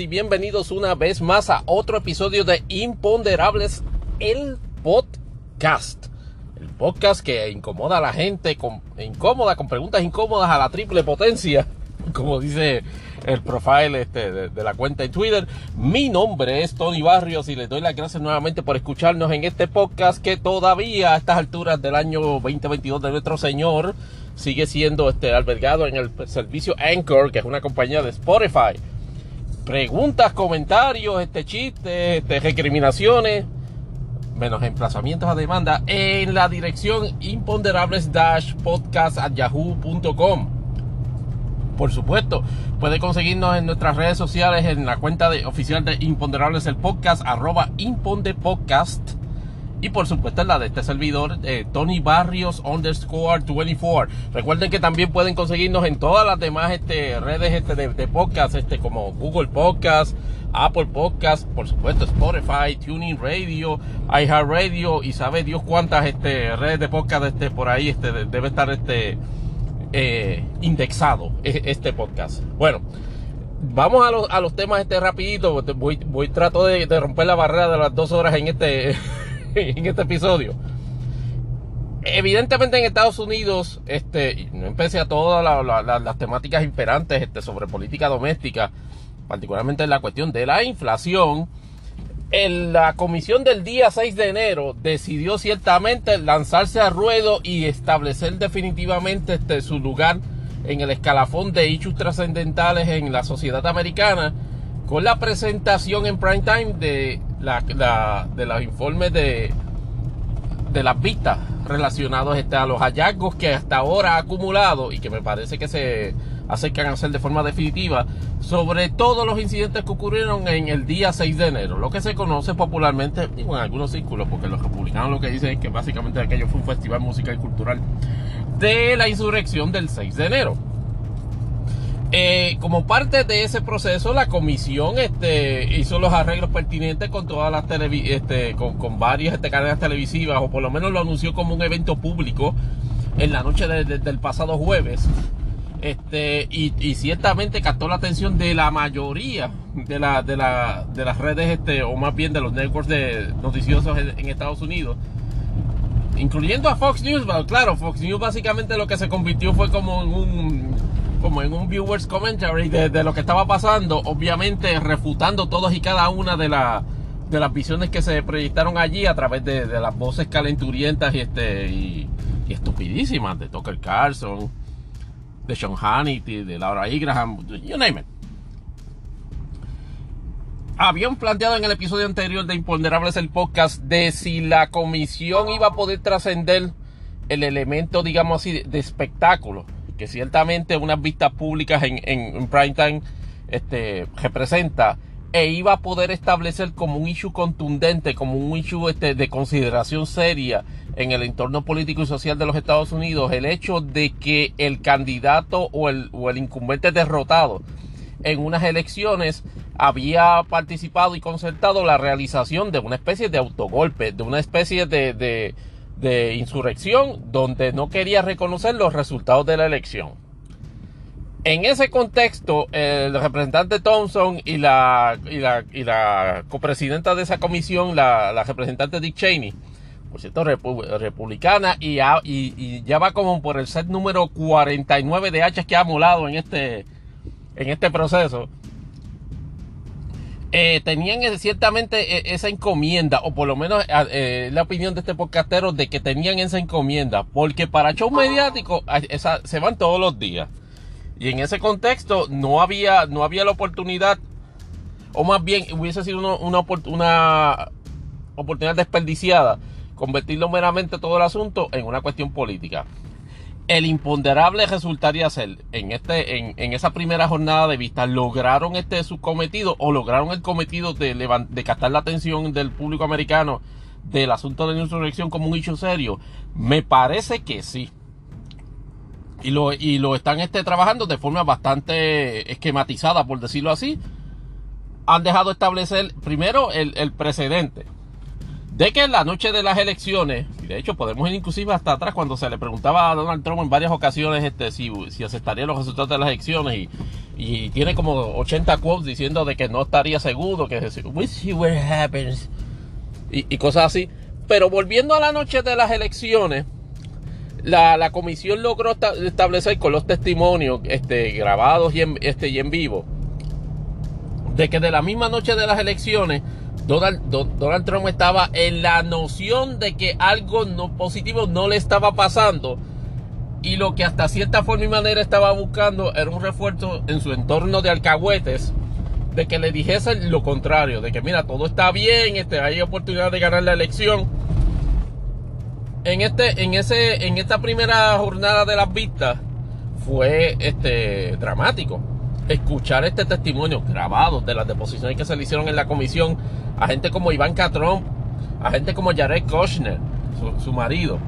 Y bienvenidos una vez más a otro episodio de Imponderables, el podcast. El podcast que incomoda a la gente, con, incómoda, con preguntas incómodas a la triple potencia, como dice el profile este, de, de, la cuenta en Twitter. Mi nombre es Tony Barrios y les doy las gracias nuevamente por escucharnos en este podcast que todavía a estas alturas del año 2022 de nuestro Señor sigue siendo este, albergado en el servicio Anchor, que es una compañía de Spotify preguntas, comentarios, este chiste, este, recriminaciones, menos emplazamientos a demanda en la dirección imponderables-podcast.yahoo.com. Por supuesto, puede conseguirnos en nuestras redes sociales en la cuenta de, oficial de Imponderables el podcast, arroba impondepodcast. Y por supuesto la de este servidor, eh, Tony Barrios underscore 24. Recuerden que también pueden conseguirnos en todas las demás este, redes este, de, podcast, este, como Google Podcast, Apple Podcast, por supuesto Spotify, Tuning Radio, iHeartRadio y sabe Dios cuántas este, redes de podcast este, por ahí este, debe estar este, eh, indexado este podcast. Bueno. Vamos a los, a los temas este rapidito. Voy, voy trato de, de romper la barrera de las dos horas en este en este episodio. Evidentemente en Estados Unidos, este, no empecé a todas la, la, las temáticas imperantes este, sobre política doméstica, particularmente en la cuestión de la inflación, la comisión del día 6 de enero decidió ciertamente lanzarse a ruedo y establecer definitivamente este, su lugar en el escalafón de hechos trascendentales en la sociedad americana con la presentación en prime time de, la, la, de los informes de, de las vistas relacionados este, a los hallazgos que hasta ahora ha acumulado y que me parece que se acercan a hacer de forma definitiva sobre todos los incidentes que ocurrieron en el día 6 de enero, lo que se conoce popularmente, digo, en algunos círculos, porque los republicanos lo que dicen es que básicamente aquello fue un festival musical y cultural de la insurrección del 6 de enero. Eh, como parte de ese proceso, la comisión este, hizo los arreglos pertinentes con todas las este, con, con, varias este, cadenas televisivas, o por lo menos lo anunció como un evento público en la noche de, de, del pasado jueves. Este, y, ciertamente captó la atención de la mayoría de, la, de, la, de las redes, este, o más bien de los networks de noticiosos en, en Estados Unidos incluyendo a Fox News, claro, Fox News básicamente lo que se convirtió fue como en un como en un viewers commentary de, de, lo que estaba pasando, obviamente refutando todas y cada una de, la, de las visiones que se proyectaron allí a través de, las voces calenturientas y, este, y, y, estupidísimas de Tucker Carlson, de Sean Hannity, de Laura Ingraham, you name it. Habían planteado en el episodio anterior de Imponderables el podcast de si la comisión iba a poder trascender el elemento, digamos así, de espectáculo que ciertamente unas vistas públicas en, en, en prime time este, representa e iba a poder establecer como un issue contundente, como un issue este, de consideración seria en el entorno político y social de los Estados Unidos, el hecho de que el candidato o el, o el incumbente derrotado en unas elecciones había participado y concertado la realización de una especie de autogolpe, de una especie de, de de insurrección donde no quería reconocer los resultados de la elección. En ese contexto, el representante Thompson y la, y la, y la copresidenta de esa comisión, la, la representante Dick Cheney, por cierto, repu republicana, y ya, y, y ya, va como por el set número 49 de hachas que ha molado en este, en este proceso. Eh, tenían ciertamente esa encomienda, o por lo menos eh, la opinión de este podcastero de que tenían esa encomienda, porque para shows mediáticos esa, se van todos los días. Y en ese contexto no había, no había la oportunidad, o más bien hubiese sido una, una, una oportunidad desperdiciada, convertirlo meramente todo el asunto en una cuestión política el imponderable resultaría ser en este en, en, esa primera jornada de vista lograron este su cometido o lograron el cometido de, de captar la atención del público americano del asunto de la insurrección como un hecho serio me parece que sí. Y lo, y lo están este, trabajando de forma bastante esquematizada por decirlo así. Han dejado establecer primero el, el precedente de que en la noche de las elecciones, y de hecho podemos ir inclusive hasta atrás cuando se le preguntaba a Donald Trump en varias ocasiones este, si, si aceptaría los resultados de las elecciones y, y tiene como 80 quotes diciendo de que no estaría seguro, que we see what happens y, cosas así. Pero volviendo a la noche de las elecciones, la, comisión logró establecer con los testimonios este, grabados y este, y en vivo de que de la misma noche de las elecciones Donald, Donald Trump estaba en la noción de que algo no positivo no le estaba pasando y lo que hasta cierta forma y manera estaba buscando era un refuerzo en su entorno de alcahuetes de que le dijesen lo contrario, de que mira, todo está bien, este, hay oportunidad de ganar la elección. En este, en ese, en esta primera jornada de las vistas fue este dramático. Escuchar este testimonio grabado de las deposiciones que se le hicieron en la comisión a gente como Iván Trump, a gente como Jared Kushner, su, su marido.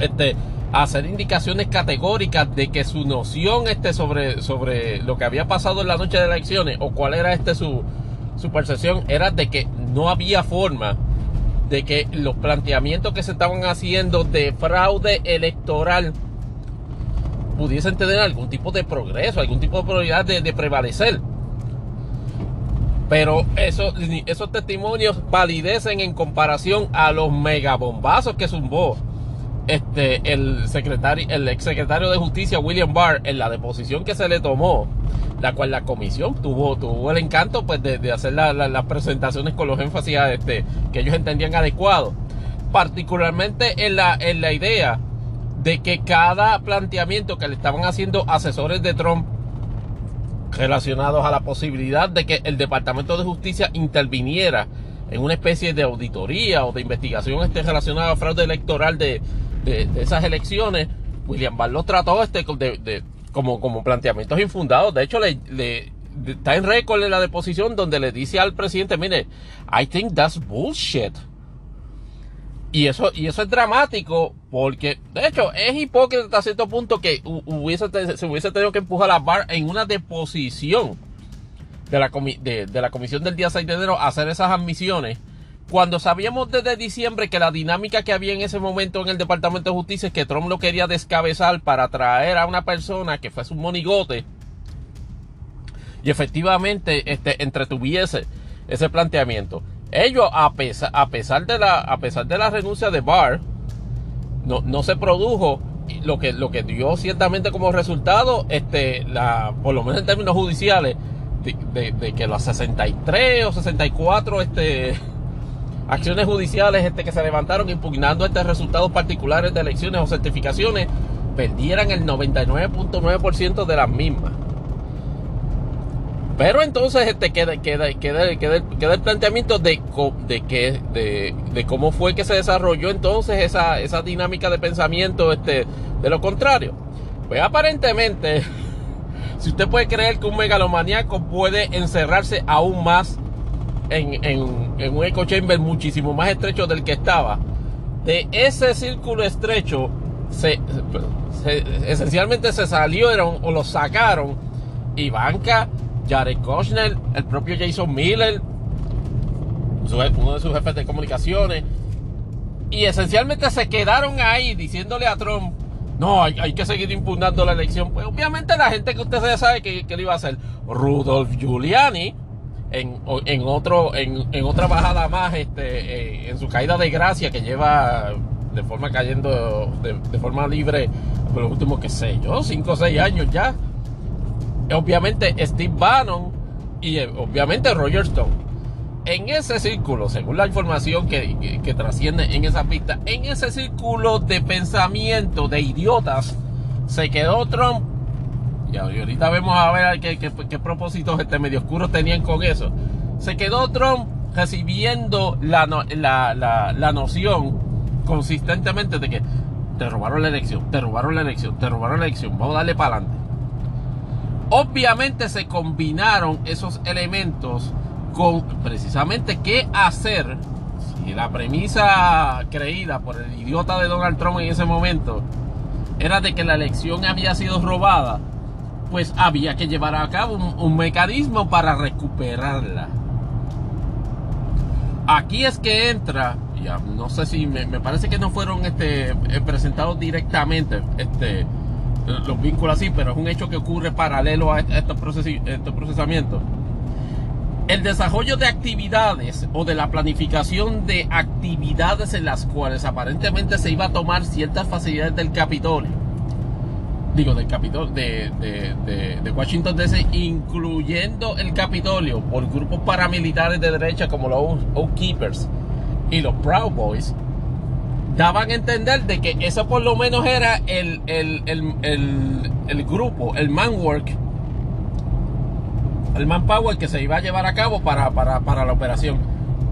Este, hacer indicaciones categóricas de que su noción este sobre, sobre lo que había pasado en la noche de elecciones o cuál era este su, su percepción era de que no había forma de que los planteamientos que se estaban haciendo de fraude electoral pudiesen tener algún tipo de progreso, algún tipo de probabilidad de, prevalecer. Pero eso, esos testimonios validecen en comparación a los megabombazos que zumbó este, el secretario, el ex secretario de justicia William Barr en la deposición que se le tomó, la cual la comisión tuvo, tuvo el encanto pues de, hacer las presentaciones con los énfasis este, que ellos entendían adecuados. Particularmente en la, en la idea de que cada planteamiento que le estaban haciendo asesores de Trump relacionados a la posibilidad de que el Departamento de Justicia interviniera en una especie de auditoría o de investigación este relacionada al fraude electoral de, de, esas elecciones, William Barr lo trató este de, como, como planteamientos infundados. De hecho, le, está en récord en la deposición donde le dice al presidente, mire, I think that's bullshit. Y eso, y eso es dramático porque, de hecho, es hipócrita hasta cierto punto que se hubiese tenido que empujar a Barr en una deposición de la, de la comisión del día 6 de enero a hacer esas admisiones cuando sabíamos desde diciembre que la dinámica que había en ese momento en el Departamento de Justicia es que Trump lo quería descabezar para traer a una persona que fuese un monigote y efectivamente este, entretuviese ese planteamiento. Ellos, a pesar, a pesar, de, la, a pesar de la renuncia de Barr, no, no se produjo lo que, lo que dio ciertamente como resultado, este, la, por lo menos en términos judiciales, de, de que los 63 o 64 este, acciones judiciales este, que se levantaron impugnando estos resultados particulares de elecciones o certificaciones perdieran el 99.9% de las mismas. Pero entonces este, queda, queda, queda, queda, el planteamiento de, de, que, de, de, cómo fue que se desarrolló entonces esa, esa dinámica de pensamiento este, de lo contrario. Pues aparentemente, si usted puede creer que un megalomaníaco puede encerrarse aún más en, un eco chamber muchísimo más estrecho del que estaba. De ese círculo estrecho, se, esencialmente se salieron o lo sacaron Ivanka, Jared Kushner, el propio Jason Miller, uno de sus jefes de comunicaciones, y esencialmente se quedaron ahí diciéndole a Trump, no, hay, que seguir impugnando la elección. Pues obviamente la gente que usted sabe que, que lo iba a hacer, Rudolf Giuliani, en, en otro en, otra bajada más este eh, en su caída de gracia que lleva de forma cayendo de, forma libre por los últimos que sé yo 5 o 6 años ya obviamente Steve Bannon y eh, obviamente Roger Stone en ese círculo, según la información que, que, trasciende en esa pista, en ese círculo de pensamiento de idiotas, se quedó Trump y ahorita vemos a ver qué, qué, propósitos este medio oscuros tenían con eso. Se quedó Trump recibiendo la, la, la, la noción consistentemente de que te robaron la elección, te robaron la elección, te robaron la elección, vamos a darle para adelante. Obviamente se combinaron esos elementos con precisamente qué hacer si la premisa creída por el idiota de Donald Trump en ese momento era de que la elección había sido robada pues había que llevar a cabo un, mecanismo para recuperarla. Aquí es que entra, ya no sé si me, parece que no fueron este, eh, presentados directamente, este, los vínculos así, pero es un hecho que ocurre paralelo a estos, estos procesamientos. El desarrollo de actividades o de la planificación de actividades en las cuales aparentemente se iba a tomar ciertas facilidades del Capitolio, digo, del Capitolio, de, de, de, Washington DC, incluyendo el Capitolio por grupos paramilitares de derecha como los Oath Keepers y los Proud Boys, daban a entender de que eso por lo menos era el, el, el, el grupo, el manwork, el manpower que se iba a llevar a cabo para, para, para la operación.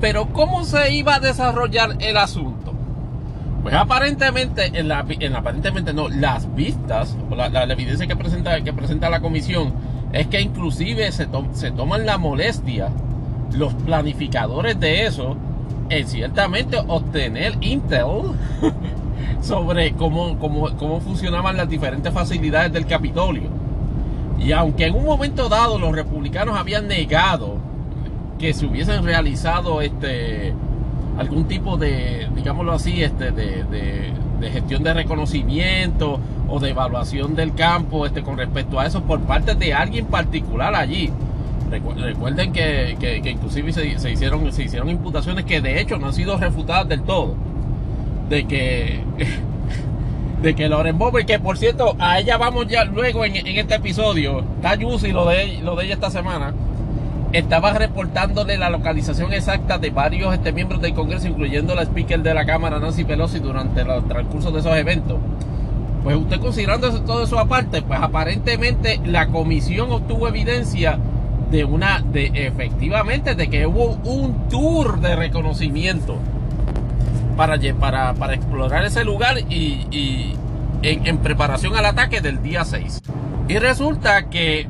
Pero ¿cómo se iba a desarrollar el asunto? Pues aparentemente, en la, en aparentemente no, las vistas, o la, la, evidencia que presenta, que presenta la comisión, es que inclusive se, se toman la molestia los planificadores de eso en ciertamente obtener intel sobre cómo, cómo, cómo funcionaban las diferentes facilidades del Capitolio. Y aunque en un momento dado los republicanos habían negado que se hubiesen realizado este algún tipo de, digámoslo así, este, de, de, gestión de reconocimiento o de evaluación del campo este, con respecto a eso por parte de alguien particular allí. Recuerden que, que, inclusive se, hicieron, se hicieron imputaciones que de hecho no han sido refutadas del todo. De que, de que Loren Bober, que por cierto, a ella vamos ya luego en, este episodio, está lo de, lo de ella esta semana, estaba reportándole la localización exacta de varios este, miembros del Congreso, incluyendo la speaker de la Cámara, Nancy Pelosi, durante el transcurso de esos eventos. Pues usted considerando todo eso aparte, pues aparentemente la comisión obtuvo evidencia de una, de efectivamente, de que hubo un tour de reconocimiento para, para, para explorar ese lugar y, en, preparación al ataque del día 6. Y resulta que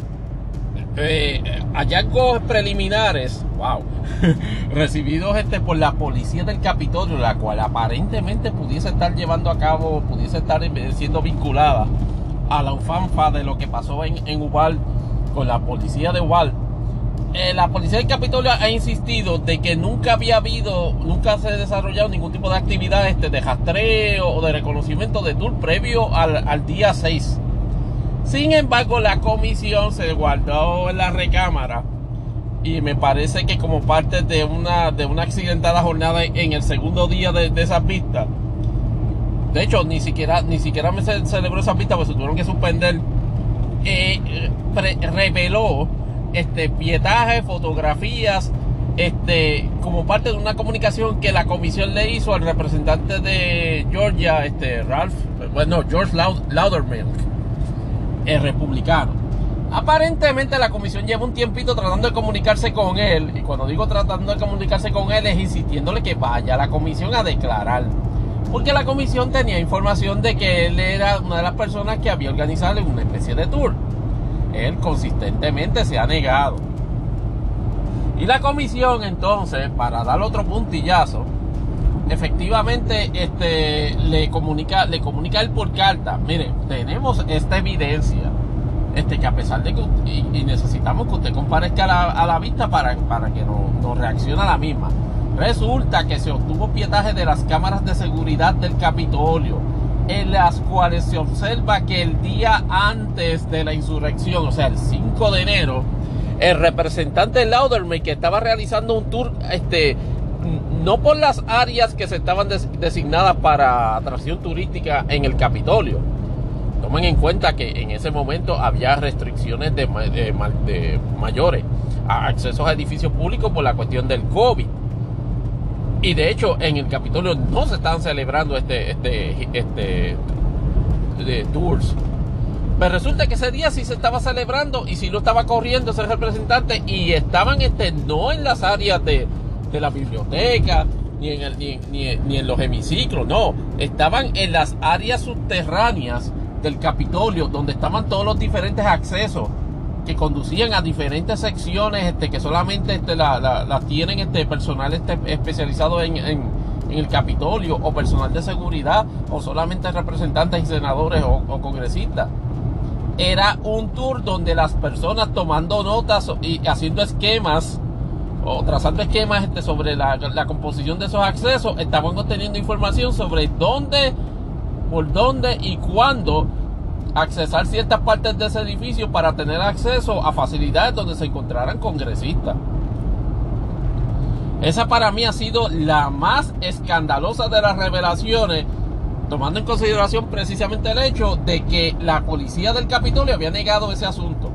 eh, hallazgos preliminares, wow, recibidos este por la policía del Capitolio, la cual aparentemente pudiese estar llevando a cabo, pudiese estar siendo vinculada a la ufanfa de lo que pasó en, en con la policía de Uval eh, la policía del Capitolio ha insistido de que nunca había habido, nunca se ha desarrollado ningún tipo de actividad este, de rastreo o de reconocimiento de tour previo al, día 6. Sin embargo, la comisión se guardó en la recámara y me parece que como parte de una, de una accidentada jornada en el segundo día de, de esas vistas, de hecho, ni siquiera, ni siquiera me celebró esa vistas, pues se tuvieron que suspender, eh, reveló este, pietaje, fotografías, este, como parte de una comunicación que la comisión le hizo al representante de Georgia, este, Ralph, bueno, George Laudermilk, el republicano. Aparentemente la comisión lleva un tiempito tratando de comunicarse con él, y cuando digo tratando de comunicarse con él es insistiéndole que vaya a la comisión a declarar. Porque la comisión tenía información de que él era una de las personas que había organizado una especie de tour él consistentemente se ha negado. Y la comisión entonces, para dar otro puntillazo, efectivamente este, le, comunica, le comunica él por carta, mire, tenemos esta evidencia, este, que a pesar de que y, necesitamos que usted comparezca a la, vista para, para que nos no reaccione a la misma. Resulta que se obtuvo pietaje de las cámaras de seguridad del Capitolio en las cuales se observa que el día antes de la insurrección, o sea, el 5 de enero, el representante Lauderman que estaba realizando un tour, este, no por las áreas que se estaban designadas para atracción turística en el Capitolio. Tomen en cuenta que en ese momento había restricciones de mayores a accesos a edificios públicos por la cuestión del COVID. Y de hecho, en el Capitolio no se están celebrando este, este, este tours. Pero resulta que ese día sí se estaba celebrando y sí lo estaba corriendo ese representante y estaban este, no en las áreas de, de la biblioteca ni en, el, ni, ni, ni en los hemiciclos, no, estaban en las áreas subterráneas del Capitolio donde estaban todos los diferentes accesos que conducían a diferentes secciones este, que solamente este, las tienen este, personal especializado en, el Capitolio o personal de seguridad o solamente representantes y senadores o, congresistas. Era un tour donde las personas tomando notas y haciendo esquemas o trazando esquemas sobre la, la composición de esos accesos, estaban obteniendo información sobre dónde, por dónde y cuándo accesar ciertas partes de ese edificio para tener acceso a facilidades donde se encontraran congresistas. Esa para mí ha sido la más escandalosa de las revelaciones, tomando en consideración precisamente el hecho de que la policía del Capitolio había negado ese asunto.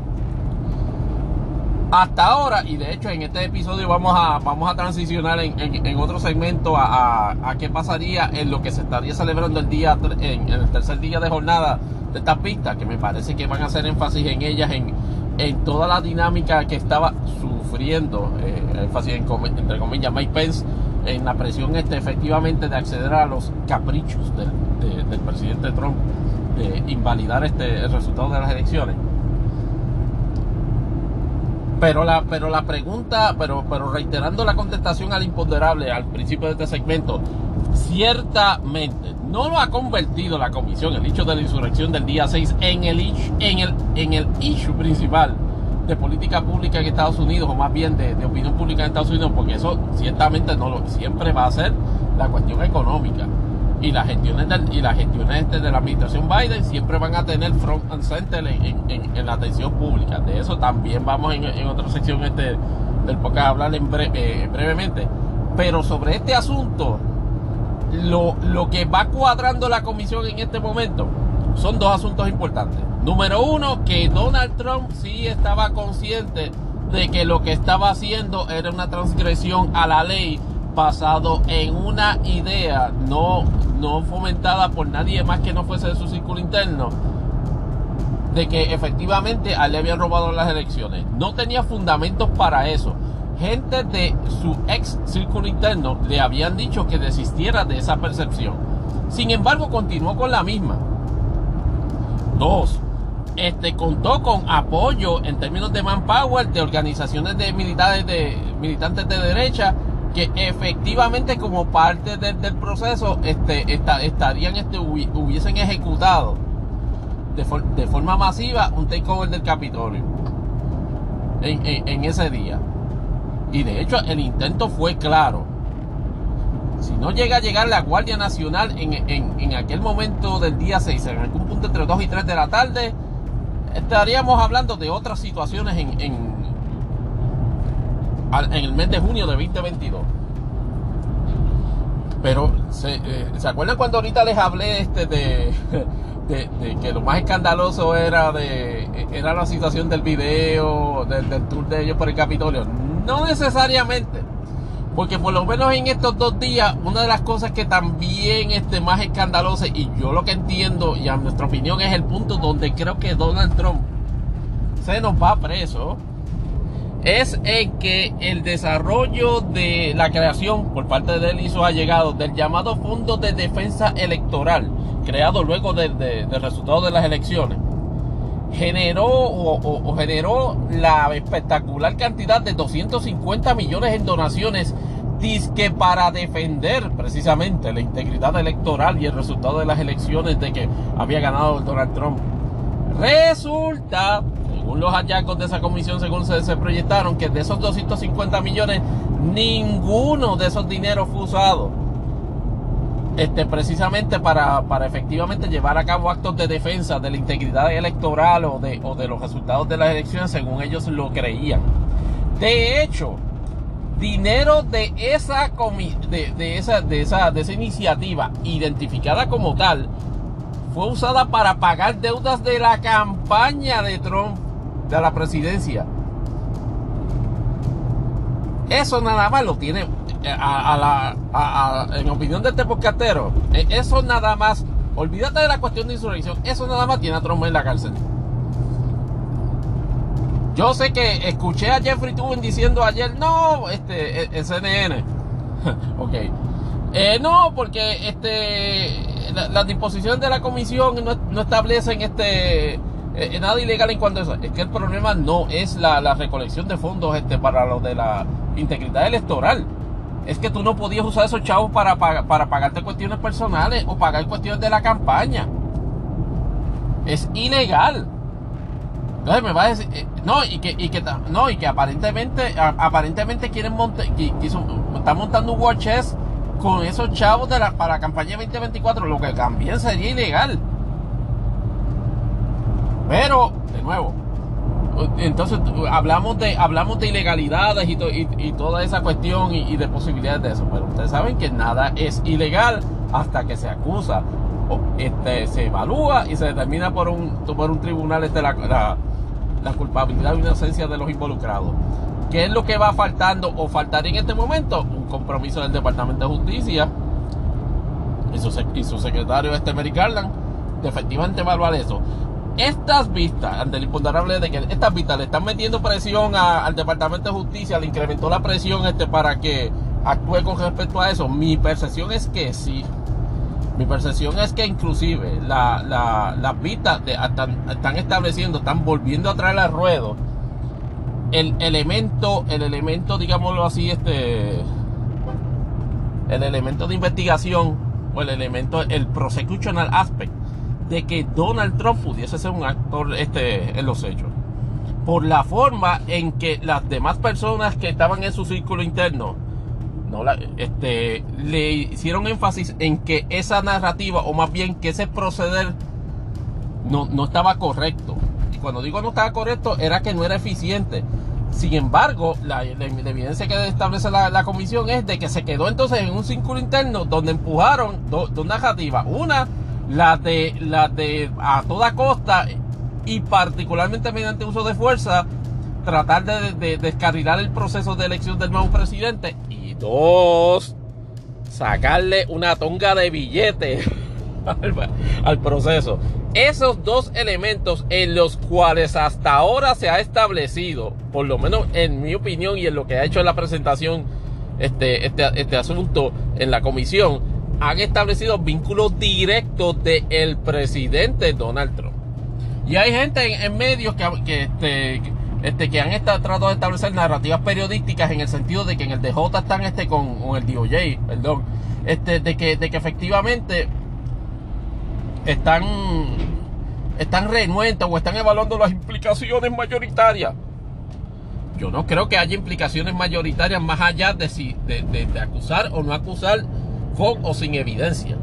Hasta ahora, y de hecho en este episodio vamos a, vamos a transicionar en, otro segmento a, qué pasaría en lo que se estaría celebrando el día en, el tercer día de jornada de esta pista, que me parece que van a hacer énfasis en ellas, en, en toda la dinámica que estaba sufriendo, eh, énfasis entre comillas, Mike Pence, en la presión este, efectivamente de acceder a los caprichos del, presidente Trump, de invalidar este, el resultado de las elecciones. Pero la, pero la pregunta, pero, pero reiterando la contestación al imponderable al principio de este segmento, ciertamente no lo ha convertido la comisión, el hecho de la insurrección del día 6, en el, en el, en el issue principal de política pública en Estados Unidos, o más bien de, opinión pública en Estados Unidos, porque eso ciertamente no lo, siempre va a ser la cuestión económica. Y las gestiones, y las gestiones este de la administración Biden siempre van a tener front and center en, la atención pública. De eso también vamos en, otra sección este del podcast a hablar en eh, brevemente. Pero sobre este asunto, lo, lo que va cuadrando la comisión en este momento son dos asuntos importantes. Número uno, que Donald Trump sí estaba consciente de que lo que estaba haciendo era una transgresión a la ley basado en una idea no, no fomentada por nadie más que no fuese de su círculo interno de que efectivamente le habían robado las elecciones. No tenía fundamentos para eso gente de su ex círculo interno le habían dicho que desistiera de esa percepción. Sin embargo, continuó con la misma. Dos, este contó con apoyo en términos de manpower de organizaciones de militares de militantes de derecha que efectivamente como parte del proceso este, estarían este, hubiesen ejecutado de, de, forma masiva un takeover del Capitolio en ese día. Y de hecho el intento fue claro. Si no llega a llegar la Guardia Nacional en, aquel momento del día 6, en algún punto entre 2 y 3 de la tarde, estaríamos hablando de otras situaciones en, en, el mes de junio de 2022. Pero, ¿se, eh, ¿se acuerdan cuando ahorita les hablé este de, de, que lo más escandaloso era de era la situación del video, del, tour de ellos por el Capitolio? No necesariamente. Porque por lo menos en estos dos días, una de las cosas que también este, más escandalosa, y yo lo que entiendo, y a nuestra opinión, es el punto donde creo que Donald Trump se nos va preso, es en que el desarrollo de la creación por parte de él y sus allegados del llamado Fondo de Defensa Electoral, creado luego del resultado de las elecciones, generó o, generó la espectacular cantidad de 250 millones en donaciones disque para defender precisamente la integridad electoral y el resultado de las elecciones de que había ganado Donald Trump. Resulta, según los hallazgos de esa comisión, según se, se proyectaron, que de esos 250 millones, ninguno de esos dineros fue usado este, precisamente para, efectivamente llevar a cabo actos de defensa de la integridad electoral o de, o de los resultados de las elecciones según ellos lo creían. De hecho, dinero de esa, de, de, esa, de, esa, de esa iniciativa identificada como tal fue usada para pagar deudas de la campaña de Trump de la presidencia. Eso nada más lo tiene a, la, en opinión de este podcastero, eh, eso nada más, olvídate de la cuestión de insurrección, eso nada más tiene a Trump en la cárcel. Yo sé que escuché a Jeffrey Tubin diciendo ayer, no, este, en CNN. ok. Eh, no, porque este, las disposiciones de la comisión no, establecen este, eh, nada ilegal en cuanto a eso. Es que el problema no es la, la recolección de fondos este, para lo de la integridad electoral es que tú no podías usar esos chavos para, para, para pagarte cuestiones personales o pagar cuestiones de la campaña. Es ilegal. Entonces me va a decir, eh, no, y que, y que, no, y que aparentemente, aparentemente quieren montar, están montando un war chest con esos chavos de la, para la campaña 2024, lo que también sería ilegal. Pero, de nuevo, entonces hablamos de hablamos de ilegalidades y, toda esa cuestión y, de posibilidades de eso pero ustedes saben que nada es ilegal hasta que se acusa este, se evalúa y se determina por un por un tribunal este, la, la, la culpabilidad o inocencia de los involucrados ¿Qué es lo que va faltando o faltaría en este momento? Un compromiso del Departamento de Justicia y su, secretario, este Mary Garland, de efectivamente evaluar eso. Estas vistas, ante el imponderable de que estas vistas le están metiendo presión al Departamento de Justicia, le incrementó la presión este para que actúe con respecto a eso. Mi percepción es que sí. Mi percepción es que inclusive las vistas están, estableciendo, están volviendo a traer al ruedo el elemento, el elemento, digámoslo así, este, el elemento de investigación o el elemento, el prosecutional aspect de que Donald Trump pudiese ser un actor este, en los hechos. Por la forma en que las demás personas que estaban en su círculo interno no la, este, le hicieron énfasis en que esa narrativa, o más bien que ese proceder, no, no estaba correcto. Y cuando digo no estaba correcto, era que no era eficiente. Sin embargo, la, evidencia que establece la, comisión es de que se quedó entonces en un círculo interno donde empujaron dos narrativas. Una la de, la de a toda costa y particularmente mediante uso de fuerza, tratar de, descarrilar el proceso de elección del nuevo presidente. Y dos, sacarle una tonga de billete al, proceso. Esos dos elementos en los cuales hasta ahora se ha establecido, por lo menos en mi opinión y en lo que ha hecho en la presentación este, este, este asunto en la comisión, han establecido vínculos directos del presidente Donald Trump. Y hay gente en, medios que, que, este, este, que han estado tratando de establecer narrativas periodísticas en el sentido de que en el DJ están este con, el DOJ, perdón, este, de que, de que efectivamente están, están renuentes o están evaluando las implicaciones mayoritarias. Yo no creo que haya implicaciones mayoritarias más allá de, si, de, de acusar o no acusar con o sin evidencia.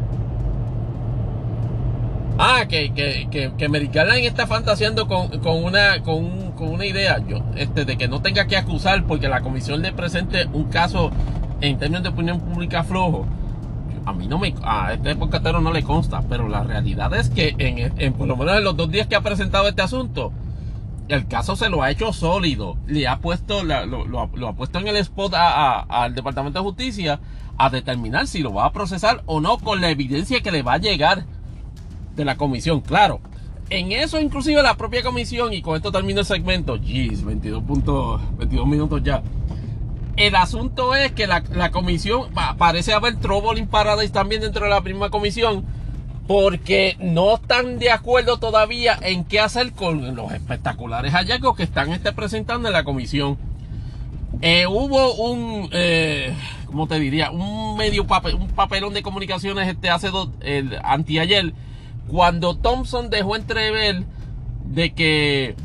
Ah, que, que, que, que está fantaseando con, una, con, una idea yo, este, de que no tenga que acusar porque la comisión le presente un caso en términos de opinión pública flojo. A mí no me, a este podcastero no le consta, pero la realidad es que en, por lo menos en los dos días que ha presentado este asunto, el caso se lo ha hecho sólido, le ha puesto, lo, ha puesto en el spot al Departamento de Justicia a determinar si lo va a procesar o no con la evidencia que le va a llegar de la comisión. Claro, en eso inclusive la propia comisión, y con esto termino el segmento, jeez, 22, 22 minutos ya. El asunto es que la, comisión, parece haber trouble in paradise también dentro de la misma comisión, porque no están de acuerdo todavía en qué hacer con los espectaculares hallazgos que están este, presentando en la comisión. Eh, hubo un, eh, ¿cómo te diría? Un medio papel, un papelón de comunicaciones este hace el anteayer, cuando Thompson dejó entrever de que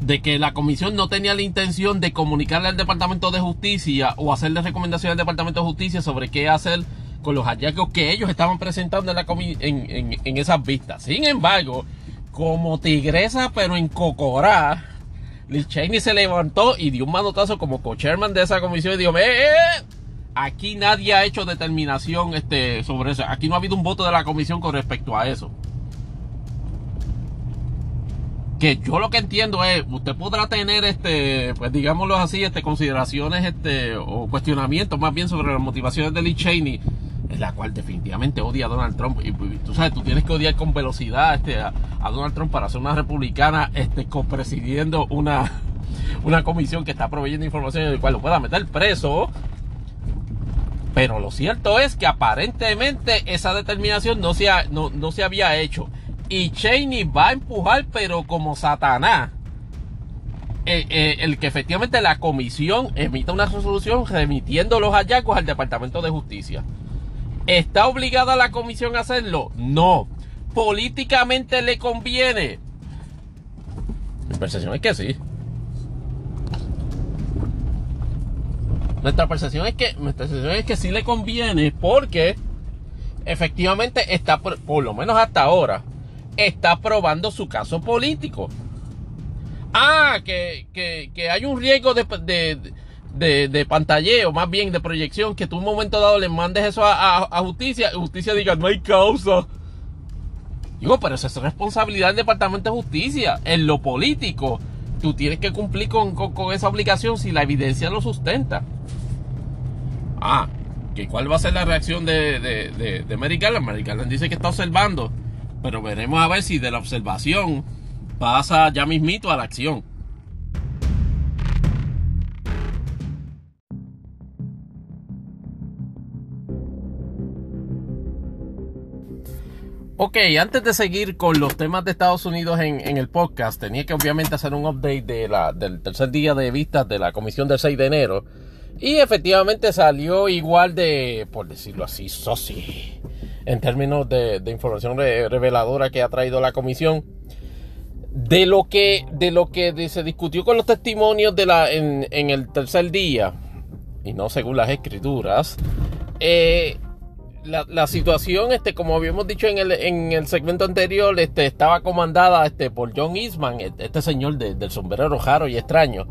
de que la comisión no tenía la intención de comunicarle al Departamento de Justicia o hacerle recomendaciones al Departamento de Justicia sobre qué hacer con los hallazgos que ellos estaban presentando en, en esas vistas. Sin embargo, como tigresa pero en cocorá, Liz Cheney se levantó y dio un manotazo como co-chairman de esa comisión y dijo, eh, eh, aquí nadie ha hecho determinación este, sobre eso. Aquí no ha habido un voto de la comisión con respecto a eso. Que yo lo que entiendo es, usted podrá tener, este, pues digámoslo así, este, consideraciones este, o cuestionamientos más bien sobre las motivaciones de Liz Cheney la cual definitivamente odia a Donald Trump. Y, tú sabes, tú tienes que odiar con velocidad este, a, Donald Trump para ser una republicana este, copresidiendo una, una comisión que está proveyendo información en la cual lo pueda meter preso. Pero lo cierto es que aparentemente esa determinación no se, no, no se había hecho. Y Cheney va a empujar, pero como Satanás. Eh, eh, el que efectivamente la comisión emita una resolución remitiendo los hallazgos al Departamento de Justicia. ¿Está obligada la comisión a hacerlo? No. ¿Políticamente le conviene? Mi percepción es que sí. Nuestra percepción es que, nuestra percepción es que sí le conviene porque efectivamente está, por, lo menos hasta ahora, está probando su caso político. Ah, que, que, hay un riesgo de, de, pantalleo, más bien de proyección, que tú un momento dado le mandes eso a, justicia y justicia diga, no hay causa. Digo, pero esa es responsabilidad del Departamento de Justicia. En lo político, tú tienes que cumplir con, esa obligación si la evidencia lo sustenta. Ah, ¿que ¿cuál va a ser la reacción de, de, de, de Mary dice que está observando, pero veremos a ver si de la observación pasa ya mismito a la acción. Ok, antes de seguir con los temas de Estados Unidos en, el podcast, tenía que obviamente hacer un update de la, del tercer día de vistas de la comisión del 6 de enero. Y efectivamente salió igual de, por decirlo así, sosi, en términos de, información reveladora que ha traído la comisión. De lo que, de lo que se discutió con los testimonios de la, en, en el tercer día, y no según las escrituras, eh, la, situación, este, como habíamos dicho en el, en el segmento anterior, este, estaba comandada este, por John Eastman, este señor del sombrero raro y extraño,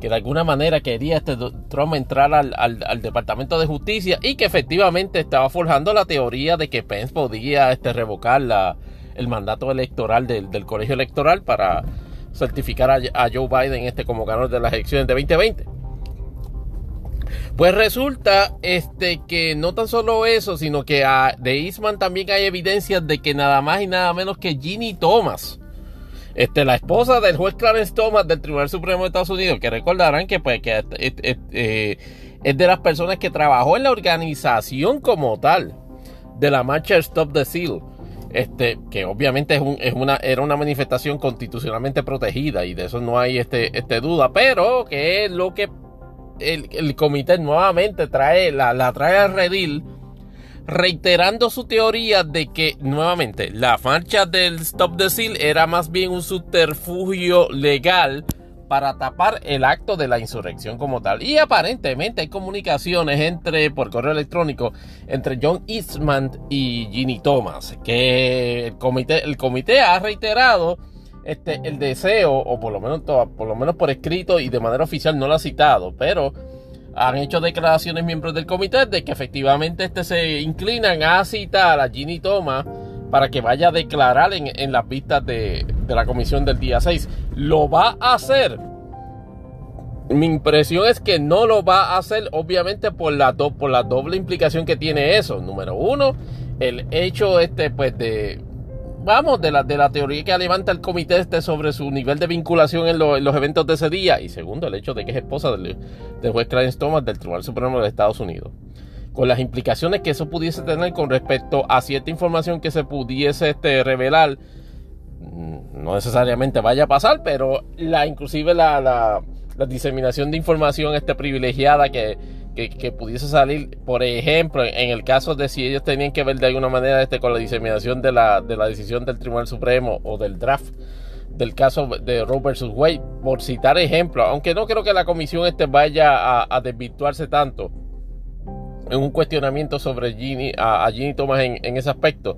que de alguna manera quería este Trump entrar al, al, Departamento de Justicia y que efectivamente estaba forjando la teoría de que Pence podía este, revocar la, el mandato electoral del, del colegio electoral para certificar a, a Joe Biden este, como ganador de las elecciones de 2020. Pues resulta este, que no tan solo eso, sino que de Eastman también hay evidencias de que nada más y nada menos que Ginny Thomas, este, la esposa del juez Clarence Thomas del Tribunal Supremo de Estados Unidos, que recordarán que, pues, que eh, es de las personas que trabajó en la organización como tal de la marcha Stop the Seal. Este, que obviamente es, una, era una manifestación constitucionalmente protegida y de eso no hay este, este duda, pero que es lo que el, comité nuevamente trae, la, trae al redil, reiterando su teoría de que nuevamente la marcha del Stop the Seal era más bien un subterfugio legal para tapar el acto de la insurrección como tal. Y aparentemente hay comunicaciones entre, por correo electrónico, entre John Eastman y Ginny Thomas, que el comité, el comité ha reiterado este, el deseo, o por lo, menos, por lo menos por escrito y de manera oficial no lo ha citado, pero han hecho declaraciones miembros del comité de que efectivamente este se inclinan a citar a Ginny Thomas para que vaya a declarar en, las vistas de, la comisión del día 6. ¿Lo va a hacer? Mi impresión es que no lo va a hacer, obviamente, por la, por la doble implicación que tiene eso. Número uno, el hecho este, pues, de, vamos, de la, de la teoría que levanta el comité este sobre su nivel de vinculación en, los eventos de ese día. Y segundo, el hecho de que es esposa del, juez Clarence Thomas del Tribunal Supremo de Estados Unidos. Con las implicaciones que eso pudiese tener con respecto a cierta información que se pudiese este, revelar. Mm, no necesariamente vaya a pasar, pero la, inclusive la, la, la diseminación de información este, privilegiada que que, pudiese salir, por ejemplo, en el caso de si ellos tenían que ver de alguna manera este, con la diseminación de la, de la decisión del Tribunal Supremo o del draft del caso de Roe versus Wade, por citar ejemplos, aunque no creo que la comisión este vaya a, desvirtuarse tanto en un cuestionamiento sobre Ginny, a, Ginny Thomas en, en, ese aspecto,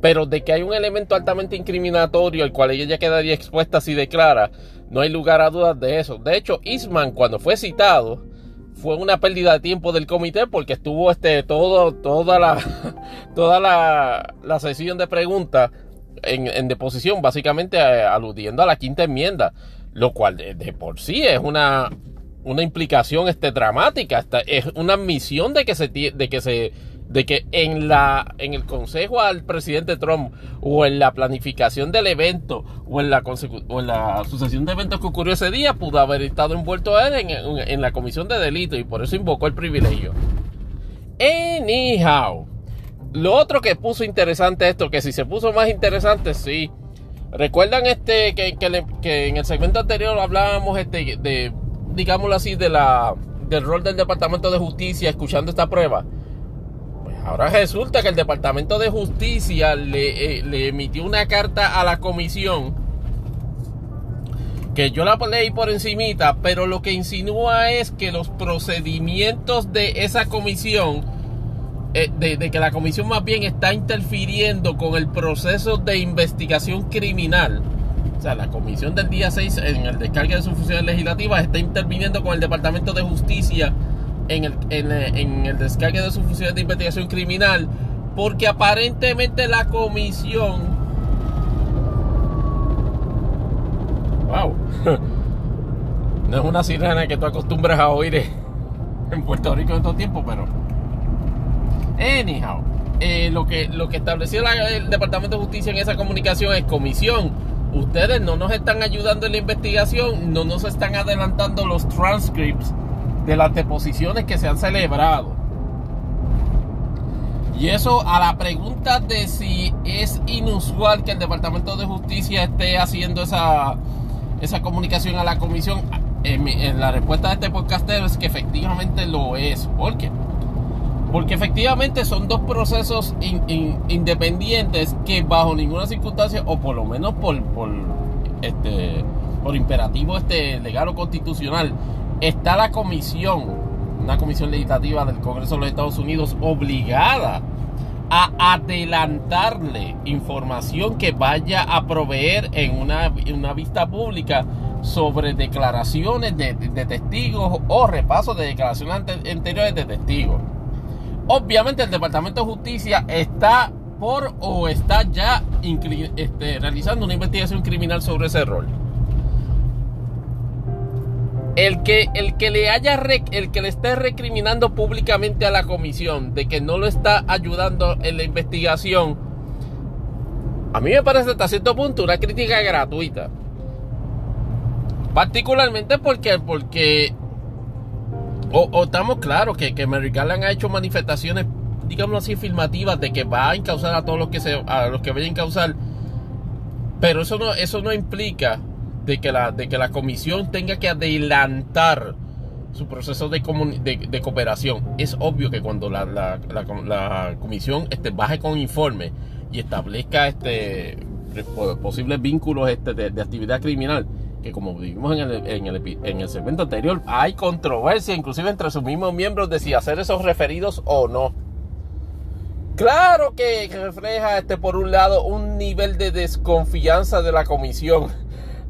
pero de que hay un elemento altamente incriminatorio al cual ella quedaría expuesta si declara, no hay lugar a dudas de eso. De hecho, Eastman cuando fue citado, fue una pérdida de tiempo del comité porque estuvo este todo toda la toda la, la sesión de preguntas en, en, deposición básicamente eh, aludiendo a la quinta enmienda lo cual de, por sí es una una implicación este dramática. Es una admisión de que se de que se de que en la en el consejo al presidente Trump o en la planificación del evento o en la o en la sucesión de eventos que ocurrió ese día pudo haber estado envuelto él en, en, la comisión de delito y por eso invocó el privilegio. Anyhow, lo otro que puso interesante esto, que si se puso más interesante, sí. Recuerdan este que, que, en el segmento anterior hablábamos este de digámoslo así de la del rol del Departamento de Justicia escuchando esta prueba Ahora resulta que el Departamento de Justicia le, eh, emitió una carta a la comisión que yo la leí por encimita, pero lo que insinúa es que los procedimientos de esa comisión eh, de, que la comisión más bien está interfiriendo con el proceso de investigación criminal. O sea, la comisión del día 6 en el descargue de sus funciones legislativas está interviniendo con el Departamento de Justicia en el, en el descargue de sus funciones de investigación criminal porque aparentemente la comisión... Wow. no es una sirena que tú acostumbras a oír en Puerto Rico en todo tiempo, pero... Anyhow, eh, lo, que, lo que estableció el Departamento de Justicia en esa comunicación es comisión. Ustedes no nos están ayudando en la investigación, no nos están adelantando los transcripts de las deposiciones que se han celebrado. Y eso a la pregunta de si es inusual que el Departamento de Justicia esté haciendo esa, esa comunicación a la comisión, en, la respuesta de este podcastero es que efectivamente lo es. ¿Por qué? Porque efectivamente son dos procesos independientes que bajo ninguna circunstancia, o por lo menos por, por, este, por imperativo este legal o constitucional, está la comisión una comisión legislativa del Congreso de los Estados Unidos obligada a adelantarle información que vaya a proveer en una, vista pública sobre declaraciones de, testigos o repaso de declaraciones anteriores de testigos. Obviamente el Departamento de Justicia está por o está ya este, realizando una investigación criminal sobre ese rol el que, el que le haya el que le esté recriminando públicamente a la comisión de que no lo está ayudando en la investigación, a mí me parece hasta cierto punto una crítica gratuita. Particularmente porque, porque o, estamos claros que, que Mary Garland ha hecho manifestaciones, digamos así, afirmativas de que va a encauzar a todos los que se, a los que vayan a encauzar. Pero eso no, eso no implica de que la, de que la comisión tenga que adelantar su proceso de, de, cooperación. Es obvio que cuando la, la, comisión este, baje con informe y establezca este, posibles vínculos este, de, actividad criminal, que como vimos en el, en, el, en el segmento anterior, hay controversia inclusive entre sus mismos miembros de si hacer esos referidos o no. Claro que refleja este por un lado un nivel de desconfianza de la comisión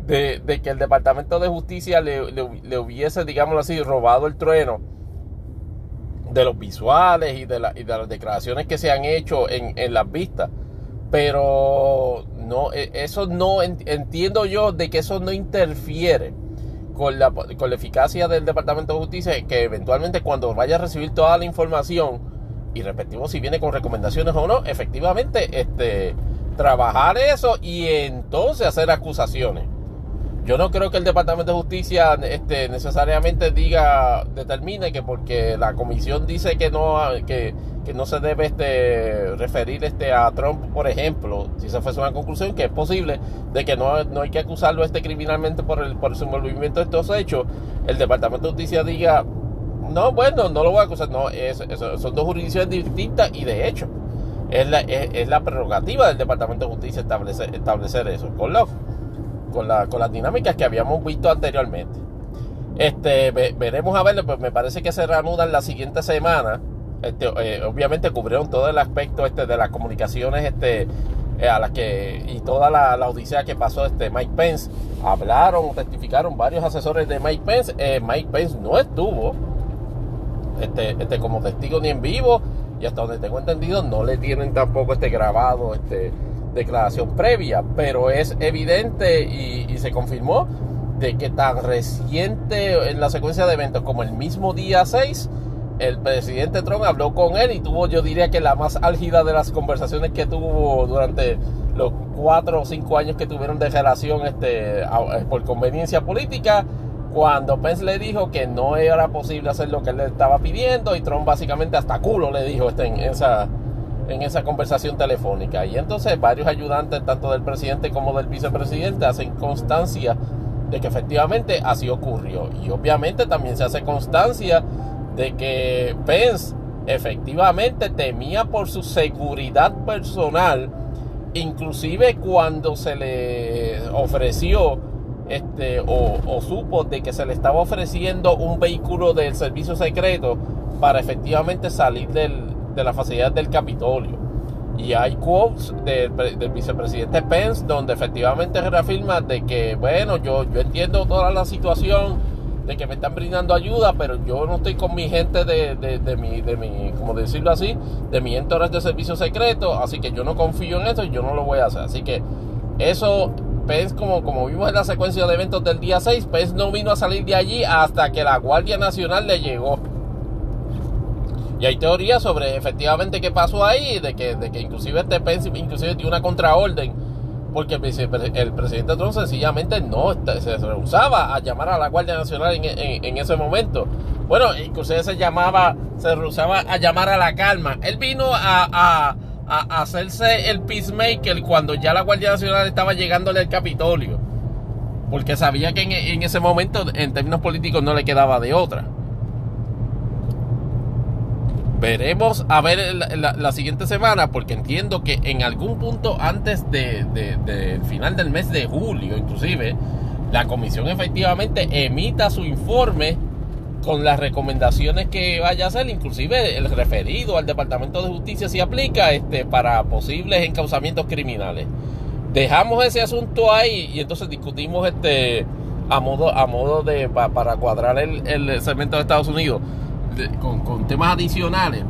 de, que el Departamento de Justicia le, le, hubiese, digámoslo así, robado el trueno de los visuales y de, la, y de las declaraciones que se han hecho en, en las vistas. Pero no, e, eso no entiendo yo de que eso no interfiere con la, con la eficacia del Departamento de Justicia, que eventualmente cuando vaya a recibir toda la información, y respectivo si viene con recomendaciones o no, efectivamente, este, trabajar eso y entonces hacer acusaciones. Yo no creo que el Departamento de Justicia este, necesariamente diga, determine que porque la comisión dice que no, que, no se debe este, referir este, a Trump, por ejemplo, si esa fuese una conclusión, que es posible de que no, no hay que acusarlo este criminalmente por, el, por su envolvimiento de estos hechos, el Departamento de Justicia diga, no, bueno, no lo voy a acusar, no, es, son dos jurisdicciones distintas y de hecho es la, es, la prerrogativa del Departamento de Justicia establecer, establecer eso. Con con, la, con las dinámicas que habíamos visto anteriormente. Este, veremos a ver, pues me parece que se reanudan la siguiente semana. Este, eh, obviamente cubrieron todo el aspecto este de las comunicaciones este, eh, a las que y toda la, la, odisea que pasó este Mike Pence. Hablaron, testificaron varios asesores de Mike Pence. Eh, Mike Pence no estuvo este, este, como testigo ni en vivo y hasta donde tengo entendido no le tienen tampoco este grabado este declaración previa, pero es evidente y, se confirmó de que tan reciente en la secuencia de eventos como el mismo día 6, el presidente Trump habló con él y tuvo, yo diría que la más álgida de las conversaciones que tuvo durante los cuatro o cinco años que tuvieron de relación este, eh, por conveniencia política, cuando Pence le dijo que no era posible hacer lo que él le estaba pidiendo y Trump básicamente hasta culo le dijo este, en esa en esa conversación telefónica. Y entonces varios ayudantes, tanto del presidente como del vicepresidente, hacen constancia de que efectivamente así ocurrió. Y obviamente también se hace constancia de que Pence efectivamente temía por su seguridad personal, inclusive cuando se le ofreció este, o, o supo de que se le estaba ofreciendo un vehículo del servicio secreto para efectivamente salir del, de la facilidad del Capitolio. Y hay quotes del, vicepresidente Pence donde efectivamente reafirma de que, bueno, yo, yo entiendo toda la situación, de que me están brindando ayuda, pero yo no estoy con mi gente de, de, mi, de mi, como decirlo así, de mi entorno de servicio secreto, así que yo no confío en esto y yo no lo voy a hacer. Así que eso, Pence, como, como vimos en la secuencia de eventos del día 6, Pence no vino a salir de allí hasta que la Guardia Nacional le llegó. Y hay teorías sobre efectivamente qué pasó ahí, de que, de que inclusive este Pence inclusive dio una contraorden, porque el, presidente Trump sencillamente no se rehusaba a llamar a la Guardia Nacional en, ese momento. Bueno, inclusive se llamaba, se rehusaba a llamar a la calma. Él vino a, hacerse el peacemaker cuando ya la Guardia Nacional estaba llegándole al Capitolio. Porque sabía que en ese momento, en términos políticos, no le quedaba de otra. Veremos a ver la, siguiente semana porque entiendo que en algún punto antes del de, final del mes de julio inclusive la comisión efectivamente emita su informe con las recomendaciones que vaya a hacer, inclusive el referido al Departamento de Justicia si aplica este, para posibles encauzamientos criminales. Dejamos ese asunto ahí y entonces discutimos este a modo, a modo de para cuadrar el segmento de Estados Unidos con, temas adicionales,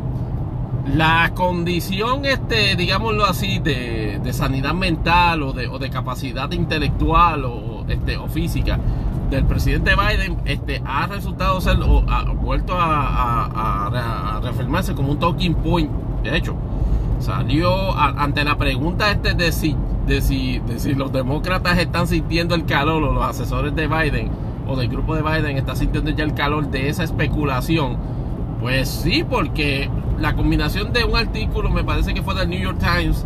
la condición, este, digámoslo así, de, sanidad mental o de, o de, capacidad intelectual o, este, o física del presidente Biden este, ha resultado ser o ha vuelto a, reafirmarse como un talking point. De hecho, salió ante la pregunta este de si, de, si, de si los demócratas están sintiendo el calor o los asesores de Biden o del grupo de Biden está sintiendo ya el calor de esa especulación pues sí, porque la combinación de un artículo, me parece que fue del New York Times,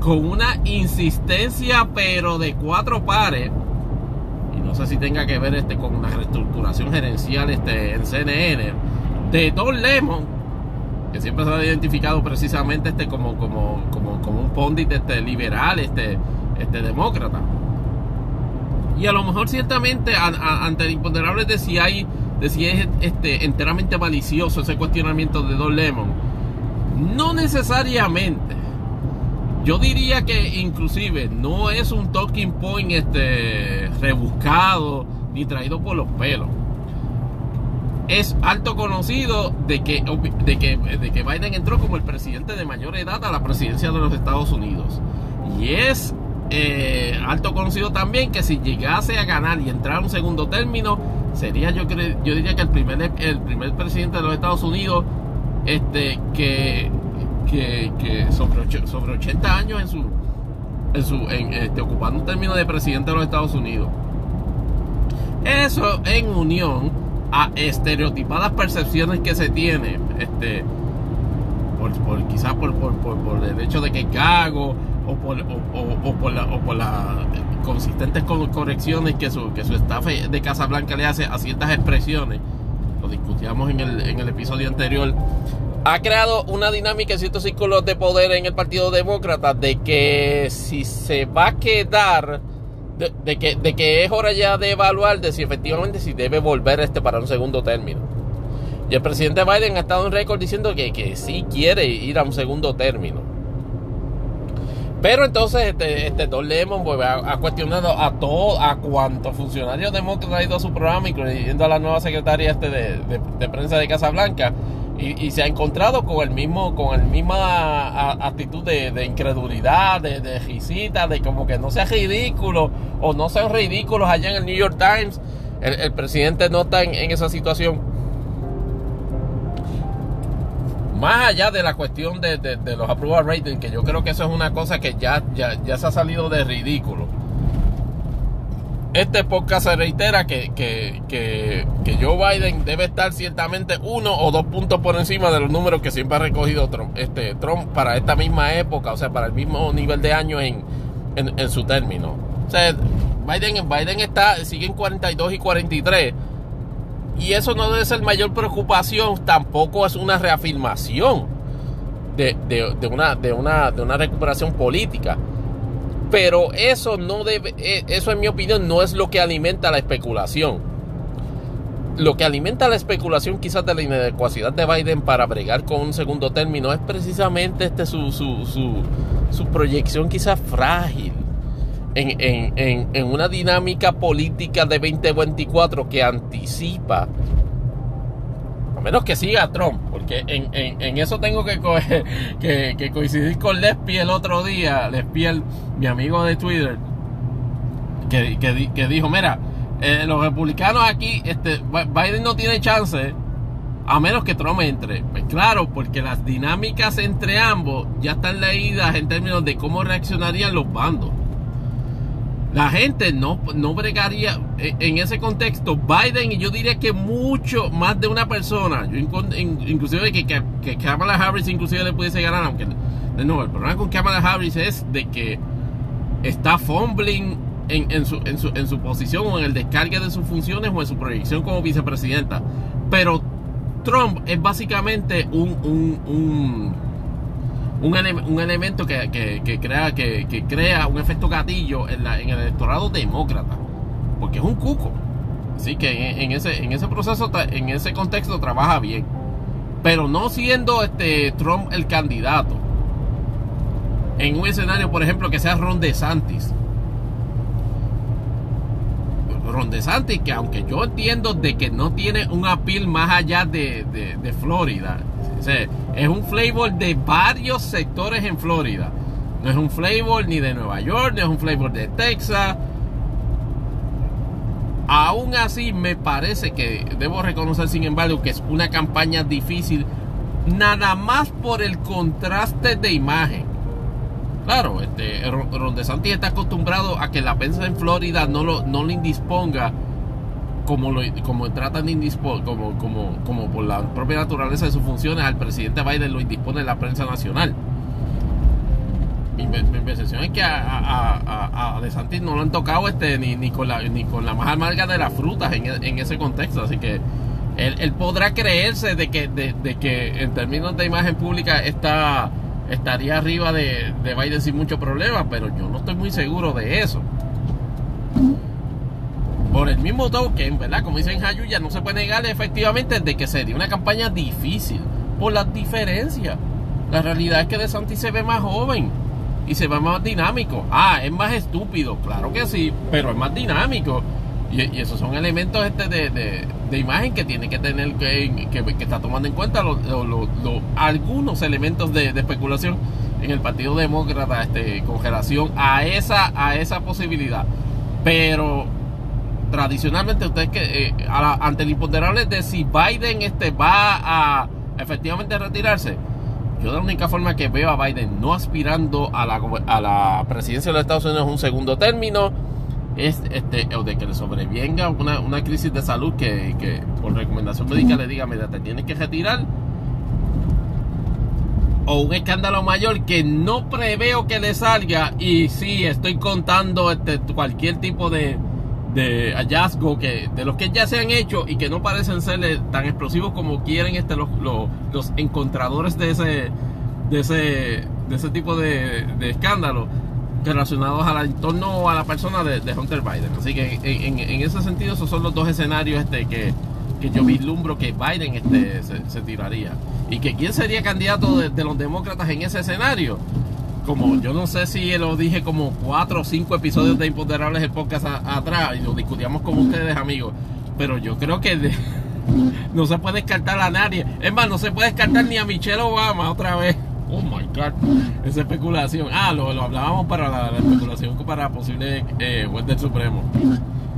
con una insistencia pero de cuatro pares, y no sé si tenga que ver este con una reestructuración gerencial este, en CNN, de Don Lemon, que siempre se ha identificado precisamente este como, como, como, como un pondit este, liberal, este, este demócrata. Y a lo mejor ciertamente ante el imponderable de si hay si es este, enteramente malicioso ese cuestionamiento de Don Lemon. No necesariamente. Yo diría que inclusive no es un talking point este, rebuscado ni traído por los pelos. Es alto conocido de que, de, que, de que Biden entró como el presidente de mayor edad a la presidencia de los Estados Unidos. Y es eh, alto conocido también que si llegase a ganar y entrar a un segundo término, sería yo yo diría que el primer el primer presidente de los Estados Unidos este que que, sobre, sobre 80 años en su en su este, ocupando un término de presidente de los Estados Unidos. Eso en unión a estereotipadas percepciones que se tiene este por, por quizás por, por, por, el hecho de que es gago o por, o, por la, o por la consistentes correcciones que su, que su staff de Casablanca le hace a ciertas expresiones, lo discutíamos en el, en el episodio anterior, ha creado una dinámica en ciertos círculos de poder en el Partido Demócrata de que si se va a quedar, de, que, de que es hora ya de evaluar de si efectivamente si debe volver este para un segundo término. Y el presidente Biden ha estado en récord diciendo que, que sí quiere ir a un segundo término. Pero entonces este, este Don Lemon pues, ha, cuestionado a todo, a cuantos funcionarios demócratas ha ido a su programa, incluyendo a la nueva secretaria este de, prensa de Casablanca, y, y, se ha encontrado con el mismo, con el misma actitud de, incredulidad, de, de risita, de como que no sea ridículo o no sean ridículos allá en el New York Times. El, presidente no está en esa situación más allá de la cuestión de, los approval ratings, que yo creo que eso es una cosa que ya, ya, se ha salido de ridículo. Este podcast se reitera que, que, que, Joe Biden debe estar ciertamente uno o dos puntos por encima de los números que siempre ha recogido Trump, este, Trump para esta misma época, o sea, para el mismo nivel de año en, en, su término. O sea, Biden, Biden está, sigue en 42 y 43 y eso no debe ser mayor preocupación, tampoco es una reafirmación de, una, de, una, de una recuperación política. Pero eso no debe, e, eso en mi opinión no es lo que alimenta la especulación. lo que alimenta la especulación quizás de la inadecuacidad de Biden para bregar con un segundo término es precisamente este su, su, su, su proyección quizás frágil en, en, en, una dinámica política de 2024 que anticipa, a menos que siga Trump, porque en, eso tengo que, que, que, coincidir con Lespi el otro día, Lespi, mi amigo de Twitter, que, que dijo, mira, eh, los republicanos aquí, este, Biden no tiene chance a menos que Trump entre. Pues claro, porque las dinámicas entre ambos ya están leídas en términos de cómo reaccionarían los bandos. La gente no, no bregaría eh, en ese contexto. Biden y yo diría que mucho más de una persona, yo inclusive que, que, que Kamala Harris inclusive le pudiese ganar, aunque nuevo el problema con Kamala Harris es de que está fumbling en, su, en, su, en su posición o en el descargue de sus funciones o en su proyección como vicepresidenta. Pero Trump es básicamente un, un, un, un, elemento que, crea, que, crea un efecto gatillo en, la, en el electorado demócrata. Porque es un cuco. Así que en, ese, en ese proceso, en ese contexto trabaja bien. Pero no siendo este Trump el candidato. En un escenario, por ejemplo, que sea Ron DeSantis Ron DeSantis, que aunque yo entiendo de que no tiene un appeal más allá de, Florida, es un flavor de varios sectores en Florida. No es un flavor ni de Nueva York, ni es un flavor de Texas. Aún así, me parece que debo reconocer, sin embargo, que es una campaña difícil, nada más por el contraste de imagen. Claro, este, Ron DeSantis está acostumbrado a que la prensa en Florida no lo, no le indisponga como, lo, como tratan de como, como, como por la propia naturaleza de sus funciones, al presidente Biden lo indispone la prensa nacional. Mi, percepción es que a, a, a, DeSantis no lo han tocado este, ni, ni, con la, ni con la más amarga de las frutas en, ese contexto. Así que él, podrá creerse de que, de, de que en términos de imagen pública está estaría arriba de, de Biden sin mucho problema, pero yo no estoy muy seguro de eso. Por el mismo token, ¿verdad? Como dicen ya no se puede negar efectivamente de que sería una campaña difícil por las diferencias. La realidad es que De Santi se ve más joven y se ve más dinámico. Ah, es más estúpido, claro que sí, pero es más dinámico. Y, esos son elementos este de, de, imagen que tiene que tener que, que, está tomando en cuenta algunos elementos de, especulación en el Partido Demócrata este, con relación a esa, a esa posibilidad. Pero tradicionalmente ustedes que eh, ante el imponderable de si Biden este, va a efectivamente retirarse, yo la única forma que veo a Biden no aspirando a la, a la presidencia de los Estados Unidos un segundo término es este, o de que le sobrevenga una, una crisis de salud que, que, por recomendación médica le diga, mira, te tienes que retirar. O un escándalo mayor que no preveo que le salga. Y sí, estoy contando este, cualquier tipo de, de hallazgo que, de los que ya se han hecho y que no parecen ser tan explosivos como quieren este, los, los, los encontradores de ese, de ese, de ese tipo de, de escándalo relacionados al entorno o a la persona de, Hunter Biden. Así que en, ese sentido esos son los dos escenarios este, que, que yo vislumbro que Biden este, se, tiraría. Y que quién sería candidato de, los demócratas en ese escenario. Como yo no sé si lo dije como cuatro o cinco episodios de Imponderables el podcast atrás y lo discutíamos con ustedes amigos. Pero yo creo que no se puede descartar a nadie. Es más, no se puede descartar ni a Michelle Obama otra vez. Oh my god, esa especulación. Ah, lo, hablábamos para la, especulación para posible eh, juez del Supremo.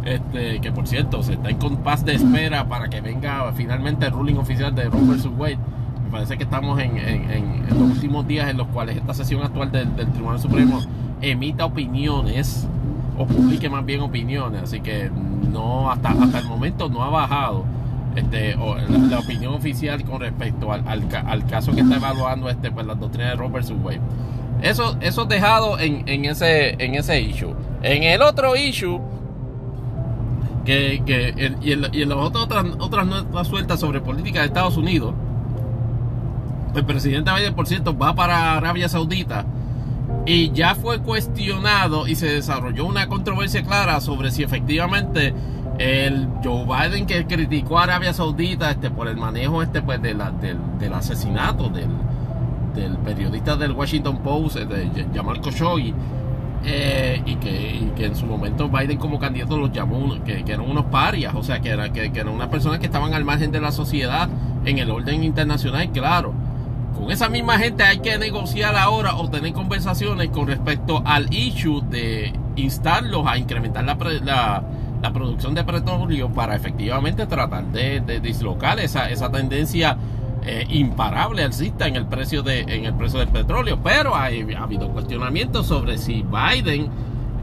Este, que por cierto, se está en compás de espera para que venga finalmente el ruling oficial de Roe vs. Wade. Parece que estamos en, en, los últimos días en los cuales esta sesión actual del, Tribunal Supremo emita opiniones o publique más bien opiniones. Así que no, hasta, hasta el momento no ha bajado este, la, opinión oficial con respecto al, al, caso que está evaluando este, pues, la doctrina de Robert Wade. Eso, eso dejado en, en, ese, en ese issue. En el otro issue, que, que y, en, y en las otras, otras notas sueltas sobre política de Estados Unidos, el presidente Biden, por cierto, va para Arabia Saudita y ya fue cuestionado y se desarrolló una controversia clara sobre si efectivamente el Joe Biden que criticó a Arabia Saudita este, por el manejo este, pues, del, del, asesinato del, periodista del Washington Post, eh, de Jamal Khashoggi, eh, y, que, y, que, en su momento Biden como candidato los llamó que, que eran unos parias, o sea, que, era, que, que eran unas personas que estaban al margen de la sociedad en el orden internacional, claro. Con esa misma gente hay que negociar ahora o tener conversaciones con respecto al issue de instarlos a incrementar la, la producción de petróleo para efectivamente tratar de, dislocar esa, esa tendencia eh, imparable alcista en el precio de en el precio del petróleo. Pero ha habido cuestionamientos sobre si Biden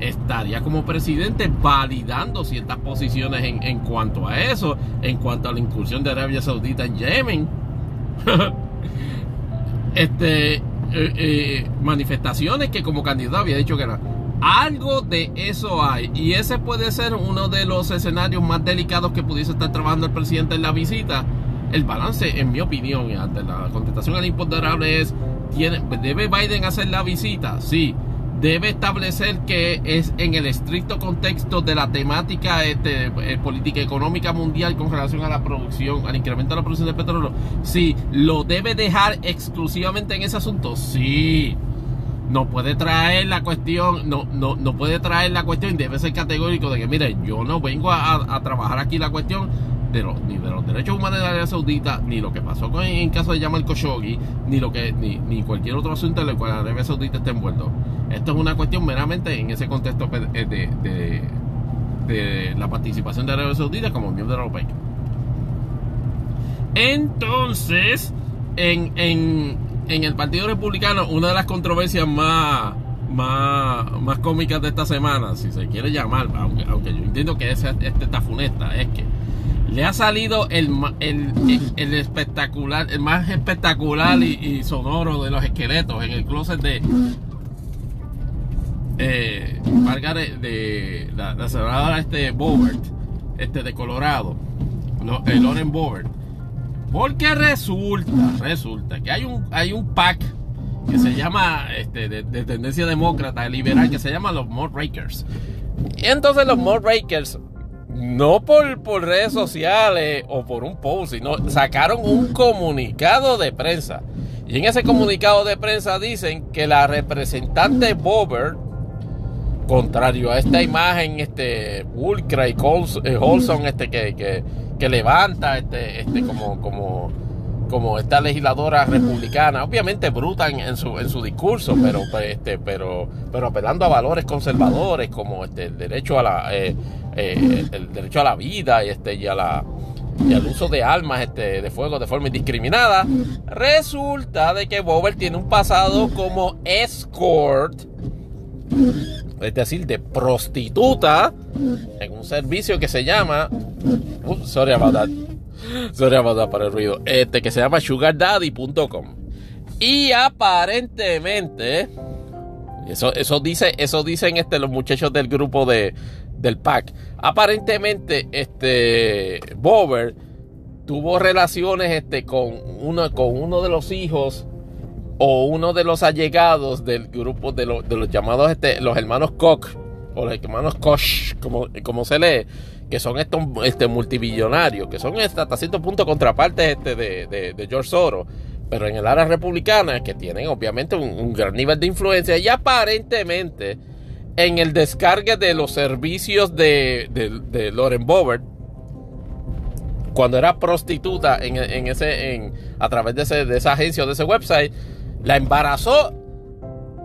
estaría como presidente validando ciertas posiciones en, en cuanto a eso en cuanto a la incursión de Arabia Saudita en Yemen este eh, eh, manifestaciones que como candidato había dicho que era algo de eso hay. Y ese puede ser uno de los escenarios más delicados que pudiese estar trabajando el presidente en la visita. El balance, en mi opinión, ante la contestación al imponderable es, ¿tiene, ¿debe Biden hacer la visita? Sí. Debe establecer que es en el estricto contexto de la temática este, eh, política económica mundial con relación a la producción, al incremento de la producción de petróleo. Sí. ¿Lo debe dejar exclusivamente en ese asunto? Sí no puede traer la cuestión, no, no, no puede traer la cuestión y debe ser categórico de que, mire, yo no vengo a, trabajar aquí la cuestión ni de los derechos humanos de Arabia Saudita, ni lo que pasó con, en caso de Yamal Khashoggi, ni lo que, ni, ni cualquier otro asunto en el cual Arabia Saudita esté envuelto. Esto es una cuestión meramente en ese contexto de, de, de la participación de Arabia Saudita como miembro de la OPEC. Entonces, en, en, en el Partido Republicano, una de las controversias más, más, más cómicas de esta semana, si se quiere llamar, aunque, aunque yo entiendo que este está funesta, es que le ha salido el, el, el, espectacular, el más espectacular y, sonoro de los esqueletos en el closet de eh, Margaret, de la, la senadora este Bobert, este de Colorado, el Loren Bobert. Porque resulta, resulta que hay un, hay un pack que se llama, este, de, tendencia demócrata, liberal, que se llama los Rakers. Y entonces los Rakers, no por, por redes sociales o por un post, sino sacaron un comunicado de prensa. Y en ese comunicado de prensa dicen que la representante Bober, contrario a esta imagen, este, pulcra y eh, Holson, este, que, que que levanta este, este como, como, como esta legisladora republicana, obviamente bruta en, su, en su discurso, pero, pues, este, pero, pero apelando a valores conservadores como este, el derecho a la eh, eh, el derecho a la vida y este y a la y al uso de armas este, de fuego de forma indiscriminada, resulta de que Bober tiene un pasado como escort es decir, de prostituta en un servicio que se llama. Uh, sorry about that. Sorry that para el ruido. Este que se llama sugardaddy.com. Y aparentemente. Eso, eso, dice, eso dicen este, los muchachos del grupo de, del PAC. Aparentemente, este. Bober tuvo relaciones este, con, uno, con uno de los hijos o uno de los allegados del grupo de, de los llamados este, los hermanos Koch o los hermanos Koch, como, como se lee, que son estos este, multibillonarios, que son hasta cierto punto contrapartes este, de, de, George Soros, pero en el área republicana, que tienen obviamente un, gran nivel de influencia y aparentemente en el descargue de los servicios de, de, Lauren Bobert, cuando era prostituta en, en ese, en, a través de, ese, de esa agencia o de ese website, la embarazó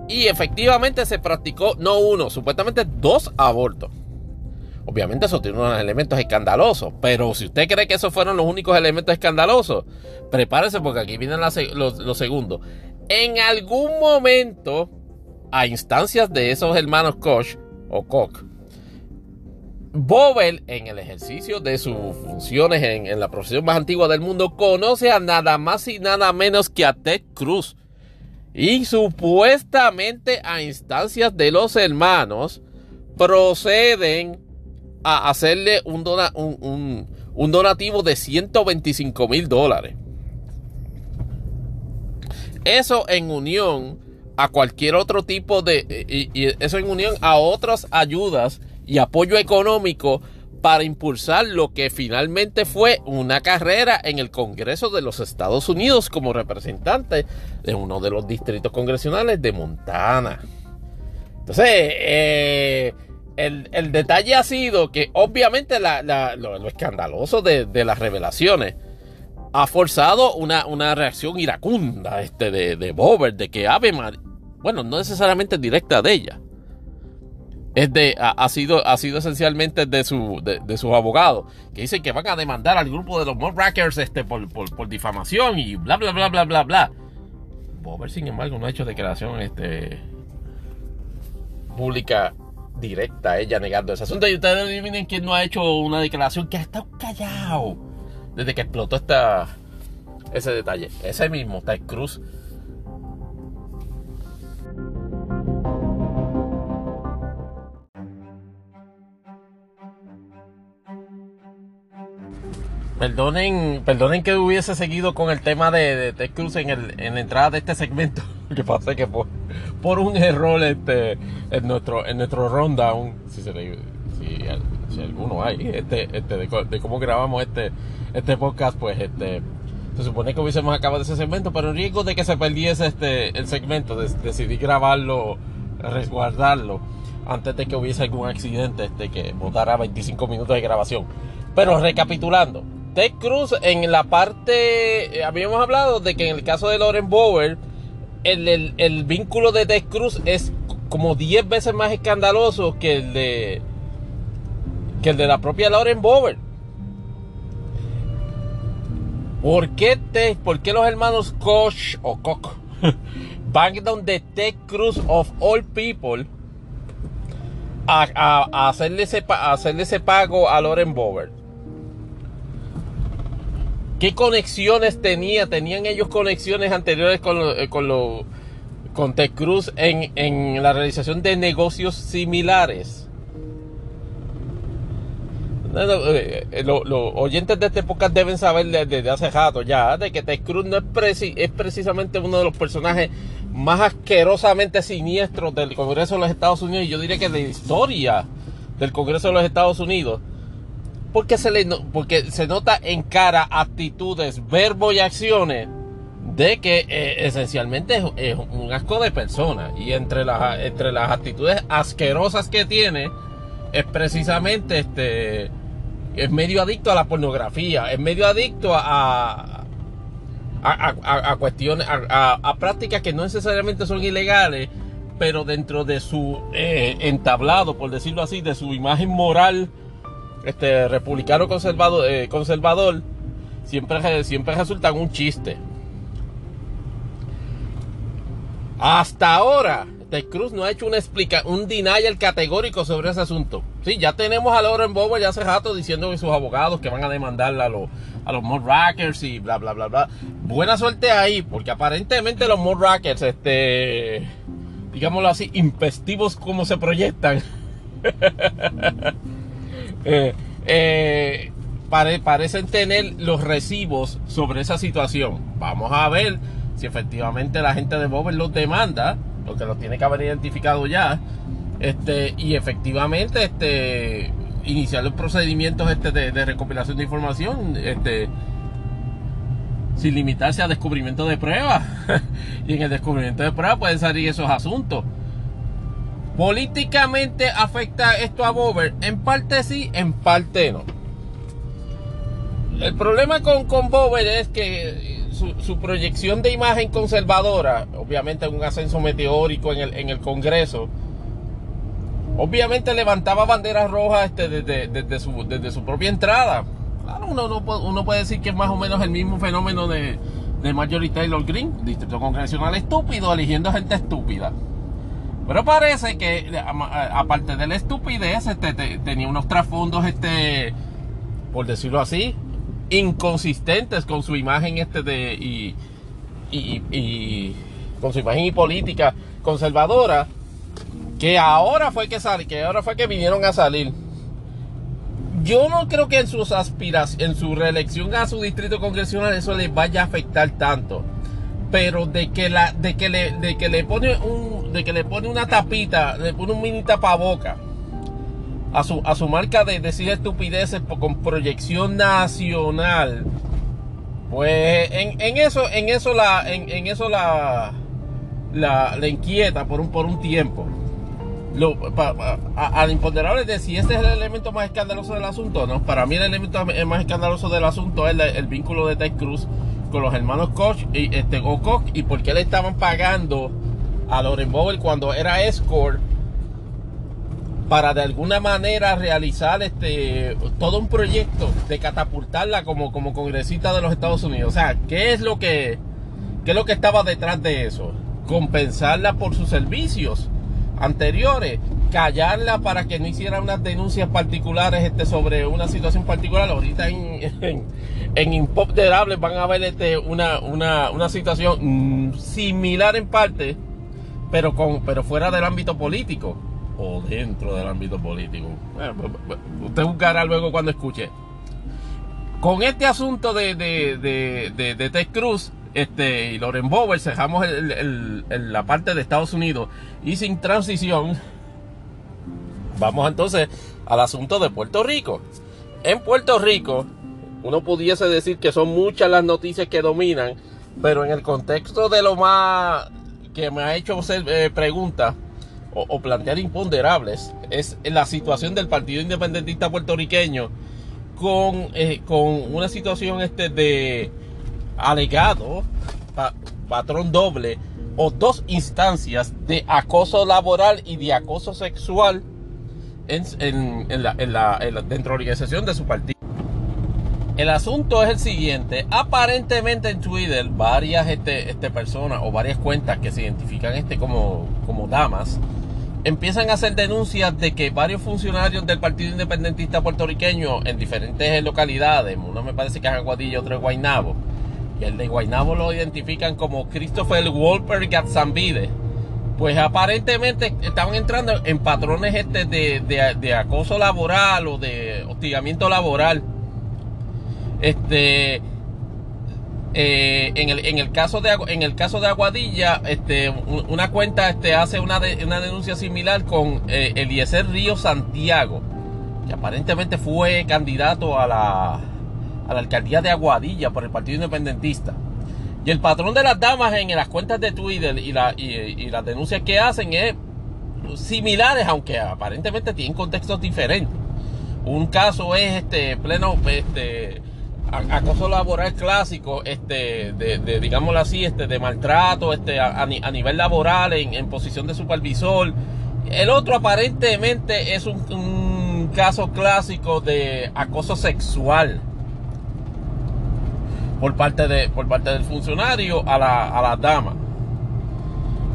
y efectivamente se practicó no uno, supuestamente dos abortos. Obviamente eso tiene unos elementos escandalosos, pero si usted cree que esos fueron los únicos elementos escandalosos, prepárese porque aquí vienen los, segundos. En algún momento, a instancias de esos hermanos Koch o Koch, Bobel, en el ejercicio de sus funciones en, en, la profesión más antigua del mundo, conoce a nada más y nada menos que a Ted Cruz, y supuestamente a instancias de los hermanos proceden a hacerle un, un, donativo de 125 mil dólares. Eso en unión a cualquier otro tipo de... Y eso en unión a otras ayudas y apoyo económico para impulsar lo que finalmente fue una carrera en el Congreso de los Estados Unidos como representante de uno de los distritos congresionales de Montana. Entonces, eh, el, detalle ha sido que obviamente lo, escandaloso de, las revelaciones ha forzado una, reacción iracunda este, de, de Bober, de que Ave bueno, no necesariamente directa de ella, es de, ha, sido, ha sido esencialmente de, su, de, sus abogados, que dicen que van a demandar al grupo de los Modrackers este, por, por, difamación y bla, bla, bla, bla, bla, bla. Bober, sin embargo, no ha hecho declaración este, pública directa, ella negando ese asunto. Y ustedes adivinen quién no ha hecho una declaración que ha estado callado desde que explotó esta, ese detalle. Ese mismo, Ted Cruz Perdonen, perdonen que hubiese seguido con el tema de, Ted Cruz en, el, en la entrada de este segmento. que pasa que por, por un error este, en nuestro en nuestro rundown, si, se, si, si alguno hay, este, este, de, cómo grabamos este, este podcast, pues este se supone que hubiésemos acabado ese segmento, pero en riesgo de que se perdiese este el segmento, decidí grabarlo, resguardarlo, antes de que hubiese algún accidente este, que botara 25 minutos de grabación. Pero recapitulando, Ted Cruz en la parte, eh, habíamos hablado de que en el caso de Loren Bower, el, vínculo de Ted Cruz es como 10 veces más escandaloso que el de que el de la propia Lauren Bower. ¿Por qué, ¿Por qué los hermanos Koch o Koch van donde Ted Cruz of all people a, hacerle, ese, a hacerle ese pago a Lauren Bower? ¿Qué conexiones tenía? ¿Tenían ellos conexiones anteriores con, eh, con, lo, Cruz en, en la realización de negocios similares? Eh, eh, los oyentes de este podcast deben saber desde, hace rato ya de que Ted Cruz no es, es precisamente uno de los personajes más asquerosamente siniestros del Congreso de los Estados Unidos y yo diría que de la historia del Congreso de los Estados Unidos porque se, le, porque se nota en cara actitudes, verbos y acciones de que eh, esencialmente es, un asco de persona. Y entre las, entre las actitudes asquerosas que tiene, es precisamente este. Es medio adicto a la pornografía, es medio adicto a, a, a, cuestiones, a, prácticas que no necesariamente son ilegales, pero dentro de su eh, entablado, por decirlo así, de su imagen moral este republicano conservador, eh, conservador siempre, siempre resultan un chiste. Hasta ahora, Ted Cruz no ha hecho una explica un denial categórico sobre ese asunto. Sí, ya tenemos a Lauren Bower ya hace rato diciendo que sus abogados que van a demandar a los a los mod rackers y bla bla bla bla. Buena suerte ahí, porque aparentemente los mod rackers, este, digámoslo así, impestivos como se proyectan. Eh, eh, parecen tener los recibos sobre esa situación. Vamos a ver si efectivamente la gente de Bober los demanda, porque los tiene que haber identificado ya, este, y efectivamente este, iniciar los procedimientos este, de, recopilación de información, este, sin limitarse a descubrimiento de pruebas. y en el descubrimiento de pruebas pueden salir esos asuntos. ¿Políticamente afecta esto a Bober? En parte sí, en parte no. El problema con, con Bober es que su, proyección de imagen conservadora, obviamente un ascenso meteórico en el, en el Congreso, obviamente levantaba banderas rojas este, desde, su, desde su propia entrada. Claro, uno, uno, puede decir que es más o menos el mismo fenómeno de, de Marjorie Taylor Green, distrito congresional estúpido, eligiendo gente estúpida. Pero parece que, aparte de la estupidez, este, tenía unos trasfondos, este, por decirlo así, inconsistentes con su imagen este de y, con su imagen y política conservadora que ahora fue que sal, que ahora fue que vinieron a salir. Yo no creo que en sus aspiraciones, en su reelección a su distrito congresional eso le vaya a afectar tanto pero de que la de que le de que le pone un de que le pone una tapita le pone un mini tapaboca a su, a su marca de decir estupideces con proyección nacional, pues en, en eso, en eso la, en, en eso la, la, la, inquieta por un, por un tiempo. Lo, al imponderable de si este es el elemento más escandaloso del asunto, no. Para mí el elemento más escandaloso del asunto es el, vínculo de Ted Cruz con los hermanos Koch y este Koch y por qué le estaban pagando a Loren Bowell cuando era escort para de alguna manera realizar este todo un proyecto de catapultarla como, como congresista de los Estados Unidos. O sea, ¿qué es lo que qué es lo que estaba detrás de eso? Compensarla por sus servicios anteriores, callarla para que no hiciera unas denuncias particulares este, sobre una situación particular. Ahorita en, en van a ver este, una, una, una situación mm, similar en parte, pero, con, pero fuera del ámbito político o dentro del ámbito político. usted buscará luego cuando escuche. Con este asunto de, de, de, de, Ted Cruz este, y Loren Bower, cerramos la parte de Estados Unidos y sin transición, vamos entonces al asunto de Puerto Rico. En Puerto Rico, uno pudiese decir que son muchas las noticias que dominan, pero en el contexto de lo más que me ha hecho hacer eh, preguntas, o, plantear imponderables es la situación del Partido Independentista puertorriqueño con, eh, con una situación este de alegado patrón doble o dos instancias de acoso laboral y de acoso sexual en, en, la, dentro de la organización de su partido. El asunto es el siguiente. Aparentemente en Twitter varias este, este personas o varias cuentas que se identifican este como, como damas empiezan a hacer denuncias de que varios funcionarios del Partido Independentista puertorriqueño en diferentes localidades, uno me parece que es Aguadilla, otro es Guaynabo, y el de Guaynabo lo identifican como Christopher Wolper Gatzambide, pues aparentemente estaban entrando en patrones este de, de acoso laboral o de hostigamiento laboral. Este, eh, en, el, en, el caso de, en el caso de Aguadilla, este, una cuenta este, hace una, una denuncia similar con eh, Eliezer Río Santiago, que aparentemente fue candidato a la, a la alcaldía de Aguadilla por el Partido Independentista. Y el patrón de las damas en las cuentas de Twitter y, la, y, las denuncias que hacen es similares, aunque aparentemente tienen contextos diferentes. Un caso es este pleno este acoso laboral clásico, este, de, digámoslo así, este, de maltrato, este, a, nivel laboral, en, posición de supervisor. El otro aparentemente es un, caso clásico de acoso sexual por parte, de, por parte del funcionario a la, a la dama.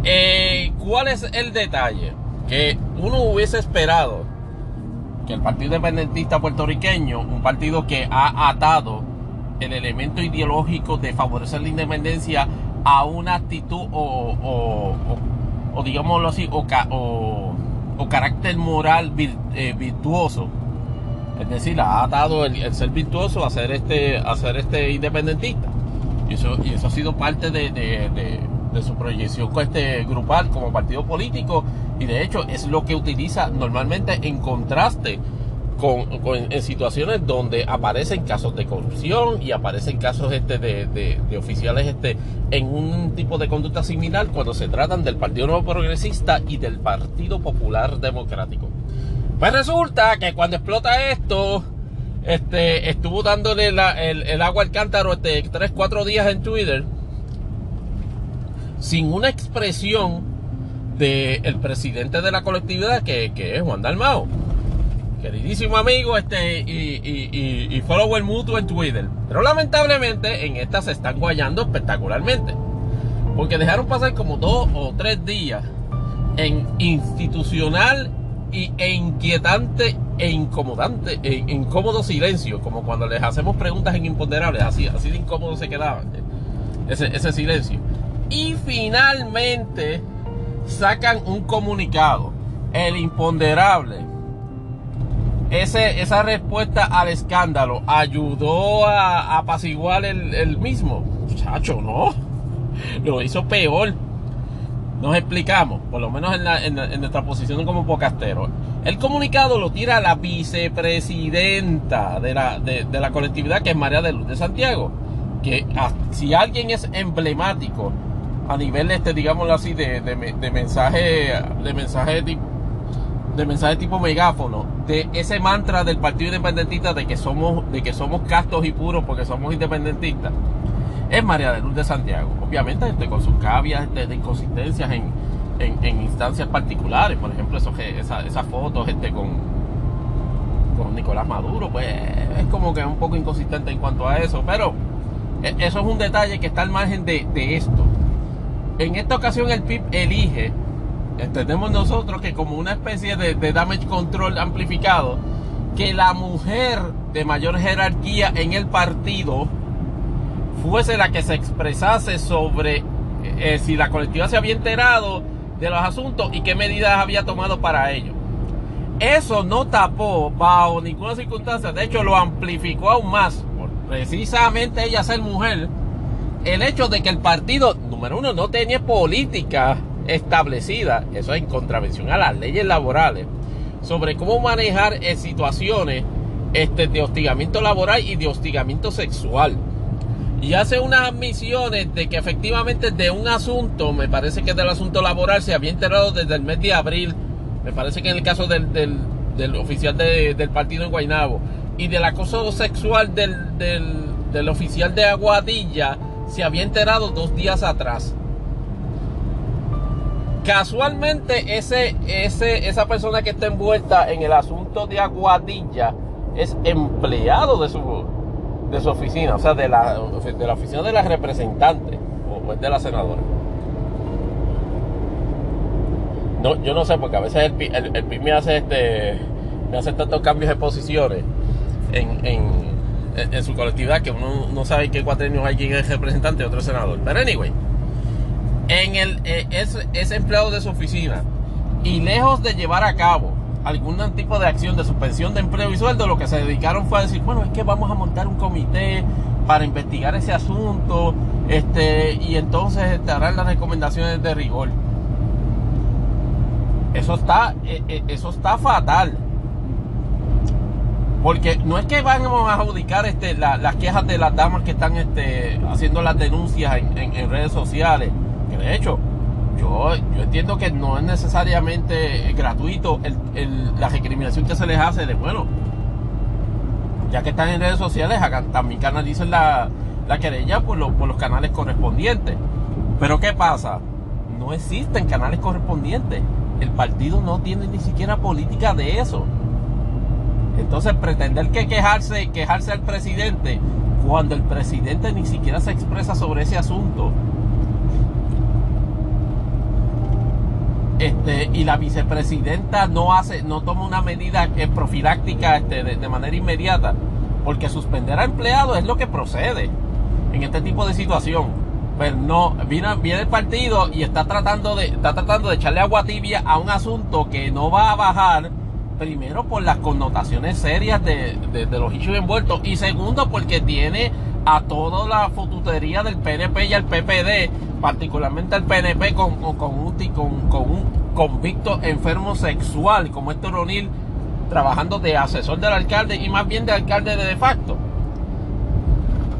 Eh, ¿Cuál es el detalle? Que uno hubiese esperado que el Partido Independentista puertorriqueño, un partido que ha atado el elemento ideológico de favorecer la independencia a una actitud o, o, digámoslo así, o, carácter moral eh, virtuoso. Es decir, ha atado el, ser virtuoso a ser este, a ser este independentista. Y eso, y eso ha sido parte de su proyección este grupal como partido político y de hecho es lo que utiliza normalmente en contraste con, en situaciones donde aparecen casos de corrupción y aparecen casos este de, de, oficiales este en un tipo de conducta similar cuando se tratan del Partido Nuevo Progresista y del Partido Popular Democrático. Pues resulta que cuando explota esto, este, estuvo dándole el, el, agua al cántaro este, 3, 4 días en Twitter sin una expresión del presidente de la colectividad que, es Juan Dalmao queridísimo amigo este, y, y, y, follower mutuo en Twitter. Pero lamentablemente en esta se están guayando espectacularmente. Porque dejaron pasar como dos o tres días en institucional y, e inquietante e incomodante, e incómodo silencio, como cuando les hacemos preguntas en imponderables, así, así de incómodo se quedaban ese, ese silencio. Y finalmente sacan un comunicado, el imponderable ese, esa respuesta al escándalo ayudó a, apaciguar el, mismo. Muchacho, no. Lo hizo peor. Nos explicamos, por lo menos en, nuestra posición como pocastero. El comunicado lo tira la vicepresidenta de la, de, la colectividad, que es María de Luz de Santiago. Que si alguien es emblemático a nivel, este, digámoslo así, de, de mensaje, de mensaje tipo de mensaje tipo megáfono, de ese mantra del Partido Independentista de que somos, de que somos castos y puros porque somos independentistas, es María de Luz de Santiago. Obviamente este, con sus cavias de, de inconsistencias en, en, instancias particulares, por ejemplo, eso, esas fotos este, con, con Nicolás Maduro, pues es como que un poco inconsistente en cuanto a eso, pero e, eso es un detalle que está al margen de, de esto. En esta ocasión el PIB elige entendemos nosotros que como una especie de, damage control amplificado, que la mujer de mayor jerarquía en el partido fuese la que se expresase sobre eh, si la colectiva se había enterado de los asuntos y qué medidas había tomado para ello. Eso no tapó bajo ninguna circunstancia, de hecho lo amplificó aún más, precisamente ella ser mujer, el hecho de que el partido, número uno, no tenía política establecida, eso es en contravención a las leyes laborales, sobre cómo manejar en situaciones este, de hostigamiento laboral y de hostigamiento sexual. Y hace unas admisiones de que efectivamente de un asunto, me parece que del asunto laboral se había enterado desde el mes de abril, me parece que en el caso del, oficial del partido en Guaynabo, y del acoso sexual del oficial de Aguadilla, se había enterado dos días atrás. Casualmente, ese, ese, esa persona que está envuelta en el asunto de Aguadilla es empleado de su, de su oficina, o sea, de la, de la oficina de la representante, o es de la senadora. No, yo no sé, porque a veces el, el, PIB me hace este me hace tantos cambios de posiciones en, en, en su colectividad que uno no sabe qué cuatrenio hay quien es representante otro senador. Pero anyway en el, eh, es, empleado de su oficina y lejos de llevar a cabo algún tipo de acción de suspensión de empleo y sueldo, lo que se dedicaron fue a decir, bueno, es que vamos a montar un comité para investigar ese asunto este, y entonces este, harán las recomendaciones de rigor. Eso está, eh, eh, eso está fatal. Porque no es que vamos a adjudicar este, las quejas de las damas que están este, haciendo las denuncias en redes sociales de hecho, yo, entiendo que no es necesariamente gratuito la recriminación que se les hace de, bueno, ya que están en redes sociales, también canalicen la, la querella por los canales correspondientes. Pero ¿qué pasa? No existen canales correspondientes. El partido no tiene ni siquiera política de eso. Entonces pretender que quejarse, quejarse al presidente cuando el presidente ni siquiera se expresa sobre ese asunto Este, y la vicepresidenta no hace, no toma una medida eh, profiláctica este, de, manera inmediata, porque suspender a empleados es lo que procede en este tipo de situación. Pero no, viene, viene el partido y está tratando de, está tratando de echarle agua tibia a un asunto que no va a bajar, primero por las connotaciones serias de, los hechos envueltos, y segundo porque tiene a toda la fututería del PNP y al PPD particularmente al PNP con, con, con, un, con, un convicto enfermo sexual como Héctor O'Neill trabajando de asesor del alcalde y más bien de alcalde de de facto.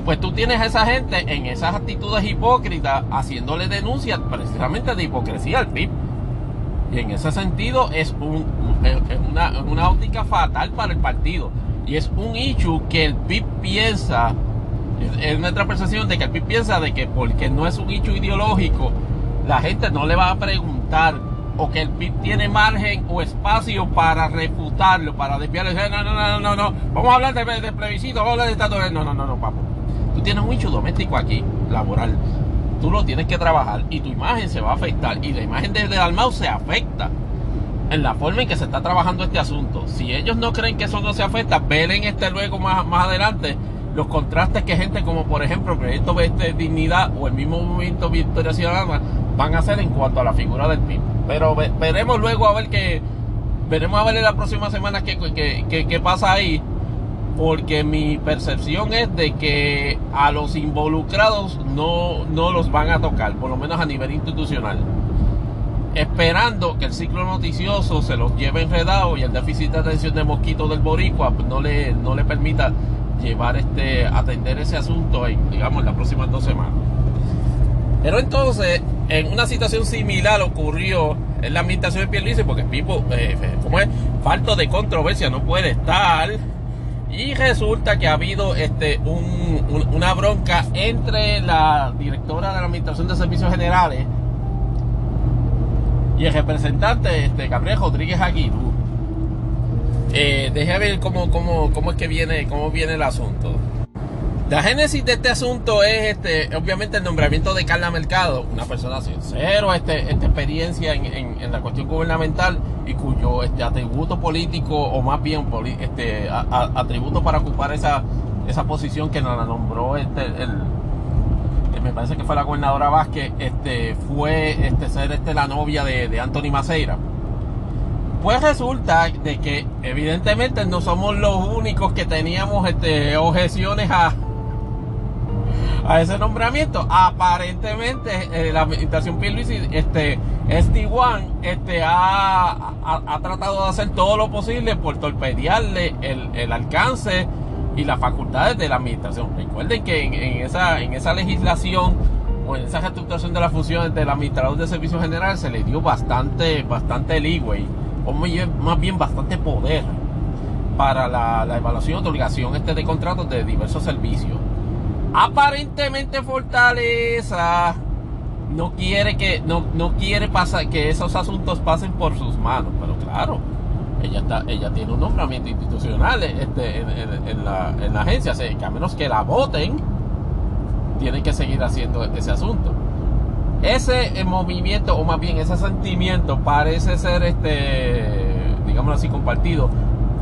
Pues tú tienes a esa gente en esas actitudes hipócritas haciéndole denuncias precisamente de hipocresía al PIB. Y en ese sentido es, un, una, una óptica fatal para el partido. Y es un hecho que el PIB piensa es nuestra percepción de que el PIB piensa de que porque no es un hecho ideológico, la gente no le va a preguntar o que el PIB tiene margen o espacio para refutarlo, para desviarlo. No, no, no, no, no, vamos a hablar de, de plebiscito, vamos a hablar de Estado. No, no, no, no, papo. Tú tienes un hecho doméstico aquí, laboral. Tú lo tienes que trabajar y tu imagen se va a afectar. Y la imagen de Dalmau se afecta en la forma en que se está trabajando este asunto. Si ellos no creen que eso no se afecta, velen este luego más, más adelante los contrastes que gente como por ejemplo Proyecto este, Dignidad o el mismo Movimiento Victoria Ciudadana van a hacer en cuanto a la figura del PIB. Pero veremos luego a ver qué, veremos a ver en la próxima semana qué, qué, pasa ahí, porque mi percepción es de que a los involucrados no, no los van a tocar, por lo menos a nivel institucional. esperando que el ciclo noticioso se los lleve enredado y el déficit de atención de mosquito del boricua no le, no le permita llevar este, atender ese asunto en, digamos, las próximas dos semanas. Pero entonces, en una situación similar ocurrió en la administración de Pierluisi, porque Pipo, eh, como es, falto de controversia, no puede estar. Y resulta que ha habido este, una bronca entre la directora de la Administración de Servicios Generales y el representante este, Gabriel Rodríguez Aguirre. Eh, deje ver cómo, cómo, cómo es que viene, cómo viene el asunto. La génesis de este asunto es este, obviamente el nombramiento de Carla Mercado, una persona sin cero este, esta experiencia en, la cuestión gubernamental y cuyo este, atributo político, o más bien este, atributo para ocupar esa, esa posición que nos la nombró este, el, me parece que fue la gobernadora Vázquez, este, fue este, ser este, la novia de, de Anthony Maceira. Pues resulta de que evidentemente no somos los únicos que teníamos este, objeciones a, a ese nombramiento. Aparentemente eh, la administración Pierluisi, este, este este, ha, ha, tratado de hacer todo lo posible por torpedearle el, el alcance y las facultades de la administración. Recuerden que en, esa, en esa legislación o en esa reestructuración de las funciones del administrador de servicios generales se le dio bastante, bastante leeway, o más bien bastante poder para la, evaluación y otorgación este de contratos de diversos servicios. Aparentemente Fortaleza no quiere que no, no quiere pasar que esos asuntos pasen por sus manos, pero claro, ella está, ella tiene un nombramiento institucional este, en, la, en la agencia, así que a menos que la voten, tienen que seguir haciendo ese asunto. Ese eh, movimiento, o más bien ese sentimiento, parece ser, este, digamos así, compartido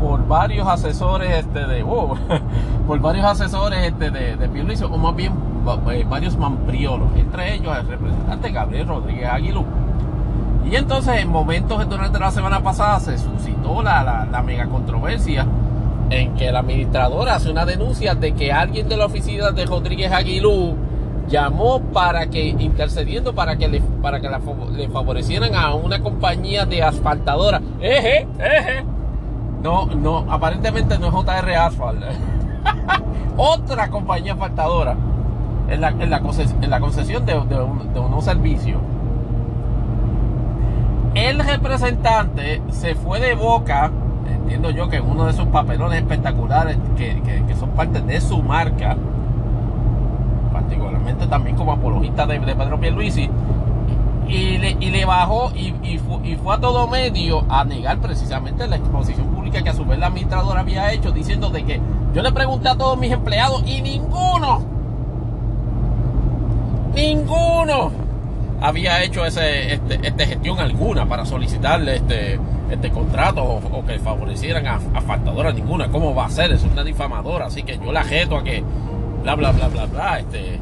por varios asesores este, de, oh, por varios asesores este, de, de o más bien eh, varios mampriolos, entre ellos el representante Gabriel Rodríguez Aguilú y entonces en momentos durante la semana pasada se suscitó la, la, mega controversia en que la administradora hace una denuncia de que alguien de la oficina de Rodríguez Aguilú llamó para que intercediendo para que le, para que le favorecieran a una compañía de asfaltadora. Eje, eje. No, no, aparentemente no es JR Asphalt. Otra compañía asfaltadora en la, concesión, de, de, de unos servicios el representante se fue de boca, entiendo yo que uno de esos papelones espectaculares que, son parte de su marca, particularmente también como apologista de, Pedro Pierluisi, y le, y le bajó y, fue, a todo medio a negar precisamente la exposición pública que a su vez la administradora había hecho, diciendo de que yo le pregunté a todos mis empleados y ninguno, ninguno había hecho ese, este, este, gestión alguna para solicitarle este, este contrato o, que favorecieran a, a, ninguna. ¿Cómo va a ser? Es una difamadora, así que yo la jeto a que bla bla bla bla bla. Este.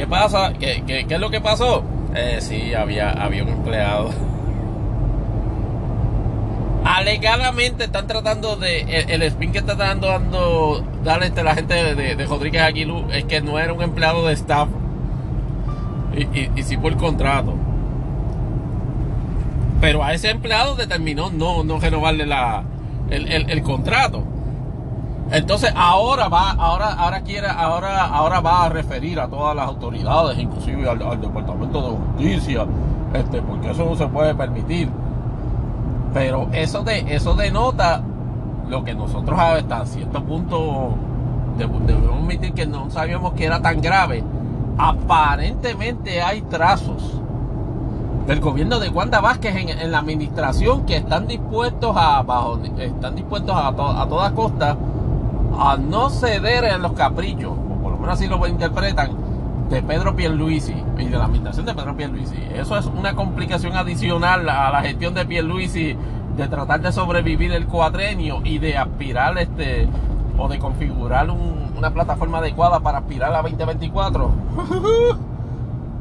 ¿Qué pasa? ¿Qué, qué, qué es lo que pasó? Eh, sí, había, había un empleado. Alegadamente están tratando de. El, spin que está dando, dando darle este, la gente de, Rodríguez Aguilú es que no era un empleado de staff y, y, sí por contrato. Pero a ese empleado determinó no, no renovarle la, el, contrato. Entonces ahora va, ahora, ahora quiere, ahora, ahora va a referir a todas las autoridades, inclusive al, Departamento de Justicia, este, porque eso no se puede permitir. Pero eso de, eso denota lo que nosotros hasta cierto punto debemos admitir que no sabíamos que era tan grave aparentemente hay trazos del gobierno de Wanda Vázquez en, la administración que están dispuestos a bajo, están dispuestos a, a toda costa a no ceder en los caprichos, o por lo menos así lo interpretan, de Pedro Pierluisi y de la administración de Pedro Pierluisi. Eso es una complicación adicional a la gestión de Pierluisi de tratar de sobrevivir el cuadrenio y de aspirar este o de configurar una plataforma adecuada para aspirar a 2024?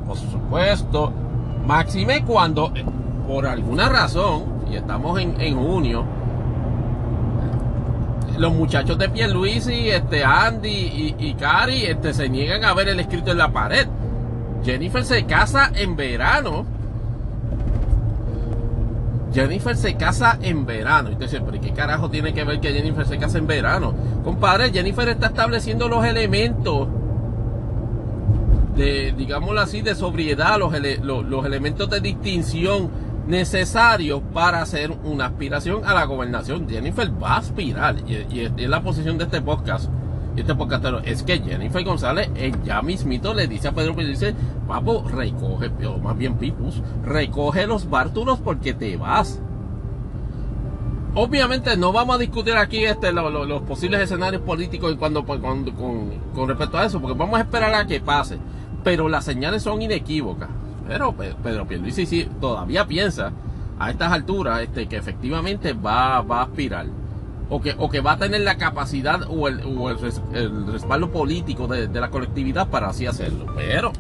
Por supuesto. Máxime cuando, por alguna razón, y estamos en, junio, los muchachos de Pierluisi, este, Andy y, y Cari este, se niegan a ver el escrito en la pared. Jennifer se casa en verano Jennifer se casa en verano. Y usted dice, pero ¿qué carajo tiene que ver que Jennifer se casa en verano? Compadre, Jennifer está estableciendo los elementos de, digámoslo así, de sobriedad, los, los, elementos de distinción necesarios para hacer una aspiración a la gobernación. Jennifer va a aspirar, y, es la posición de este podcast. Y este podcastero es que Jennifer González eh, ya mismito le dice a Pedro Pérez, dice, papo, recoge, o más bien Pipus, recoge los bártulos porque te vas. Obviamente no vamos a discutir aquí este, los posibles escenarios políticos cuando, con, con, respecto a eso, porque vamos a esperar a que pase pero las señales son inequívocas. Pero Pedro Pierluisi sí, todavía piensa a estas alturas este, que efectivamente va, va a aspirar. O que, o que va a tener la capacidad o el, respaldo político de, la colectividad para así hacerlo. Pero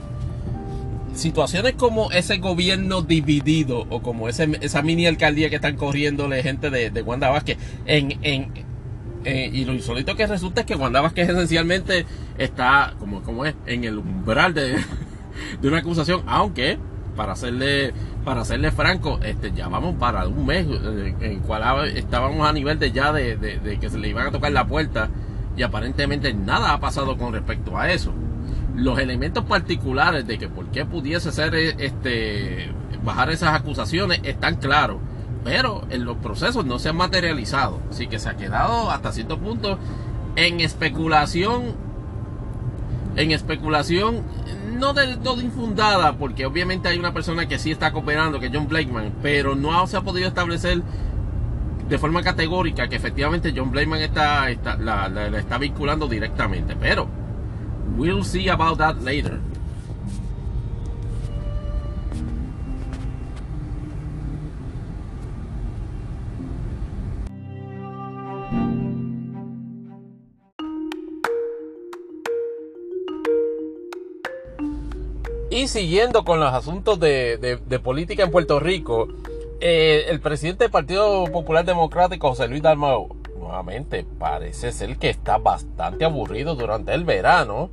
situaciones como ese gobierno dividido o como ese, esa mini alcaldía que están corriéndole gente de, de Wanda Vázquez en, en, eh, y lo insólito que resulta es que Wanda Vázquez esencialmente está, como, como es, en el umbral de, de una acusación, aunque para hacerle para hacerle franco, este, ya vamos para un mes eh, en cual estábamos a nivel de ya de, de, que se le iban a tocar la puerta y aparentemente nada ha pasado con respecto a eso. Los elementos particulares de que por qué pudiese ser este bajar esas acusaciones están claros pero en los procesos no se han materializado. Así que se ha quedado hasta cierto punto en especulación. En especulación no del todo infundada, porque obviamente hay una persona que sí está cooperando, que es John Blakeman, pero no se ha podido establecer de forma categórica que efectivamente John Blakeman está, está la, la está vinculando directamente. Pero we'll see about that later. Siguiendo con los asuntos de, política en Puerto Rico, eh, el presidente del Partido Popular Democrático, José Luis Dalmau, nuevamente parece ser que está bastante aburrido durante el verano,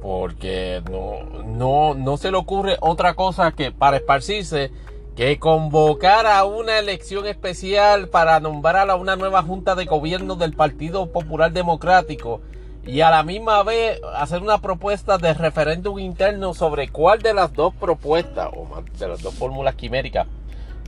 porque no, no, no se le ocurre otra cosa que para esparcirse que convocar a una elección especial para nombrar a una nueva junta de gobierno del Partido Popular Democrático y a la misma vez hacer una propuesta de referéndum interno sobre cuál de las dos propuestas o de las dos fórmulas quiméricas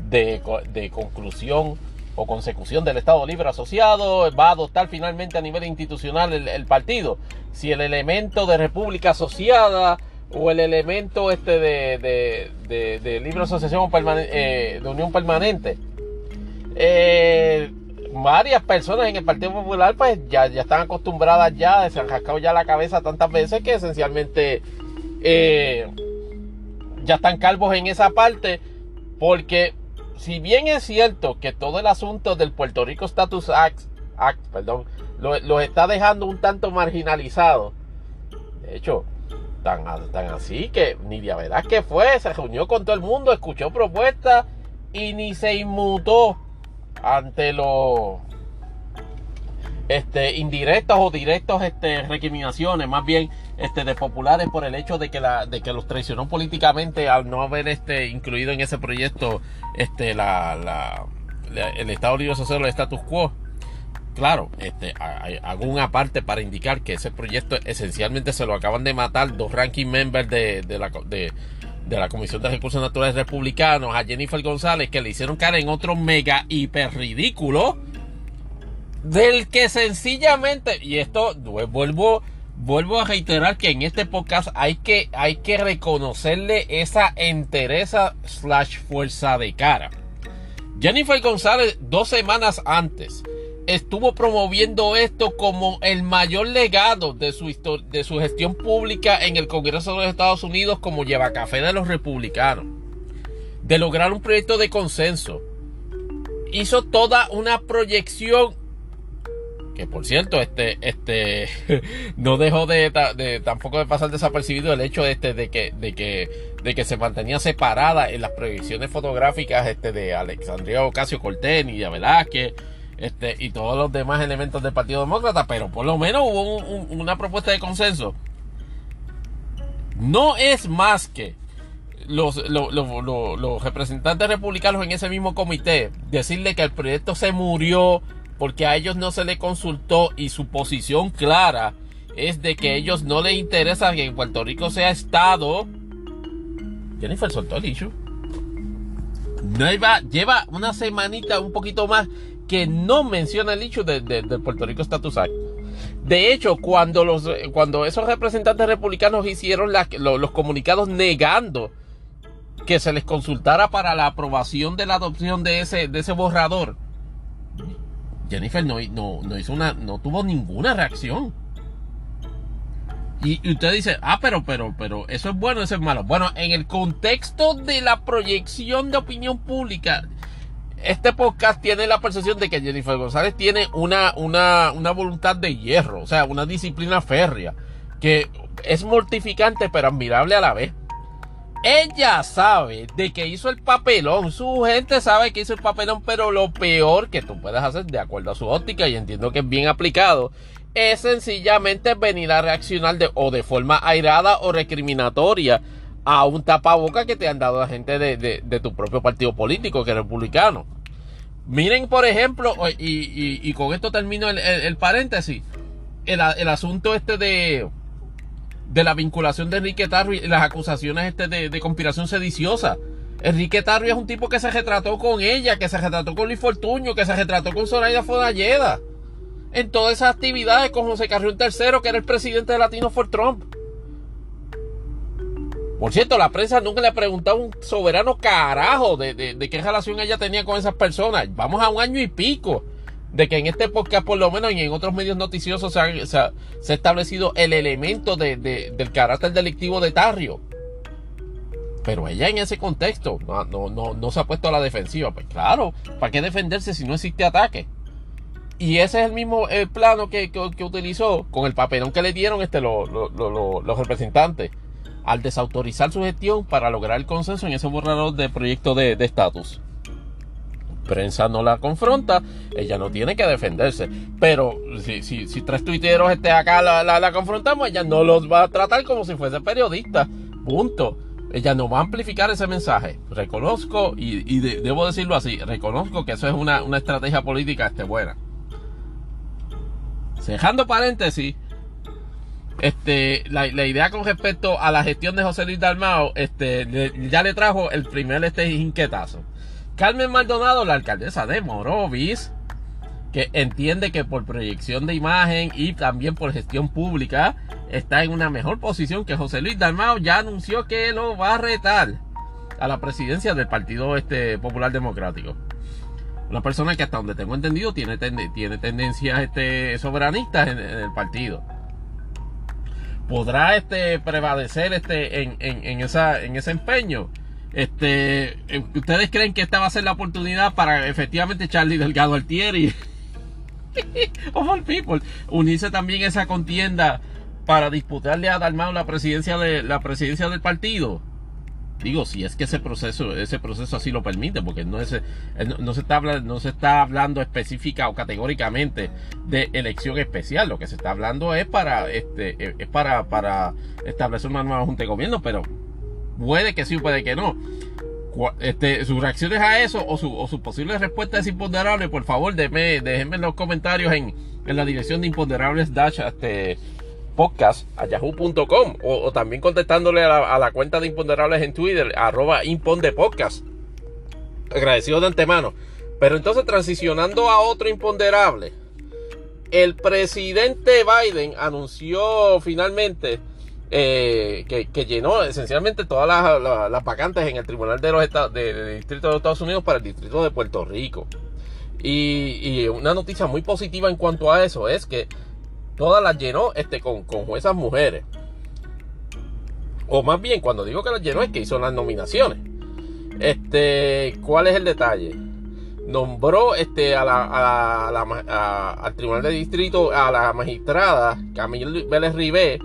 de, conclusión o consecución del Estado Libre Asociado va a adoptar finalmente a nivel institucional el, partido. Si el elemento de República Asociada o el elemento este de, de, Libre Asociación eh, de Unión Permanente. Eh, varias personas en el Partido Popular pues ya, ya están acostumbradas ya, se han rascado ya la cabeza tantas veces que esencialmente eh, ya están calvos en esa parte porque si bien es cierto que todo el asunto del Puerto Rico Status Act, Act perdón, lo, está dejando un tanto marginalizado, de hecho, tan, tan así que ni de verdad que fue, se reunió con todo el mundo, escuchó propuestas y ni se inmutó ante los este, indirectos o directos este, recriminaciones, más bien este, de populares por el hecho de que, la, de que los traicionó políticamente al no haber este, incluido en ese proyecto este, la, el Estado Libre Social, el status quo. Claro, este, hago una parte para indicar que ese proyecto esencialmente se lo acaban de matar dos ranking members de, de la, de, de la Comisión de Recursos Naturales Republicanos a Jennifer González que le hicieron cara en otro mega hiper ridículo del que sencillamente y esto vuelvo vuelvo a reiterar que en este podcast hay que hay que reconocerle esa entereza slash fuerza de cara. Jennifer González dos semanas antes estuvo promoviendo esto como el mayor legado de su, de su gestión pública en el Congreso de los Estados Unidos como lleva café de los republicanos. De lograr un proyecto de consenso. Hizo toda una proyección que por cierto, este, este, no dejó de, tampoco de pasar desapercibido el hecho este de que, de que, de que se mantenía separada en las proyecciones fotográficas este de Alexandria Ocasio Cortés y de Velázquez este, y todos los demás elementos del Partido Demócrata, pero por lo menos hubo una propuesta de consenso. No es más que los, representantes republicanos en ese mismo comité decirle que el proyecto se murió porque a ellos no se le consultó y su posición clara es de que a ellos no les interesa que Puerto Rico sea Estado. Jennifer soltó el issue. No lleva una semanita, un poquito más, que no menciona el issue de, Puerto Rico Status Act. De hecho, cuando, los, cuando esos representantes republicanos hicieron los comunicados negando que se les consultara para la aprobación de la adopción de ese, de ese borrador, Jennifer no, hizo una, no tuvo ninguna reacción. Y, usted dice, ah, pero, pero, pero, eso es bueno, eso es malo. Bueno, en el contexto de la proyección de opinión pública, este podcast tiene la percepción de que Jennifer González tiene una, una, una voluntad de hierro, o sea, una disciplina férrea, que es mortificante pero admirable a la vez. Ella sabe de que hizo el papelón, su gente sabe que hizo el papelón, pero lo peor que tú puedes hacer de acuerdo a su óptica, y entiendo que es bien aplicado, es sencillamente venir a reaccionar de, o de forma airada o recriminatoria a un tapaboca que te han dado la gente de, tu propio partido político, que es republicano. Miren, por ejemplo, y, con esto termino el, paréntesis, el, el asunto este de de la vinculación de Enrique Tarrio y las acusaciones este de, conspiración sediciosa. Enrique Tarrio es un tipo que se retrató con ella, que se retrató con Luis Fortuño, que se retrató con Soraya Fodalleda. En todas esas actividades con José Carrión III, que era el presidente de Latino for Trump. Por cierto, la prensa nunca le ha preguntado a un soberano carajo de, de qué relación ella tenía con esas personas. Vamos a un año y pico de que en este podcast, por lo menos, y en otros medios noticiosos, se ha, establecido el elemento del carácter delictivo de Tarrio. Pero ella en ese contexto no, no, no, se ha puesto a la defensiva. Pues claro, ¿para qué defenderse si no existe ataque? Y ese es el mismo eh, plano que, utilizó con el papelón que le dieron este, los representantes al desautorizar su gestión para lograr el consenso en ese borrador de proyecto de estatus prensa no la confronta, ella no tiene que defenderse. Pero si, si, si tres tuiteros este acá la, la, confrontamos, ella no los va a tratar como si fuese periodista. Punto. Ella no va a amplificar ese mensaje. Reconozco, y, debo decirlo así, reconozco que eso es una, estrategia política este, buena. Dejando paréntesis, este, la, idea con respecto a la gestión de José Luis Dalmao, este, ya le trajo el primer este inquietazo. Carmen Maldonado, la alcaldesa de Morovis, que entiende que por proyección de imagen y también por gestión pública está en una mejor posición que José Luis Dalmao, ya anunció que lo va a retar a la presidencia del Partido este, Popular Democrático. Una persona que hasta donde tengo entendido tiene, tiene tendencias este, soberanistas en, el partido. ¿Podrá este, prevalecer este, en, en, esa, en ese empeño? Este, eh, ¿Ustedes creen que esta va a ser la oportunidad para efectivamente Charlie Delgado Altieri of all people unirse también a esa contienda para disputarle a Dalmau la presidencia de la presidencia del partido? Digo, si es que ese proceso, ese proceso así lo permite, porque no, es, no, se está, no se está hablando específica o categóricamente de elección especial. Lo que se está hablando es para, este, es para, para establecer una nueva junta de gobierno, pero Puede que sí, puede que no. Este, sus reacciones a eso o su, o su posible respuesta es imponderable, por favor, déjenme, déjenme en los comentarios en, en la dirección de imponderables dash este, podcast a yahoo.com o, también contestándole a la, cuenta de imponderables en Twitter, arroba impondepodcast. Agradecido de antemano. Pero entonces transicionando a otro imponderable, el presidente Biden anunció finalmente eh, que, llenó esencialmente todas las, vacantes en el Tribunal de los Estados, de, Distrito de los Estados Unidos para el Distrito de Puerto Rico. Y, una noticia muy positiva en cuanto a eso es que todas las llenó este, con, con juezas mujeres. O más bien, cuando digo que las llenó es que hizo las nominaciones. Este, ¿cuál es el detalle? Nombró este, a la, a al Tribunal de Distrito a la magistrada Camille Vélez Ribé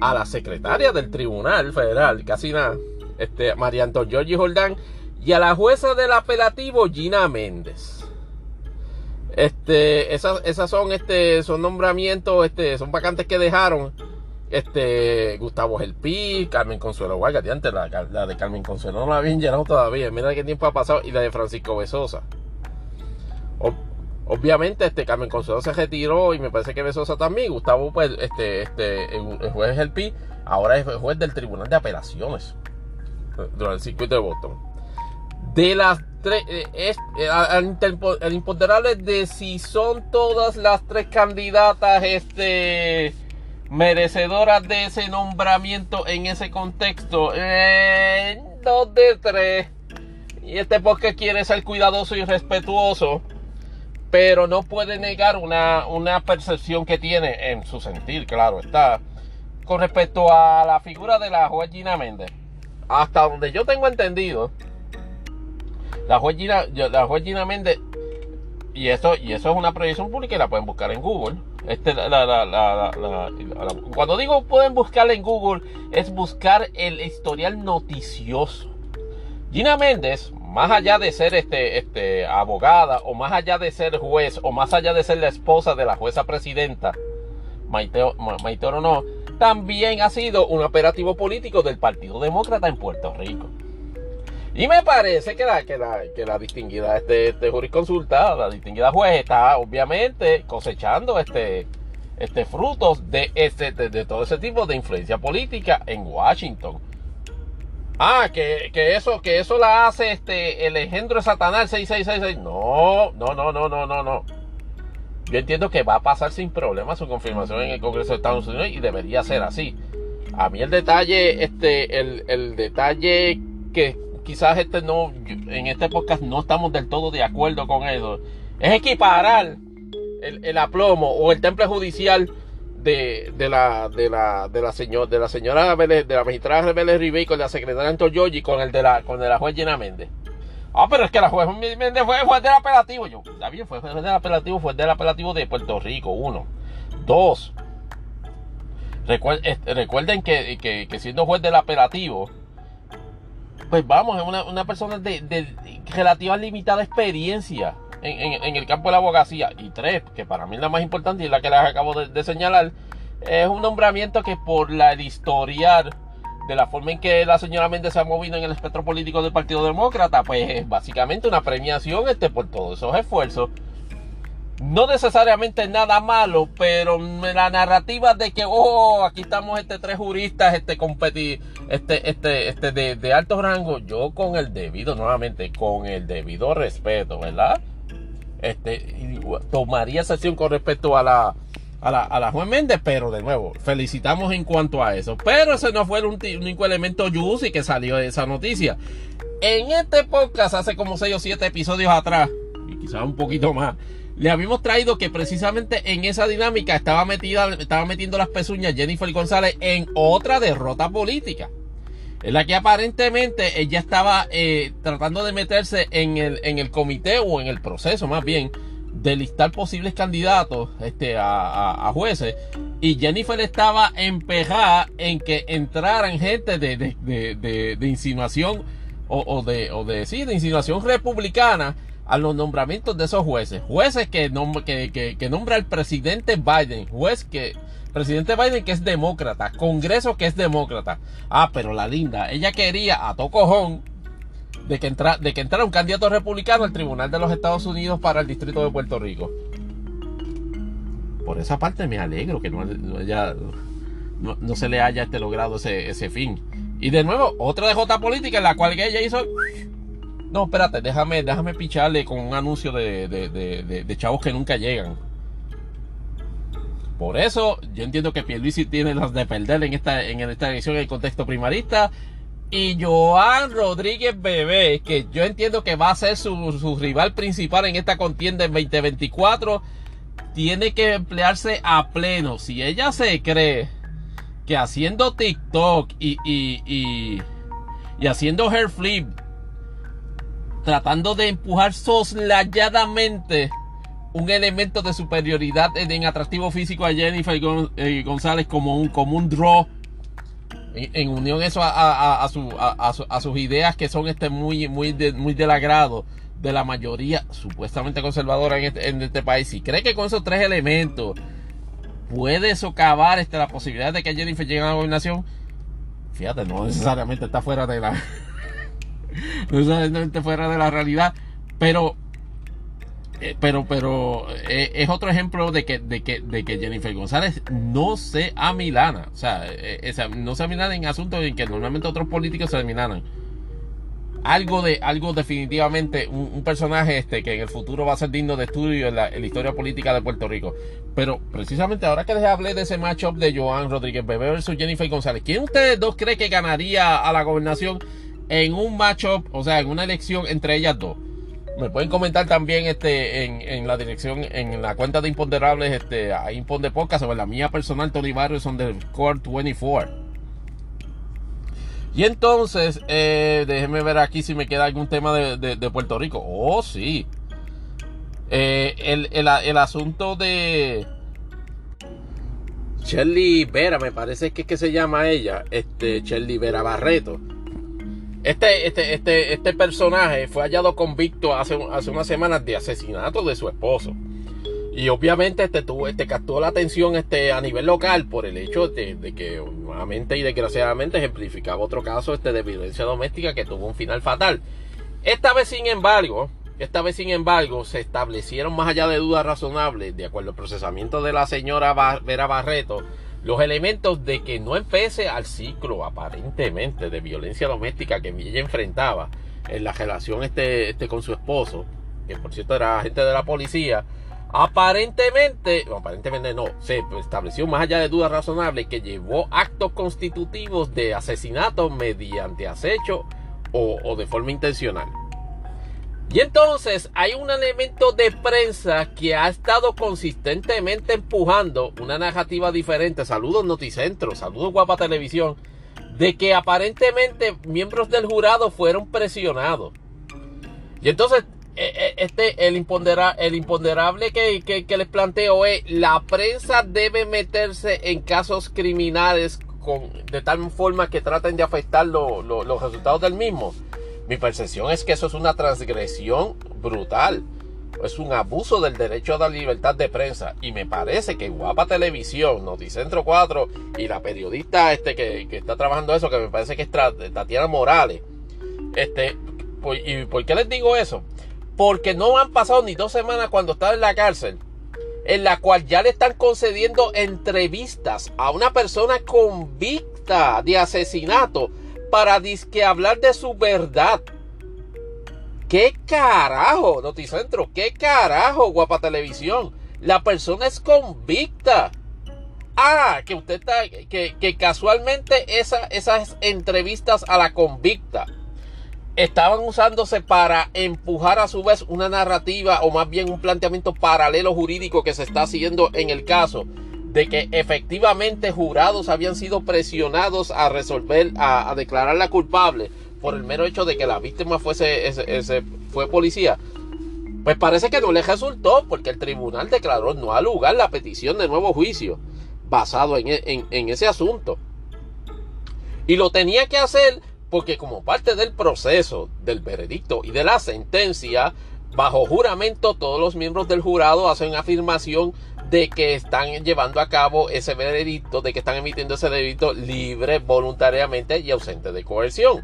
a la secretaria del Tribunal Federal, casi nada, este, María Antonio Jordán, y a la jueza del apelativo Gina Méndez. Este, esas, esas son, este, son nombramientos, este, son vacantes que dejaron este Gustavo Gelpi, Carmen Consuelo Vargas, antes la, la, de Carmen Consuelo no la habían llenado todavía, mira qué tiempo ha pasado, y la de Francisco Besosa. obviamente este Carmen Consuelo se retiró y me parece que Besosa también, Gustavo pues este, este el, juez Gelpi ahora es juez del Tribunal de Apelaciones durante el circuito de Boston. De las tres, eh, es, eh, imponderable de si son todas las tres candidatas este merecedoras de ese nombramiento en ese contexto. Eh, dos de tres. Y este porque quiere ser cuidadoso y respetuoso. Pero no puede negar una, una percepción que tiene en su sentir, claro está. Con respecto a la figura de la juez Gina Méndez. Hasta donde yo tengo entendido. La juez Gina, la juez Méndez. Y eso, y eso es una proyección pública y la pueden buscar en Google este, cuando digo pueden buscarla en Google, es buscar el historial noticioso. Gina Méndez, más allá de ser este, este, abogada, o más allá de ser juez, o más allá de ser la esposa de la jueza presidenta, Maite, Maite no, también ha sido un operativo político del Partido Demócrata en Puerto Rico. Y me parece que la, que la, que la distinguida este, este jurisconsulta, la distinguida juez, está obviamente cosechando este, este frutos de, este, de, todo ese tipo de influencia política en Washington. Ah, que, que, eso, que eso la hace este, el engendro de Satanás 6666. No, no, no, no, no, no, no. Yo entiendo que va a pasar sin problema su confirmación en el Congreso de Estados Unidos y debería ser así. A mí el detalle, este, el, el detalle que quizás este no, en este podcast no estamos del todo de acuerdo con eso, es equiparar el, aplomo o el temple judicial de, de, la de la de la señora de la señora de la magistrada Rebele Ribey con la secretaria Antoyogi con el de la con el de la juez Gina Méndez. Ah, pero es que la juez Méndez fue juez del apelativo. Yo, está bien, fue juez del apelativo, fue del apelativo de Puerto Rico, uno. Dos. Este, recuerden que, que, que siendo juez del apelativo, pues vamos, es una, una persona de, de, relativa limitada experiencia en, el campo de la abogacía. Y tres, que para mí es la más importante y la que les acabo de, señalar, es un nombramiento que por la, el historial de la forma en que la señora Méndez se ha movido en el espectro político del Partido Demócrata, pues es básicamente una premiación este, por todos esos esfuerzos no necesariamente nada malo, pero la narrativa de que, oh, aquí estamos este tres juristas, este competi este, este, este de, de, alto rango, yo con el debido, nuevamente, con el debido respeto, ¿verdad? Este, tomaría sesión con respecto a la, a la, a la juez Méndez, pero de nuevo, felicitamos en cuanto a eso. Pero ese no fue un único elemento juicy que salió de esa noticia. En este podcast, hace como 6 o 7 episodios atrás, y quizás un poquito más, le habíamos traído que precisamente en esa dinámica estaba metida, estaba metiendo las pezuñas Jennifer González en otra derrota política. En la que aparentemente ella estaba eh, tratando de meterse en el, en el comité o en el proceso más bien de listar posibles candidatos este, a, jueces. Y Jennifer estaba empejada en que entraran gente de, de, insinuación o, de, o de, sí, de insinuación republicana a los nombramientos de esos jueces. Jueces que, que, que, nombra el presidente Biden. Juez que... Presidente Biden que es demócrata. Congreso que es demócrata. Ah, pero la linda. Ella quería a tocojón de que, de que entrara un candidato republicano al Tribunal de los Estados Unidos para el Distrito de Puerto Rico. Por esa parte me alegro que no, no, se le haya este logrado ese, ese fin. Y de nuevo, otra DJ política en la cual ella hizo no, espérate, déjame, déjame picharle con un anuncio de, de, chavos que nunca llegan. Por eso, yo entiendo que Pierluisi tiene las de perder en esta, en esta edición en el contexto primarista. Y Joan Rodríguez Bebé, que yo entiendo que va a ser su, su rival principal en esta contienda en 2024, tiene que emplearse a pleno. Si ella se cree que haciendo TikTok y, y, y, y haciendo hair flip tratando de empujar soslayadamente un elemento de superioridad en atractivo físico a Jennifer eh, González como un, como un draw en, unión eso a, a, sus ideas que son este muy, muy, muy del agrado de la mayoría supuestamente conservadora en este, en este país. Y cree que con esos tres elementos puede socavar este, la posibilidad de que Jennifer llegue a la gobernación, fíjate, no necesariamente está fuera de la. necesariamente fuera de la realidad, pero. Eh, pero, pero eh, es otro ejemplo de que, de, que, de que Jennifer González no se amilana. O sea, eh, no se amilana en asuntos en que normalmente otros políticos se amilanan algo de algo definitivamente un, personaje este que en el futuro va a ser digno de estudio en la, historia política de Puerto Rico pero precisamente ahora que les hablé de ese matchup de Joan Rodríguez Bebé versus Jennifer González ¿quién ustedes dos cree que ganaría a la gobernación en un matchup o sea en una elección entre ellas dos? me pueden comentar también este en, la dirección en la cuenta de Imponderables este a Imponde Podcast o en la mía personal Tony Barrios son del Core 24 y entonces, eh, déjenme ver aquí si me queda algún tema de, Puerto Rico. Oh, sí. Eh, el, asunto de Shelly Vera, me parece que que se llama ella, este Shelly Vera Barreto. Este, este, este, este personaje fue hallado convicto hace, hace unas semanas de asesinato de su esposo. Y obviamente este, tuvo, este captó la atención este, a nivel local por el hecho de, que nuevamente y desgraciadamente ejemplificaba otro caso este, de violencia doméstica que tuvo un final fatal. Esta vez sin embargo, esta vez sin embargo se establecieron más allá de dudas razonables, de acuerdo al procesamiento de la señora Vera Barreto, los elementos de que no empece al ciclo aparentemente de violencia doméstica que ella enfrentaba en la relación este, este con su esposo, que por cierto era agente de la policía, Aparentemente, aparentemente no, se estableció más allá de dudas razonables que llevó actos constitutivos de asesinato mediante acecho o, de forma intencional. Y entonces hay un elemento de prensa que ha estado consistentemente empujando una narrativa diferente. Saludos Noticentro, saludos Guapa Televisión, de que aparentemente miembros del jurado fueron presionados. Y entonces eh, eh, este, el, el imponderable que, les planteo es, la prensa debe meterse en casos criminales con, de tal forma que traten de afectar los resultados del mismo. Mi percepción es que eso es una transgresión brutal. Es un abuso del derecho a la libertad de prensa. Y me parece que Guapa Televisión, Noticentro 4 y la periodista este que, está trabajando eso, que me parece que es Tatiana Morales. Este, ¿Y por qué les digo eso? porque no han pasado ni dos semanas cuando estaba en la cárcel, en la cual ya le están concediendo entrevistas a una persona convicta de asesinato para disque hablar de su verdad. ¿Qué carajo, Noticentro? ¿Qué carajo, Guapa Televisión? La persona es convicta. Ah, que usted está, que, que casualmente esa, esas entrevistas a la convicta estaban usándose para empujar a su vez una narrativa o más bien un planteamiento paralelo jurídico que se está haciendo en el caso de que efectivamente jurados habían sido presionados a resolver, a, declararla culpable por el mero hecho de que la víctima fuese ese, fue policía. Pues parece que no le resultó porque el tribunal declaró no al lugar la petición de nuevo juicio basado en ese asunto. Y lo tenía que hacer porque como parte del proceso del veredicto y de la sentencia, bajo juramento todos los miembros del jurado hacen afirmación de que están llevando a cabo ese veredicto, de que están emitiendo ese veredicto libre, voluntariamente y ausente de coerción.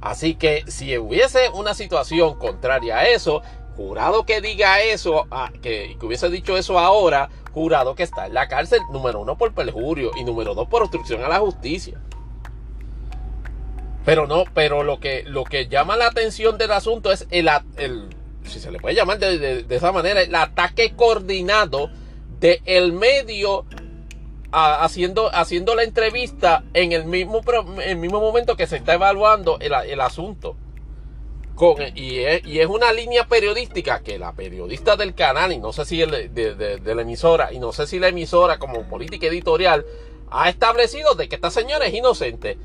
Así que si hubiese una situación contraria a eso, jurado que diga eso, ah, que, que, hubiese dicho eso ahora, jurado que está en la cárcel, número uno por perjurio y número dos por obstrucción a la justicia. Pero no, pero lo que, lo que llama la atención del asunto es el, el si se le puede llamar de, esa manera, el ataque coordinado del el medio haciendo, haciendo la entrevista en el mismo, el mismo momento que se está evaluando el, asunto. Y, es, y, es, una línea periodística que la periodista del canal, y no sé si el, de, de, la emisora, y no sé si la emisora como política editorial, ha establecido de que esta señora es inocente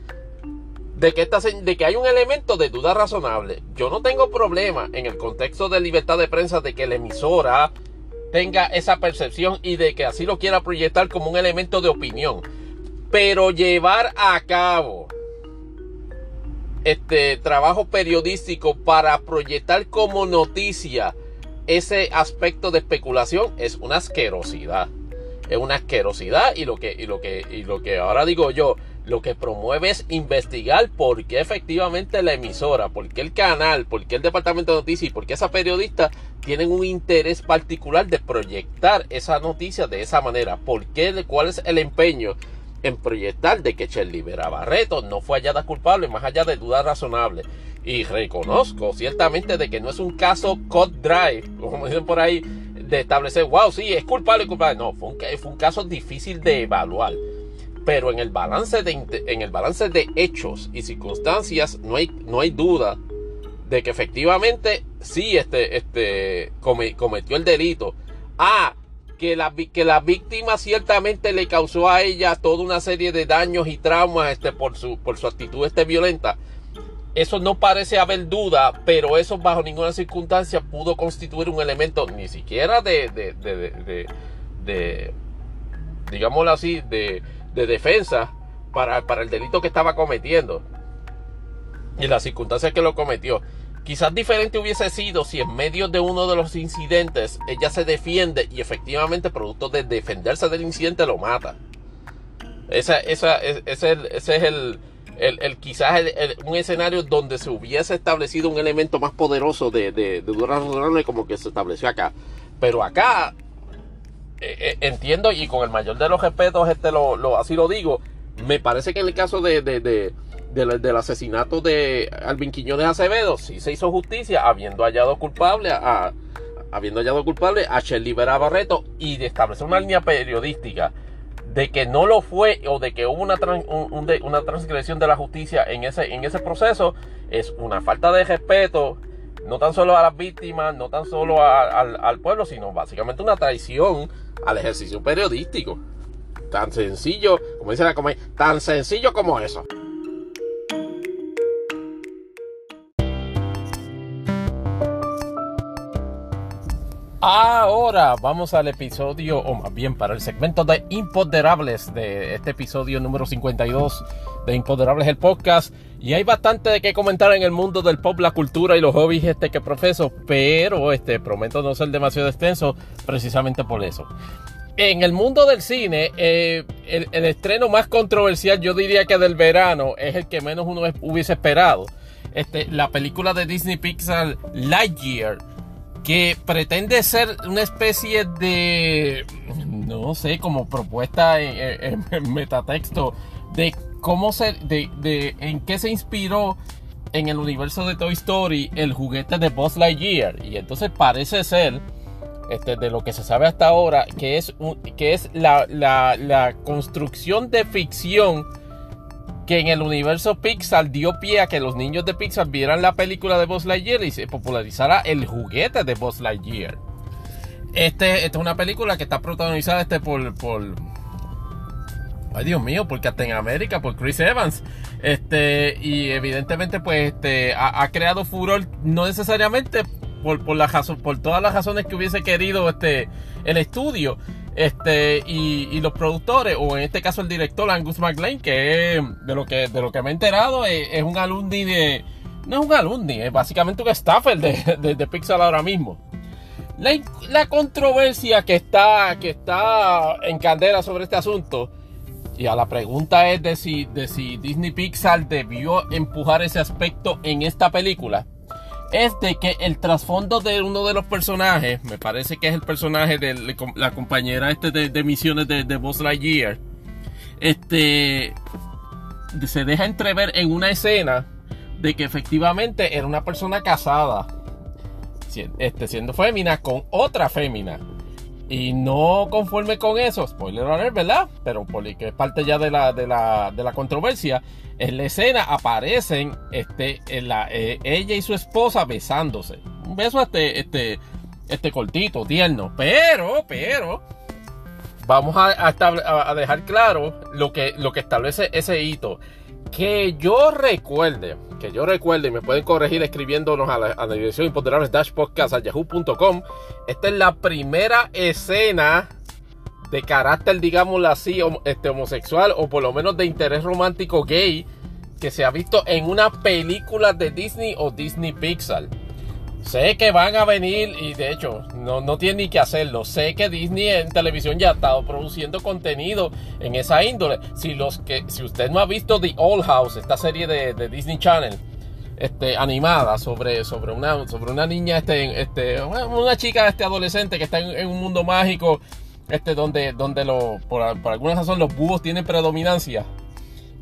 de que, esta, de que hay un elemento de duda razonable. Yo no tengo problema en el contexto de libertad de prensa de que la emisora tenga esa percepción y de que así lo quiera proyectar como un elemento de opinión. Pero llevar a cabo este trabajo periodístico para proyectar como noticia ese aspecto de especulación es una asquerosidad. es una asquerosidad y lo que, y lo que, y lo que ahora digo yo, lo que promueve es investigar por qué efectivamente la emisora, por qué el canal, por qué el departamento de noticias y por qué esa periodista tienen un interés particular de proyectar esa noticia de esa manera. ¿Por qué? ¿Cuál es el empeño en proyectar de que Shirley Vera Barreto no fue hallada culpable más allá de dudas razonables? Y reconozco ciertamente de que no es un caso cut dry, como dicen por ahí, de establecer, wow, sí, es culpable, culpable. No, fue un, fue un caso difícil de evaluar. Pero en el balance de, en el balance de hechos y circunstancias no hay, no hay duda de que efectivamente sí este, este, cometió el delito. Ah, que la, que la víctima ciertamente le causó a ella toda una serie de daños y traumas este, por, su, por su actitud este, violenta. Eso no parece haber duda, pero eso bajo ninguna circunstancia pudo constituir un elemento ni siquiera de, de, de, de digámoslo así, de, defensa para, para el delito que estaba cometiendo y las circunstancias que lo cometió. Quizás diferente hubiese sido si en medio de uno de los incidentes ella se defiende y efectivamente producto de defenderse del incidente lo mata. Esa, esa, ese, es el, el, quizás un escenario donde se hubiese establecido un elemento más poderoso de, de, de como que se estableció acá. Pero acá eh, eh, entiendo y con el mayor de los respetos este lo, lo, así lo digo, me parece que en el caso de, de, del asesinato de Alvin Quiñones Acevedo sí se hizo justicia habiendo hallado culpable a, habiendo hallado culpable a Shelly Vera Barreto y de establecer una línea periodística de que no lo fue o de que hubo una, una transgresión de la justicia en ese, en ese proceso es una falta de respeto, no tan solo a las víctimas, no tan solo al, pueblo, sino básicamente una traición al ejercicio periodístico. Tan sencillo, como dice la comedia, tan sencillo como eso. Ahora vamos al episodio, o más bien para el segmento de Impoderables de este episodio número 52 de Impoderables el podcast. Y hay bastante de qué comentar en el mundo del pop, la cultura y los hobbies este que profeso, pero este prometo no ser demasiado extenso precisamente por eso. En el mundo del cine, eh, el, el, estreno más controversial, yo diría que del verano, es el que menos uno hubiese esperado. Este, la película de Disney Pixar Lightyear que pretende ser una especie de, no sé, como propuesta en, metatexto de cómo se, de, de, en qué se inspiró en el universo de Toy Story el juguete de Buzz Lightyear. Y entonces parece ser, este, de lo que se sabe hasta ahora, que es, que es la, la, la construcción de ficción que en el universo Pixar dio pie a que los niños de Pixar vieran la película de Buzz Lightyear y se popularizara el juguete de Buzz Lightyear. Este, esta es una película que está protagonizada este por, por Ay, Dios mío, por Captain America, por Chris Evans. Este, y evidentemente, pues, este, ha, creado furor, no necesariamente por, por, la por todas las razones que hubiese querido este, el estudio, este, y, los productores, o en este caso el director Angus McLean, que de lo que, de lo que me he enterado, es, un alumni de. No es un alumni, es básicamente un staffer de, de, Pixar ahora mismo. La, controversia que está, que está en candela sobre este asunto, y a la pregunta es de si, de si Disney Pixar debió empujar ese aspecto en esta película es de que el trasfondo de uno de los personajes, me parece que es el personaje de la compañera este de, misiones de, de Buzz Lightyear, este, se deja entrever en una escena de que efectivamente era una persona casada, este, siendo fémina con otra fémina. Y no conforme con eso, spoiler alert, ¿verdad? Pero porque es parte ya de la, de la, de la controversia, en la escena aparecen este, en la, eh, ella y su esposa besándose. Un beso este, este, este cortito, tierno. Pero, pero, vamos a, a, dejar claro lo que, lo que establece ese hito. Que yo recuerde, que yo recuerde, y me pueden corregir escribiéndonos a la, a la dirección imponderables dash podcast a yahoo.com. Esta es la primera escena de carácter, digámoslo así, este, homosexual o por lo menos de interés romántico gay que se ha visto en una película de Disney o Disney Pixar. Sé que van a venir y de hecho no, no tiene ni que hacerlo. Sé que Disney en televisión ya ha estado produciendo contenido en esa índole. Si, los que, si usted no ha visto The Old House, esta serie de, Disney Channel, este, animada sobre, sobre, una, sobre una niña, este, este, una, chica este, adolescente que está en, un mundo mágico este, donde, donde por alguna razón los búhos tienen predominancia.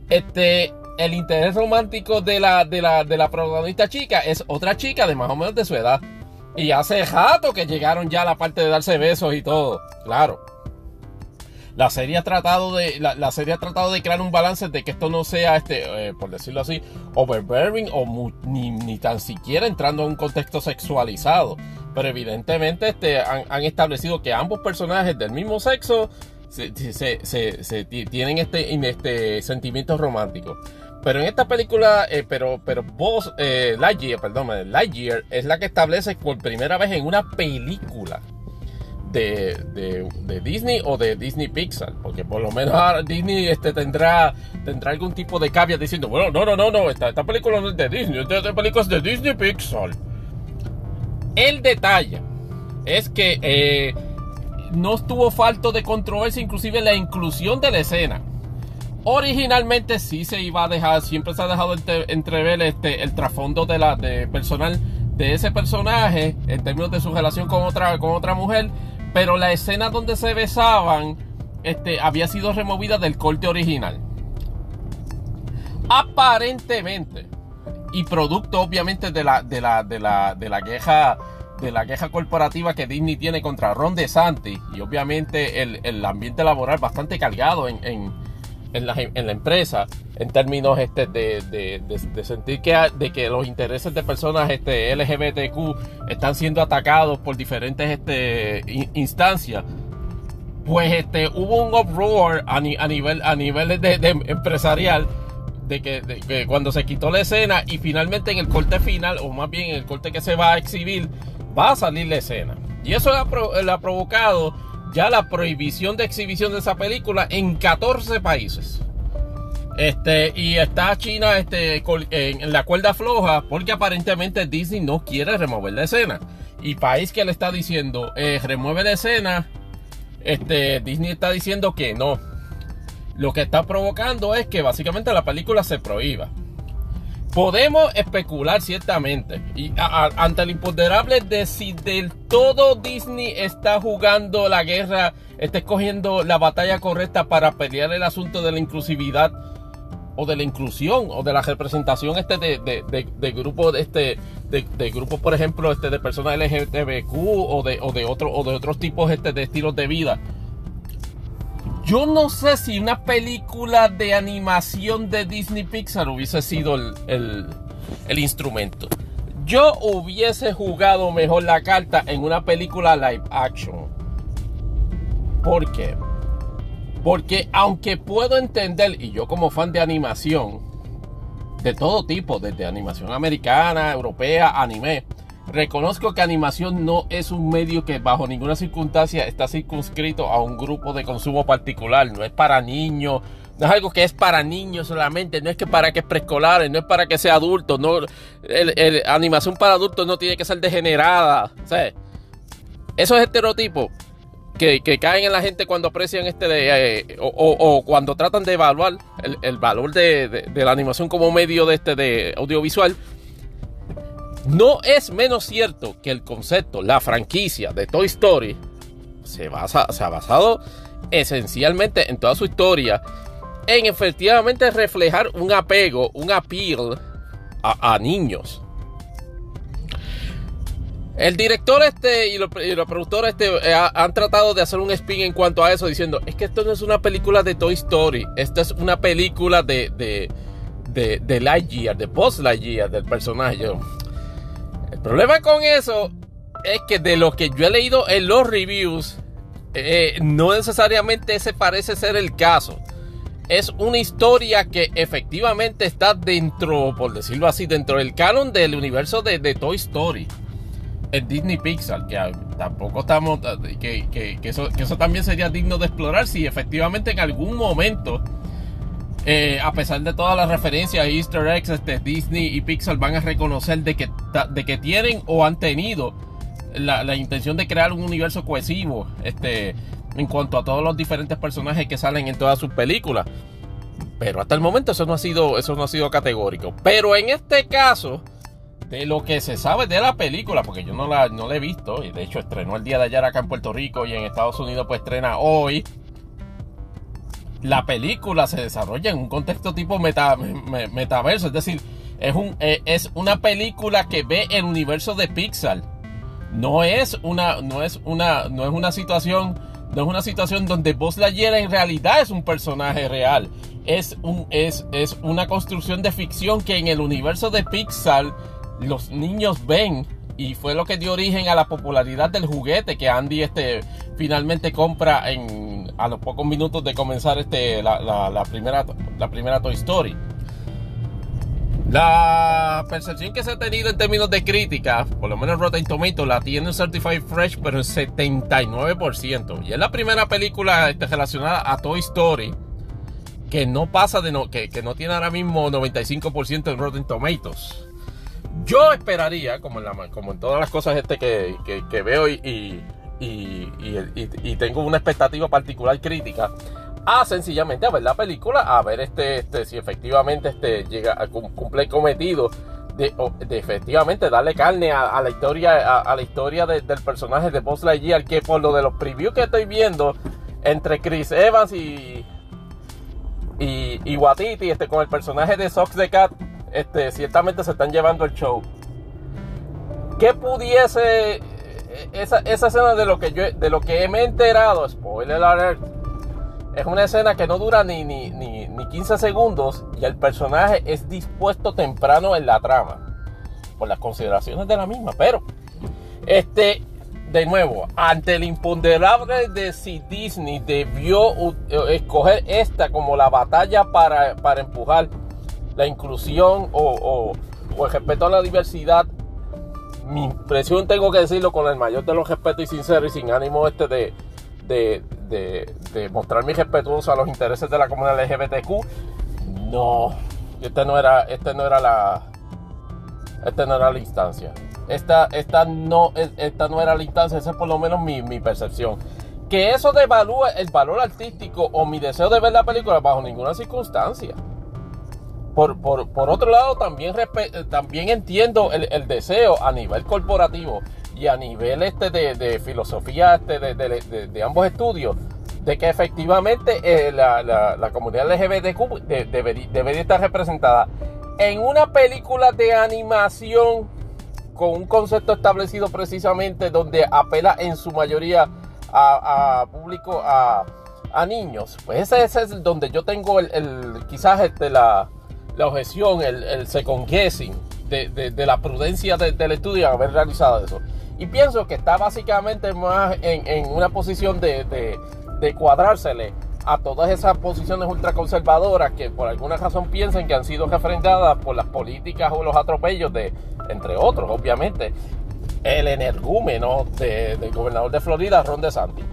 Este, el interés romántico de la, de la, de la protagonista chica es otra chica de más o menos de su edad. Y hace jato que llegaron ya a la parte de darse besos y todo. Claro. La serie ha tratado de, la, tratado de crear un balance de que esto no sea, este, eh, por decirlo así, overbearing o ni, ni, tan siquiera entrando en un contexto sexualizado. Pero evidentemente este, han, han establecido que ambos personajes del mismo sexo se, se, tienen este, este sentimientos románticos. Pero en esta película, eh, pero, pero vos, eh, Lightyear, perdón, Lightyear es la que establece por primera vez en una película de, de, Disney o de Disney Pixar. Porque por lo menos Disney este, tendrá, tendrá algún tipo de caveat diciendo, bueno, no, no, no, no, esta, película no es de Disney, esta, película es de Disney Pixar. El detalle es que eh, no estuvo falto de controversia, inclusive la inclusión de la escena originalmente sí se iba a dejar, siempre se ha dejado entrever este, el trasfondo de la de personal de ese personaje en términos de su relación con otra, con otra mujer, pero la escena donde se besaban este, había sido removida del corte original. Aparentemente, y producto obviamente de la, de la, de la, de la queja de la queja corporativa que Disney tiene contra Ron DeSantis y obviamente el, ambiente laboral bastante cargado en la, en la empresa en términos este, de, sentir que, de que los intereses de personas este, LGBTQ están siendo atacados por diferentes este, instancias pues este, hubo un uproar a, nivel, a nivel empresarial de que, cuando se quitó la escena y finalmente en el corte final, o más bien en el corte que se va a exhibir, va a salir la escena. Y eso le ha provocado ya la prohibición de exhibición de esa película en 14 países. Este, y está China este, en la cuerda floja porque aparentemente Disney no quiere remover la escena. Y país que le está diciendo, eh, remueve la escena, este, Disney está diciendo que no. Lo que está provocando es que básicamente la película se prohíba. Podemos especular ciertamente ante el imponderable de si del todo Disney está jugando la guerra, está escogiendo la batalla correcta para pelear el asunto de la inclusividad o de la inclusión o de la representación este de, de, de, grupos este de, grupos por ejemplo este de personas LGBTQ o de o de otro, o de otros tipos este de estilos de vida yo no sé si una película de animación de Disney Pixar hubiese sido el, instrumento. Yo hubiese jugado mejor la carta en una película live action. ¿Por qué? Porque aunque puedo entender, y yo como fan de animación, de todo tipo, desde animación americana, europea, anime, Reconozco que animación no es un medio que bajo ninguna circunstancia está circunscrito a un grupo de consumo particular. No es para niños, no es algo que es para niños solamente, no es que para que es preescolar, no es para que sea adulto. No, animación para adultos no tiene que ser degenerada. ¿sabes? Esos estereotipos que, que, caen en la gente cuando aprecian este de, eh, o, cuando tratan de evaluar el, valor de, de, la animación como medio de este de audiovisual no es menos cierto que el concepto, la franquicia de Toy Story se, basa, se ha basado esencialmente en toda su historia en efectivamente reflejar un apego, un appeal a, niños. El director este y los, productores este eh, han tratado de hacer un spin en cuanto a eso, diciendo, es que esto no es una película de Toy Story, esta es una película de, de, de, de Lightyear, de Buzz Lightyear, del personaje. El problema con eso es que de lo que yo he leído en los reviews, eh, no necesariamente ese parece ser el caso. Es una historia que efectivamente está dentro, por decirlo así, dentro del canon del universo de, Toy Story. En Disney Pixar, que tampoco estamos, eso, que eso también sería digno de explorar si efectivamente en algún momento eh, a pesar de todas las referencias Easter eggs, este, Disney y Pixar van a reconocer de que, de que tienen o han tenido la, intención de crear un universo cohesivo este, en cuanto a todos los diferentes personajes que salen en todas sus películas. Pero hasta el momento eso no ha sido, eso no ha sido categórico. Pero en este caso, de lo que se sabe de la película, porque yo no la, no la he visto, y de hecho estrenó el día de ayer acá en Puerto Rico y en Estados Unidos pues estrena hoy la película se desarrolla en un contexto tipo metaverso, es decir, es, un, eh, es una película que ve el universo de Pixar. No es una, no es una, no es una situación, no es una situación donde Buzz Lightyear en realidad es un personaje real. Es, un, es, es una construcción de ficción que en el universo de Pixar los niños ven y fue lo que dio origen a la popularidad del juguete que Andy este, finalmente compra en, a los pocos minutos de comenzar este, la, primera, la primera Toy Story. La percepción que se ha tenido en términos de crítica, por lo menos Rotten Tomatoes, la tiene Certified Fresh, pero en 79%. Y es la primera película este, relacionada a Toy Story que no pasa de no, que, que no tiene ahora mismo 95% en Rotten Tomatoes. Yo esperaría, como en, la, como en todas las cosas este que, veo y, y, tengo una expectativa particular crítica, a sencillamente a ver la película, a ver este, este si efectivamente este llega cumple el cometido de, efectivamente darle carne a, la historia a, la historia del personaje de Buzz Lightyear que por lo de los previews que estoy viendo entre Chris Evans y y, y Watiti este con el personaje de Sox the Cat este, ciertamente se están llevando el show. ¿Qué pudiese esa, escena de lo que yo de lo que me he enterado, spoiler alert, es una escena que no dura ni, ni, ni, ni 15 segundos y el personaje es dispuesto temprano en la trama. Por las consideraciones de la misma. Pero, este, de nuevo, ante el imponderable de si Disney debió escoger esta como la batalla para, para empujar la inclusión o, el respeto a la diversidad, mi impresión tengo que decirlo con el mayor de los respetos y sincero y sin ánimo este de, de, de, mostrar mi respetuoso a los intereses de la comunidad LGBTQ. No, este no era, este no era la, este no era la instancia. Esta, esta, no, esta no era la instancia, esa es por lo menos mi, mi percepción. Que eso devalúe el valor artístico o mi deseo de ver la película bajo ninguna circunstancia. Por, otro lado, también, también entiendo el, deseo a nivel corporativo y a nivel este de, filosofía este de, ambos estudios de que efectivamente eh, la, comunidad LGBTQ debería, estar representada en una película de animación con un concepto establecido precisamente donde apela en su mayoría a, público, a, niños. Pues ese, es donde yo tengo el, el quizás este, la, la objeción, el, el second guessing de, la prudencia del estudio haber realizado eso. Y pienso que está básicamente más en, una posición de, cuadrársele a todas esas posiciones ultraconservadoras que por alguna razón piensan que han sido refrendadas por las políticas o los atropellos de, entre otros, obviamente, el energúmeno del gobernador de Florida, Ron DeSantis.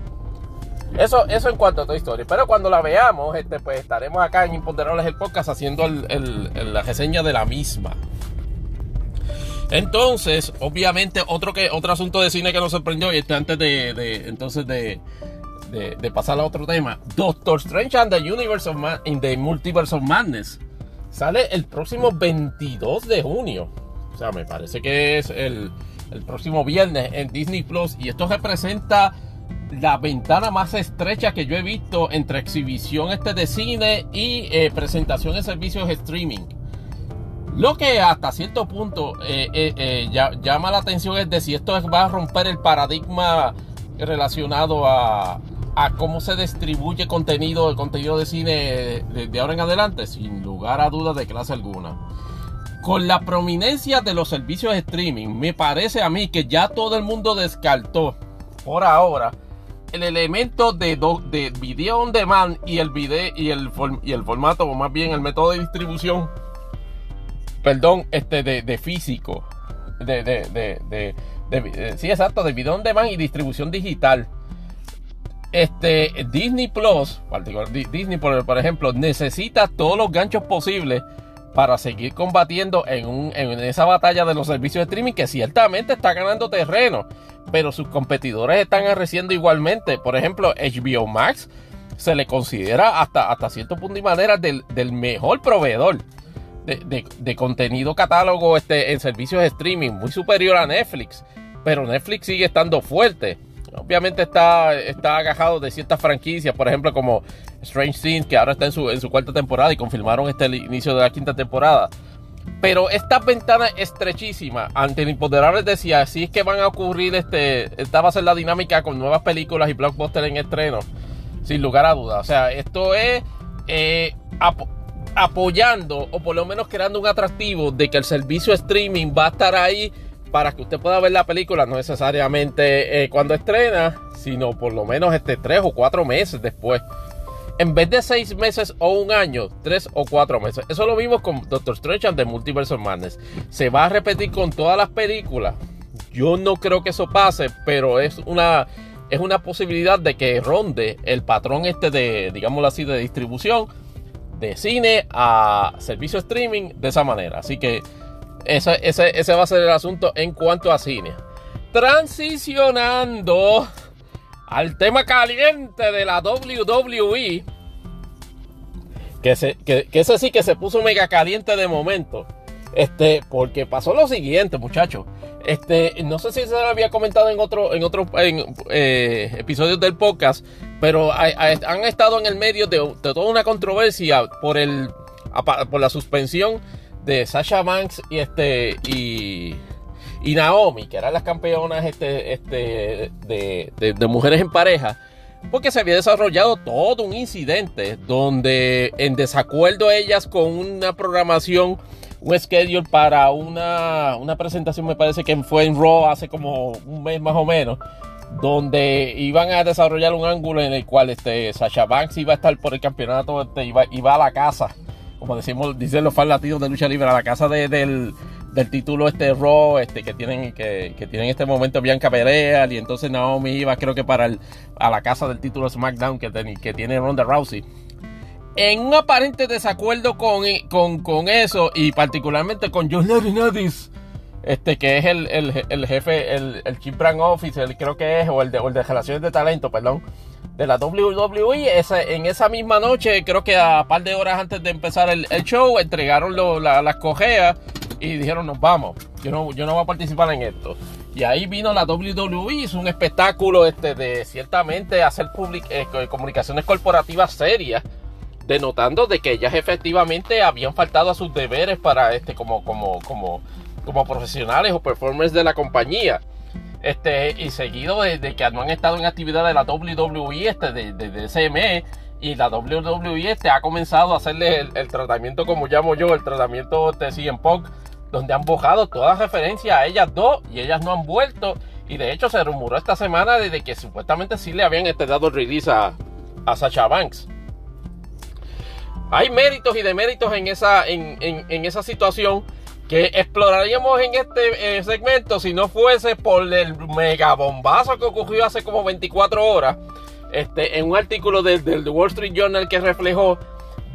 Eso, eso en cuanto a Toy Story. Pero cuando la veamos, este, pues estaremos acá en Imponderables el podcast haciendo la reseña de la misma. Entonces, obviamente, otro que otro asunto de cine que nos sorprendió, y este antes de, entonces de, de, pasar a otro tema, Doctor Strange and the Universe in the Multiverse of Madness sale el próximo 22 de junio. O sea, me parece que es el, el próximo viernes en Disney Plus. Y esto representa la ventana más estrecha que yo he visto entre exhibición este de cine y eh, presentación de servicios streaming. Lo que hasta cierto punto eh, eh, llama la atención es de si esto va a romper el paradigma relacionado a, cómo se distribuye contenido, el contenido de cine de, ahora en adelante, sin lugar a dudas de clase alguna. Con la prominencia de los servicios de streaming, me parece a mí que ya todo el mundo descartó por ahora el elemento de, de video on demand y el video y el, y el formato, o más bien el método de distribución, perdón, este de, físico, de, de, de, sí, exacto, de video on demand y distribución digital. este, Disney Plus, Disney por, ejemplo, necesita todos los ganchos posibles para seguir combatiendo en, esa batalla de los servicios de streaming que ciertamente está ganando terreno, pero sus competidores están arreciendo igualmente. Por ejemplo, HBO Max se le considera hasta, hasta cierto punto y manera del, mejor proveedor de, contenido catálogo este, en servicios de streaming, muy superior a Netflix, pero Netflix sigue estando fuerte. Obviamente está, está agajado de ciertas franquicias, por ejemplo como Strange Things, que ahora está en su, en su cuarta temporada y confirmaron este el inicio de la quinta temporada. Pero esta ventana estrechísima ante el imponderable decía, así es que van a ocurrir, este, esta va a ser la dinámica con nuevas películas y blockbusters en estreno, sin lugar a dudas. O sea, esto es eh, apoyando o por lo menos creando un atractivo de que el servicio streaming va a estar ahí para que usted pueda ver la película, no necesariamente eh, cuando estrena, sino por lo menos este tres o cuatro meses después. En vez de seis meses o un año, tres o cuatro meses. Eso lo vimos con Doctor Strange and the Multiverse of Madness. Se va a repetir con todas las películas. Yo no creo que eso pase, pero es una, es una posibilidad de que ronde el patrón este de, digámoslo así, de distribución de cine a servicio streaming de esa manera. Así que ese, ese, va a ser el asunto en cuanto a cine. Transicionando al tema caliente de la WWE. Que, se, que, ese sí que se puso mega caliente de momento. Este, porque pasó lo siguiente, muchachos. Este, no sé si se lo había comentado en otro, en otro eh, episodios del podcast, pero han estado en el medio de, de, toda una controversia por el por la suspensión de Sasha Banks y este y, y Naomi, que eran las campeonas este, este, de, mujeres en pareja, porque se había desarrollado todo un incidente donde en desacuerdo ellas con una programación, un schedule para una, una presentación, me parece que fue en Raw hace como un mes más o menos, donde iban a desarrollar un ángulo en el cual este, Sasha Banks iba a estar por el campeonato, este, iba, iba a la casa como decimos, dicen los fans latinos de lucha libre, a la casa del, título este Raw, este, que tienen, que, que tienen este momento Bianca Belair, y entonces Naomi iba, creo que para el, a la casa del título SmackDown que, que tiene Ronda Rousey. En un aparente desacuerdo con, con, eso, y particularmente con John Laurinaitis, este, que es el, jefe, el, el Chief Brand Officer, creo que es, o el de, o el de Relaciones de Talento, perdón de la WWE. en esa misma noche, creo que a par de horas antes de empezar el, show, entregaron las cojeas y dijeron, nos vamos, yo no, yo no voy a participar en esto. Y ahí vino la WWE, hizo un espectáculo este, de ciertamente hacer eh, comunicaciones corporativas serias, denotando de que ellas efectivamente habían faltado a sus deberes para este, como, como, como, como profesionales o performers de la compañía. Este, y seguido de, que no han estado en actividad de la WWE, este, de, de, CME, y la WWE este, ha comenzado a hacerle el, tratamiento, como llamo yo, el tratamiento de CM Punk, donde han bojado toda referencia a ellas dos y ellas no han vuelto. Y de hecho se rumoró esta semana de que supuestamente sí le habían este, dado release a, a Sacha Banks. Hay méritos y deméritos en esa, en, en esa situación que exploraríamos en este eh, segmento si no fuese por el megabombazo que ocurrió hace como 24 horas este, en un artículo del, Wall Street Journal que reflejó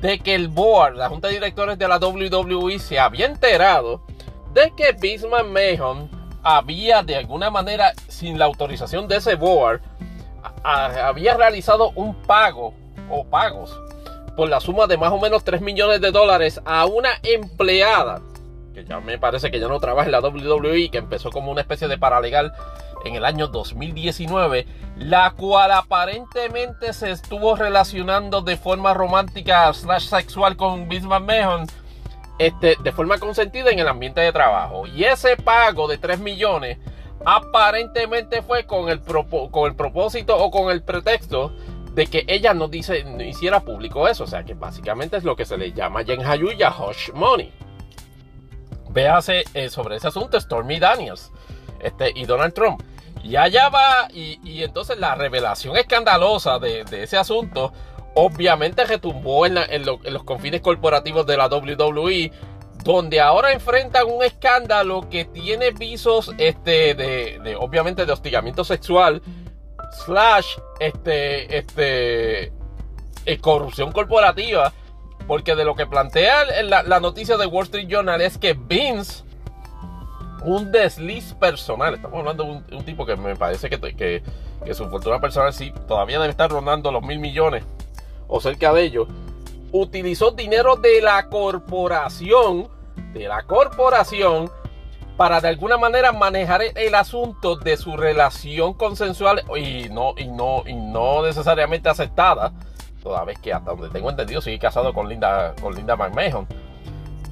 de que el board, la junta de directores de la WWE se había enterado de que Bismarck Mahon había de alguna manera, sin la autorización de ese board, había realizado un pago o pagos por la suma de más o menos 3 millones de dólares a una empleada ya me parece que ya no trabaja en la WWE, que empezó como una especie de paralegal en el año 2019, la cual aparentemente se estuvo relacionando de forma romántica slash sexual con Bismarck Mahon este, de forma consentida en el ambiente de trabajo. Y ese pago de 3 millones aparentemente fue con el, con el propósito o con el pretexto de que ella no, no hiciera público eso. O sea que básicamente es lo que se le llama ya en Hayuya Hush Money véase eh, sobre ese asunto Stormy Daniels este, y Donald Trump. Y allá va, y, entonces la revelación escandalosa de, ese asunto obviamente retumbó en, los confines corporativos de la WWE, donde ahora enfrentan un escándalo que tiene visos este, de, obviamente de hostigamiento sexual slash este, este, eh, corrupción corporativa. Porque de lo que plantea la, noticia de Wall Street Journal es que Vince un desliz personal. Estamos hablando de un, tipo que me parece que, que, que, su fortuna personal sí todavía debe estar rondando los mil millones o cerca de ellos. Utilizó dinero de la corporación, de la corporación, para de alguna manera manejar el asunto de su relación consensual y no, y no, y no necesariamente aceptada, toda vez que hasta donde tengo entendido sigue casado con Linda, con Linda McMahon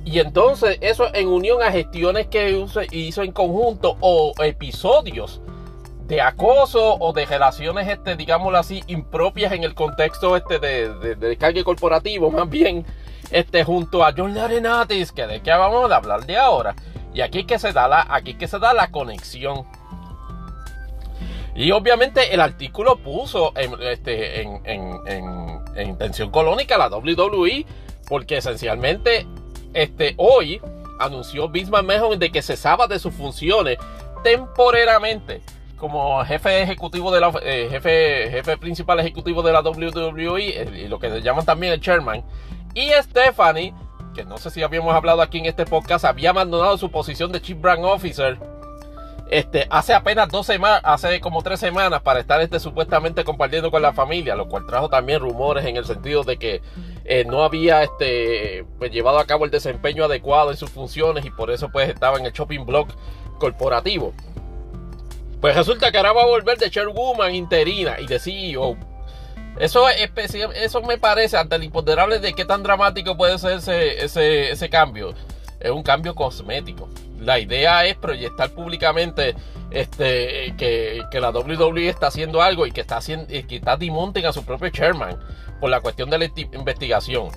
y entonces eso en unión a gestiones que hizo en conjunto o episodios de acoso o de relaciones, este, digámoslo así, impropias en el contexto este de, de, corporativo, más bien, este, junto a John Larenatis, que de qué vamos a hablar de ahora. Y aquí que se da la, aquí que se da la conexión. Y obviamente el artículo puso en, este, en, en, en, en intención colónica la WWE, porque esencialmente este, hoy anunció Bismarck McMahon de que cesaba de sus funciones temporariamente como jefe ejecutivo de la eh, jefe, jefe principal ejecutivo de la WWE eh, y lo que se llaman también el chairman. Y Stephanie que no sé si habíamos hablado aquí en este podcast había abandonado su posición de chief brand officer este, hace apenas dos semanas, hace como tres semanas para estar este, supuestamente compartiendo con la familia, lo cual trajo también rumores en el sentido de que eh, no había este, pues, llevado a cabo el desempeño adecuado en sus funciones y por eso pues estaba en el shopping block corporativo. Pues resulta que ahora va a volver de chairwoman interina y de CEO. Eso, es eso me parece ante el imponderable de qué tan dramático puede ser ese, ese, ese cambio. Es un cambio cosmético la idea es proyectar públicamente este, que, la WWE está haciendo algo y que está, haciendo, que está a su propio chairman por la cuestión de la investigación.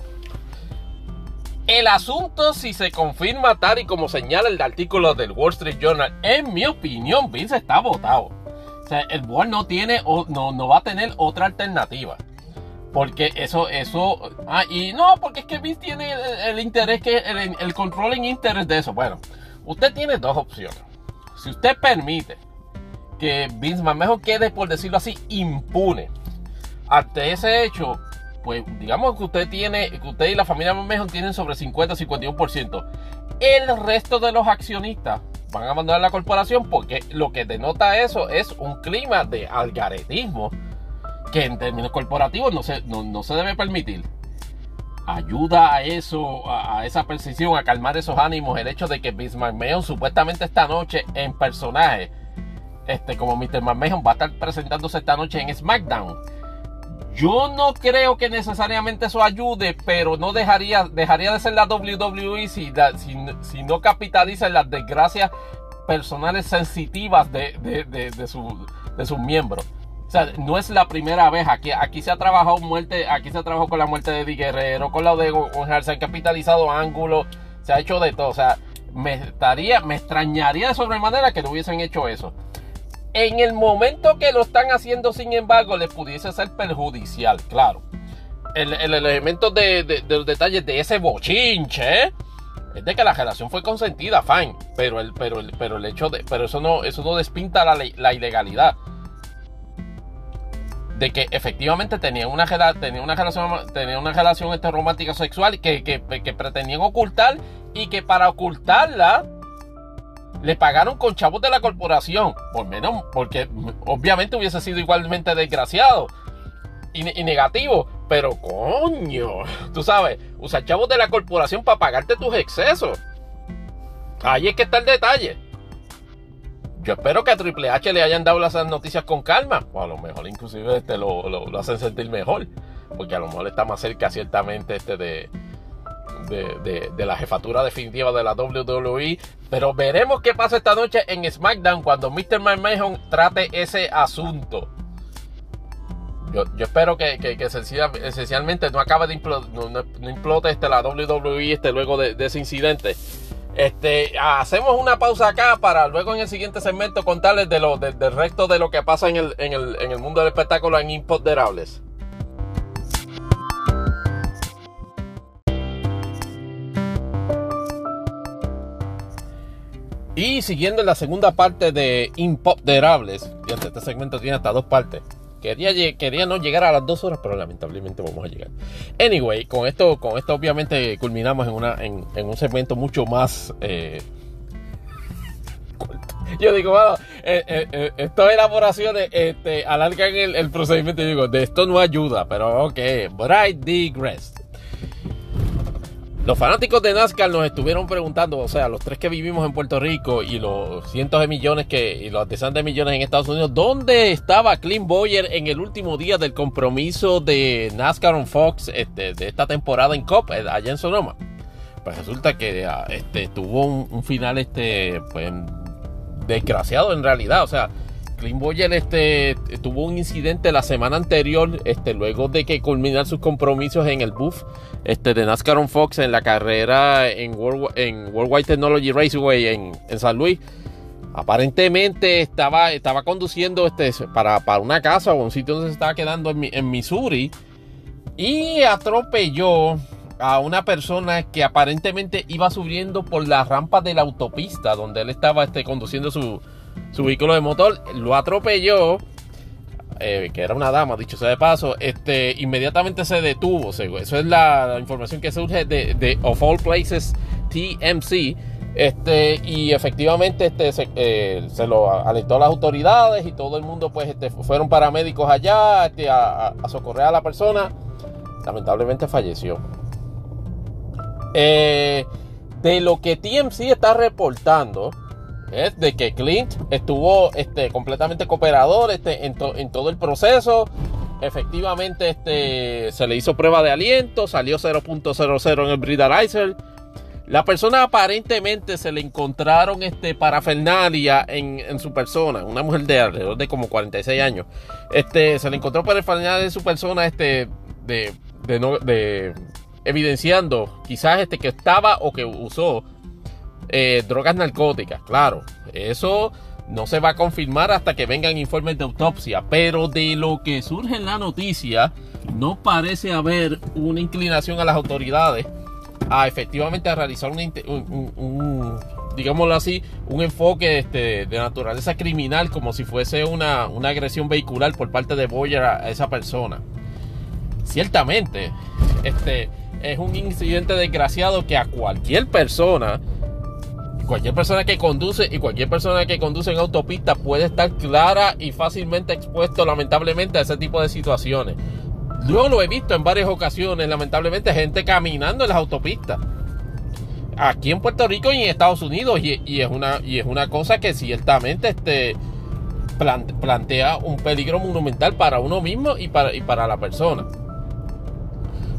El asunto, si se confirma tal y como señala el artículo del Wall Street Journal, en mi opinión, Vince está votado. O sea, el board no tiene, no, no va a tener otra alternativa. Porque eso, eso, ah, y no, porque es que Vince tiene el, interés, que el, el controlling interés de eso. Bueno, Usted tiene dos opciones. Si usted permite que Vince McMahon quede, por decirlo así, impune ante ese hecho, pues digamos que usted tiene, que usted y la familia McMahon tienen sobre 50-51%. El resto de los accionistas van a abandonar la corporación porque lo que denota eso es un clima de algaretismo que en términos corporativos no se, no se debe permitir ayuda a eso, a, esa percepción, a calmar esos ánimos, el hecho de que Vince McMahon supuestamente esta noche en personaje, este, como Mr. McMahon va a estar presentándose esta noche en SmackDown. Yo no creo que necesariamente eso ayude, pero no dejaría, dejaría de ser la WWE si, no capitaliza en las desgracias personales sensitivas de, de, de sus miembros. O sea, no es la primera vez. Aquí, aquí se ha trabajado muerte, aquí se con la muerte de Di Guerrero, con la de González, se han capitalizado ángulos, se ha hecho de todo. O sea, me estaría, me extrañaría de sobremanera que no hubiesen hecho eso. En el momento que lo están haciendo, sin embargo, les pudiese ser perjudicial, claro. El, elemento de, los detalles de ese bochinche ¿eh? es de que la relación fue consentida, fine. Pero el, pero el, pero el hecho de, pero eso no, eso no despinta la, la ilegalidad de que efectivamente tenían una, tenía una relación, tenía una relación este, romántica sexual que, que, pretendían ocultar y que para ocultarla le pagaron con chavos de la corporación. Por menos, porque obviamente hubiese sido igualmente desgraciado y, y negativo. Pero coño, tú sabes, usar chavos de la corporación para pagarte tus excesos. Ahí es que está el detalle. Yo espero que a Triple H le hayan dado las noticias con calma. O a lo mejor inclusive este lo, lo, hacen sentir mejor. Porque a lo mejor está más cerca ciertamente este de, de, la jefatura definitiva de la WWE. Pero veremos qué pasa esta noche en SmackDown cuando Mr. McMahon trate ese asunto. Yo, espero que, que, esencialmente no acabe de no, implote este, la WWE este, luego de ese incidente. Este, hacemos una pausa acá para luego en el siguiente segmento contarles del resto de lo que pasa en el, en el, en el mundo del espectáculo en Imponderables. Y siguiendo en la segunda parte de Imponderables, este segmento tiene hasta dos partes. Quería, no llegar a las dos horas, pero lamentablemente vamos a llegar. Anyway, con esto, con esto obviamente culminamos en, un segmento mucho más... Eh, yo digo, bueno, eh, eh, eh, estas elaboraciones este, alargan el, el procedimiento. Yo digo, de esto no ayuda, pero ok, but I digress. Los fanáticos de NASCAR nos estuvieron preguntando, o sea, los tres que vivimos en Puerto Rico y los cientos de millones que, y los decenas de millones en Estados Unidos, ¿dónde estaba Clint Boyer en el último día del compromiso de NASCAR on Fox este, de esta temporada en COP, eh, allá en Sonoma? Pues resulta que ah, este, tuvo un, final este, pues, desgraciado en realidad, o sea, Clint Boyer este, tuvo un incidente la semana anterior, este, luego de que culminar sus compromisos en el buff este, de NASCAR on Fox en la carrera en, en Worldwide Technology Raceway en, San Luis. Aparentemente estaba, estaba conduciendo este, para, para, una casa o un sitio donde se estaba quedando en, en Missouri y atropelló a una persona que aparentemente iba subiendo por la rampa de la autopista donde él estaba este, conduciendo su, su vehículo de motor, lo atropelló, eh, que era una dama, dicho sea de paso, este, inmediatamente se detuvo. Eso es la, información que surge de, Of All Places TMC. Este, y efectivamente este, se, eh, lo alertó a las autoridades y todo el mundo pues este, fueron paramédicos allá este, a, socorrer a la persona. Lamentablemente falleció. Eh, de lo que TMC está reportando, es de que Clint estuvo este, completamente cooperador este, en, todo el proceso. Efectivamente, este, se le hizo prueba de aliento, salió 0.00 en el breathalyzer. La persona aparentemente se le encontraron este, parafernalia en, en, su persona, una mujer de alrededor de como 46 años. Este, se le encontró parafernalia en su persona este, de, de evidenciando quizás este, que estaba o que usó eh, drogas narcóticas, claro. Eso no se va a confirmar hasta que vengan informes de autopsia, pero de lo que surge en la noticia, no parece haber una inclinación a las autoridades a efectivamente a realizar un, digámoslo así, un enfoque este, de naturaleza criminal como si fuese una, una agresión vehicular por parte de Boyer a, esa persona. Ciertamente, este es un incidente desgraciado que a cualquier persona cualquier persona que conduce y cualquier persona que conduce en autopista puede estar clara y fácilmente expuesto lamentablemente a ese tipo de situaciones. Yo lo he visto en varias ocasiones, lamentablemente, gente caminando en las autopistas. Aquí en Puerto Rico y en Estados Unidos. Y, es, una, y es una cosa que ciertamente este, plantea un peligro monumental para uno mismo y para, y para la persona.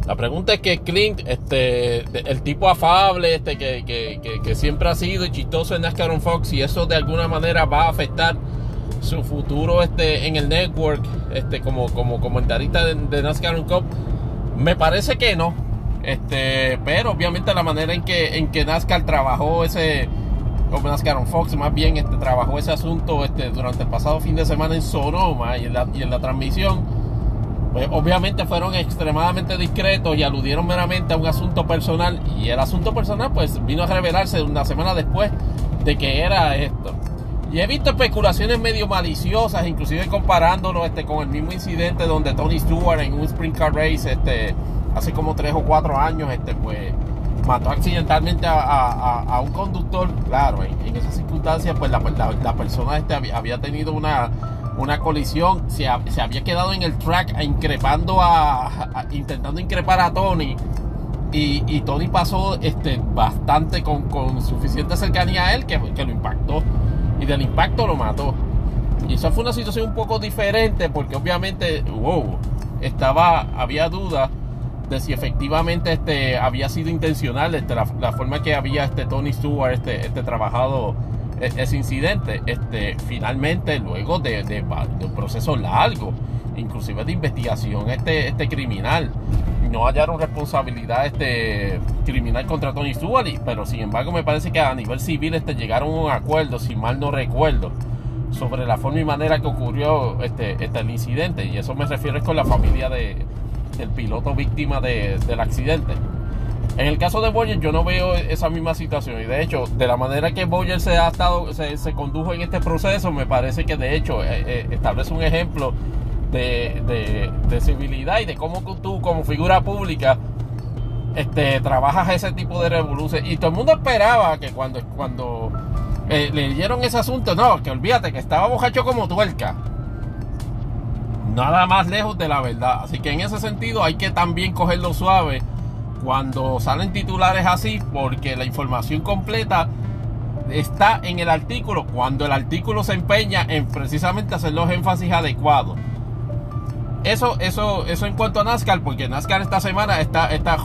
La pregunta es que Clint, este, el tipo afable, este, que, siempre ha sido y chistoso en NASCAR on Fox, y eso de alguna manera va a afectar su futuro este, en el network, este, como, como comentarista de, NASCAR on Cup, me parece que no. Este, pero obviamente la manera en que, en que NASCAR trabajó ese, como NASCAR on Fox, más bien este, trabajó ese asunto este, durante el pasado fin de semana en Sonoma y en la, y en la transmisión pues obviamente fueron extremadamente discretos y aludieron meramente a un asunto personal y el asunto personal pues vino a revelarse una semana después de que era esto. Y he visto especulaciones medio maliciosas, inclusive comparándolo este, con el mismo incidente donde Tony Stewart en un sprint car race este, hace como tres o cuatro años este, pues, mató accidentalmente a, un conductor. Claro, en, esas circunstancias pues la, persona este, había tenido una una colisión, se, había quedado en el track increpando a, intentando increpar a Tony y, Tony pasó este, bastante con, suficiente cercanía a él que, que, lo impactó y del impacto lo mató. Y eso fue una situación un poco diferente porque obviamente, wow, estaba, había dudas de si efectivamente este, había sido intencional este, la, forma que había este Tony Stewart este, este trabajado ese incidente, este, finalmente luego de, de, un proceso largo, inclusive de investigación este, este criminal, no hallaron responsabilidad este criminal contra Tony Stewart, pero sin embargo me parece que a nivel civil este, llegaron a un acuerdo, si mal no recuerdo, sobre la forma y manera que ocurrió este, este el incidente, y eso me refiero con la familia de, del piloto víctima del accidente. En el caso de Boyer yo no veo esa misma situación y de hecho de la manera que Boyer se ha estado se, condujo en este proceso me parece que de hecho eh, eh, establece un ejemplo de, civilidad y de cómo tú como figura pública este, trabajas ese tipo de revoluciones y todo el mundo esperaba que cuando, cuando eh, le dieron ese asunto, no, que olvídate que estaba bojacho como tuerca. Nada más lejos de la verdad. Así que en ese sentido hay que también cogerlo suave cuando salen titulares así, porque la información completa está en el artículo, cuando el artículo se empeña en precisamente hacer los énfasis adecuados. Eso, eso, eso en cuanto a NASCAR, porque NASCAR esta semana está, está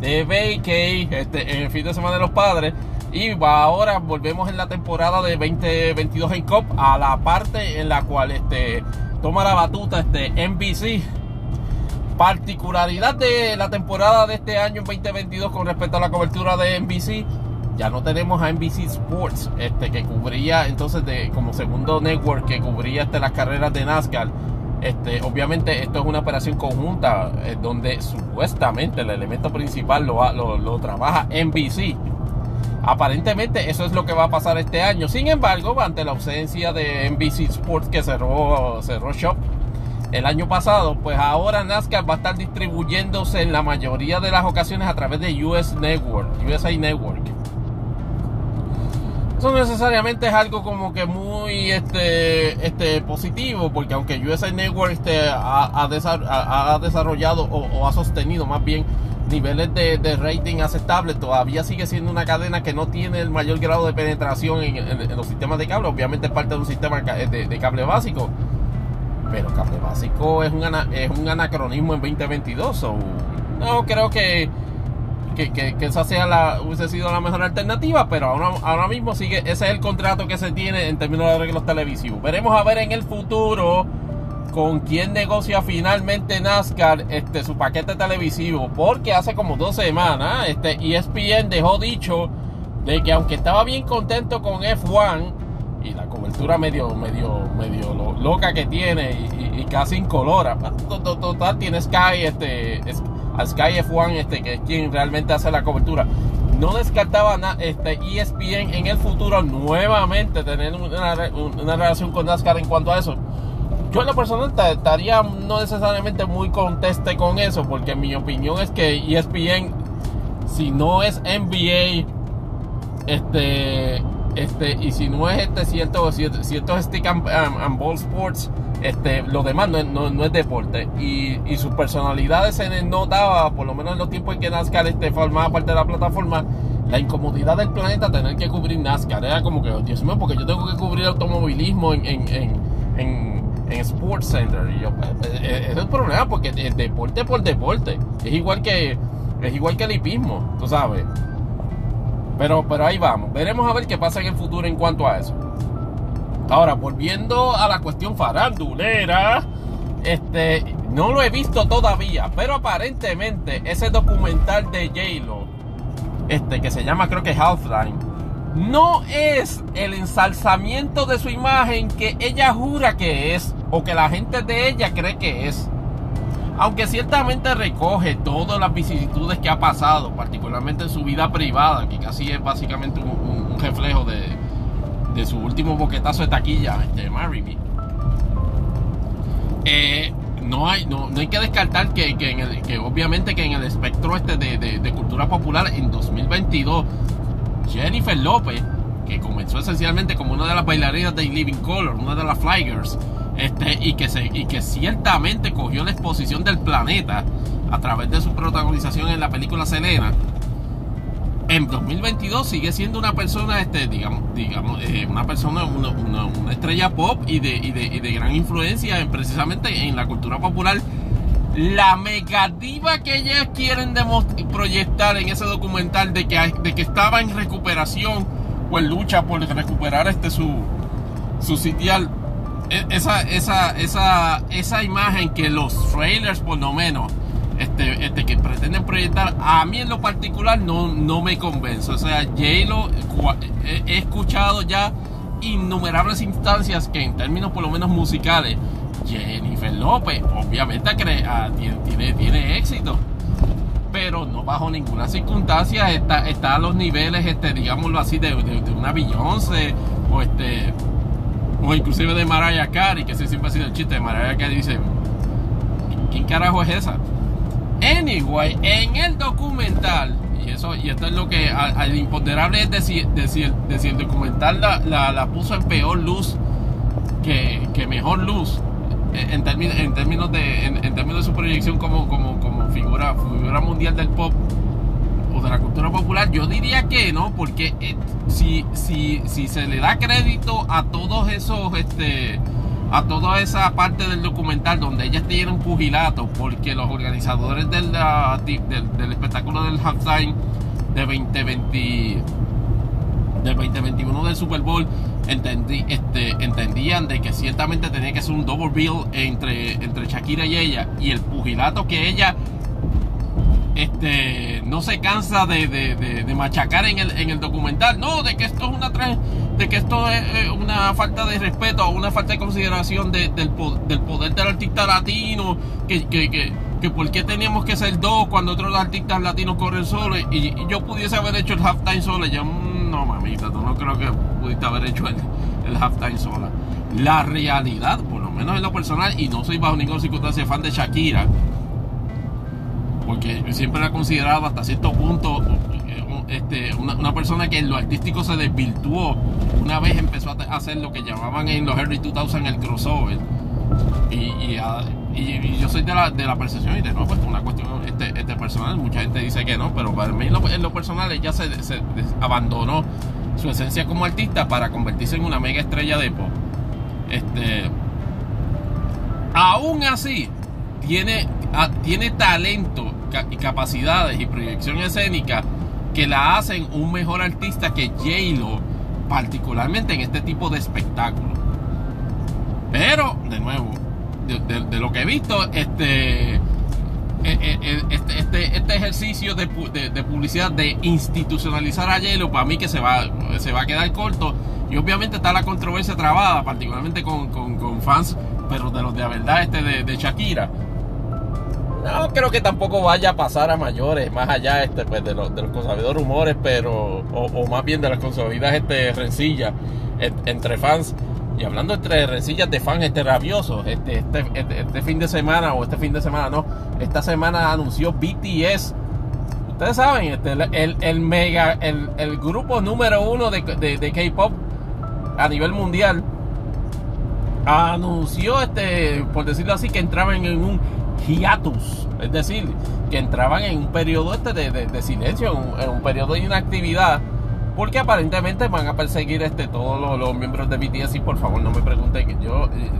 de vacay, este, en el fin de semana de los padres. Y ahora volvemos en la temporada de 2022 en COP a la parte en la cual este, toma la batuta este, NBC Particularidad de la temporada de este año 2022 con respecto a la cobertura de NBC, ya no tenemos a NBC Sports, este, que cubría entonces de, como segundo network que cubría este, las carreras de NASCAR. Este, obviamente esto es una operación conjunta eh, donde supuestamente el elemento principal lo, lo, lo, trabaja NBC. Aparentemente eso es lo que va a pasar este año. Sin embargo, ante la ausencia de NBC Sports que cerró, cerró Shop el año pasado, pues ahora NASCAR va a estar distribuyéndose en la mayoría de las ocasiones a través de US Network, USA Network. Eso necesariamente es algo como que muy este, este positivo, porque aunque USA Network este, ha, desarrollado o, ha sostenido más bien niveles de, rating aceptables, todavía sigue siendo una cadena que no tiene el mayor grado de penetración en, los sistemas de cable. Obviamente es parte de un sistema de cable básico pero cable básico es un, es un anacronismo en 2022. no creo que, que, esa sea la, hubiese sido la mejor alternativa, pero ahora, ahora mismo sigue, ese es el contrato que se tiene en términos de arreglos televisivos. Veremos a ver en el futuro con quién negocia finalmente NASCAR este, su paquete televisivo, porque hace como dos semanas este, ESPN dejó dicho de que aunque estaba bien contento con F1, y la cobertura medio, medio, medio loca que tiene y, casi incolora. Total, tiene Sky, este, Sky F1, este, que es quien realmente hace la cobertura. No descartaba este, ESPN en el futuro nuevamente tener una, una relación con NASCAR en cuanto a eso. Yo en lo personal estaría no necesariamente muy conteste con eso, porque mi opinión es que ESPN, si no es NBA, este, este, y si no es este cierto, cierto stick and, ball sports, este, lo demás no, no, es deporte. Y, y sus personalidades se notaba, por lo menos en los tiempos en que NASCAR este, formaba parte de la plataforma, la incomodidad del planeta tener que cubrir NASCAR. Era como que, Dios mío, porque yo tengo que cubrir automovilismo en, en, en, en, Sports Center. Y yo, pues, eh, eh, es el problema, porque el deporte por deporte. Es igual que, es igual que el hipismo, tú sabes. Pero, pero ahí vamos. Veremos a ver qué pasa en el futuro en cuanto a eso. Ahora, volviendo a la cuestión farandulera, este, no lo he visto todavía, pero aparentemente ese documental de J-Lo, este, que se llama creo que Half-Line, no es el ensalzamiento de su imagen que ella jura que es, o que la gente de ella cree que es aunque ciertamente recoge todas las vicisitudes que ha pasado, particularmente en su vida privada, que casi es básicamente un, reflejo de, su último boquetazo de taquilla, este, Marry Me. Eh, no hay, no, hay que descartar que, que, obviamente que en el espectro este de, cultura popular en 2022, Jennifer López, que comenzó esencialmente como una de las bailarinas de Living Color, una de las Flyers, este, y, que se, y que ciertamente cogió la exposición del planeta a través de su protagonización en la película Selena. En 2022 sigue siendo una persona, este, digamos, digamos eh, una persona, una, estrella pop y de, y de, gran influencia en, precisamente en la cultura popular. La negativa que ellas quieren proyectar en ese documental de que, de que estaba en recuperación o en lucha por recuperar este su, su sitial esa, esa, esa, esa imagen que los trailers por lo menos este, este, que pretenden proyectar, a mí en lo particular no, no me convence. O sea, J-Lo he escuchado ya innumerables instancias que en términos por lo menos musicales, Jennifer López obviamente ah, tiene, tiene, tiene éxito. Pero no bajo ninguna circunstancia está, está a los niveles, este, digámoslo así, de, una Beyoncé o este o inclusive de Mariah Carey, que ese siempre ha sido el chiste de Mariah Carey, dice, ¿quién carajo es esa? Anyway, en el documental, y eso y esto es lo que al imponderable es decir, decir, decir el documental la, la, puso en peor luz que, que mejor luz en, términos, en términos de en, términos de su proyección como, como, como figura, figura mundial del pop de la cultura popular, yo diría que no, porque eh, si, si, si se le da crédito a todos esos este a toda esa parte del documental donde ella tiene un pugilato porque los organizadores del, del, espectáculo del halftime de 2020 del 2021 del Super Bowl entendí, este, entendían de que ciertamente tenía que ser un double bill entre, entre Shakira y ella y el pugilato que ella este, no se cansa de, machacar en el, en el, documental. No, de que esto es una de que esto es una falta de respeto una falta de consideración del, del, poder del artista latino, que, que, que, que, por qué teníamos que ser dos cuando otros artistas latinos corren solos y, yo pudiese haber hecho el halftime solo. Ya, mm, no, mamita, tú no creo que pudiste haber hecho el, el halftime sola. La realidad, por lo menos en lo personal, y no soy bajo ninguna circunstancia fan de Shakira, porque siempre la he considerado hasta cierto punto este, una, persona que en lo artístico se desvirtuó una vez empezó a hacer lo que llamaban en los Early 2000 el crossover. Y, yo soy de la, de la percepción y de no, pues una cuestión este, este personal. Mucha gente dice que no, pero para mí en lo, personal ella se, abandonó su esencia como artista para convertirse en una mega estrella de pop. Este, aún así, tiene, tiene talento y capacidades y proyección escénica que la hacen un mejor artista que J-Lo, particularmente en este tipo de espectáculo. Pero, de nuevo, de, lo que he visto, este, e, e, e, este, este, este, ejercicio de, publicidad, de institucionalizar a J-Lo, para mí que se va, se va a quedar corto. Y obviamente está la controversia trabada, particularmente con, fans, pero de los de la verdad, este de Shakira no creo que tampoco vaya a pasar a mayores, más allá este, pues, de, los, de los consabidos rumores, pero, o, más bien de las consabidas este, rencillas entre fans. Y hablando entre rencillas de fans este, rabiosos, este, este, este, este, fin de semana, o este fin de semana no, esta semana anunció BTS. Ustedes saben, este, el, el mega, el, el, grupo número uno de, de, de K-pop a nivel mundial anunció, este, por decirlo así, que entraban en un hiatus, es decir, que entraban en un periodo este de, silencio, en un, periodo de inactividad, porque aparentemente van a perseguir este todos los, miembros de BTS y por favor no me pregunten yo eh,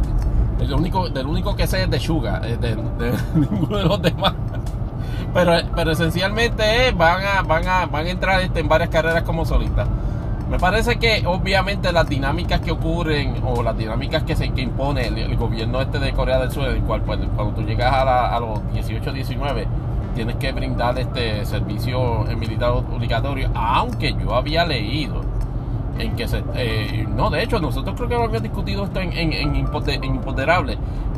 el único del único que sé es de Suga, de, de, ninguno de los demás. Pero, pero esencialmente van a, van a, van a entrar este, en varias carreras como solistas. Me parece que obviamente las dinámicas que ocurren o las dinámicas que se que impone el, gobierno este de Corea del Sur, el cual pues, cuando tú llegas a, los 18, 19 tienes que brindar este servicio militar obligatorio, aunque yo había leído en que se eh, no de hecho nosotros creo que habíamos discutido esto en, en, en, Imponderable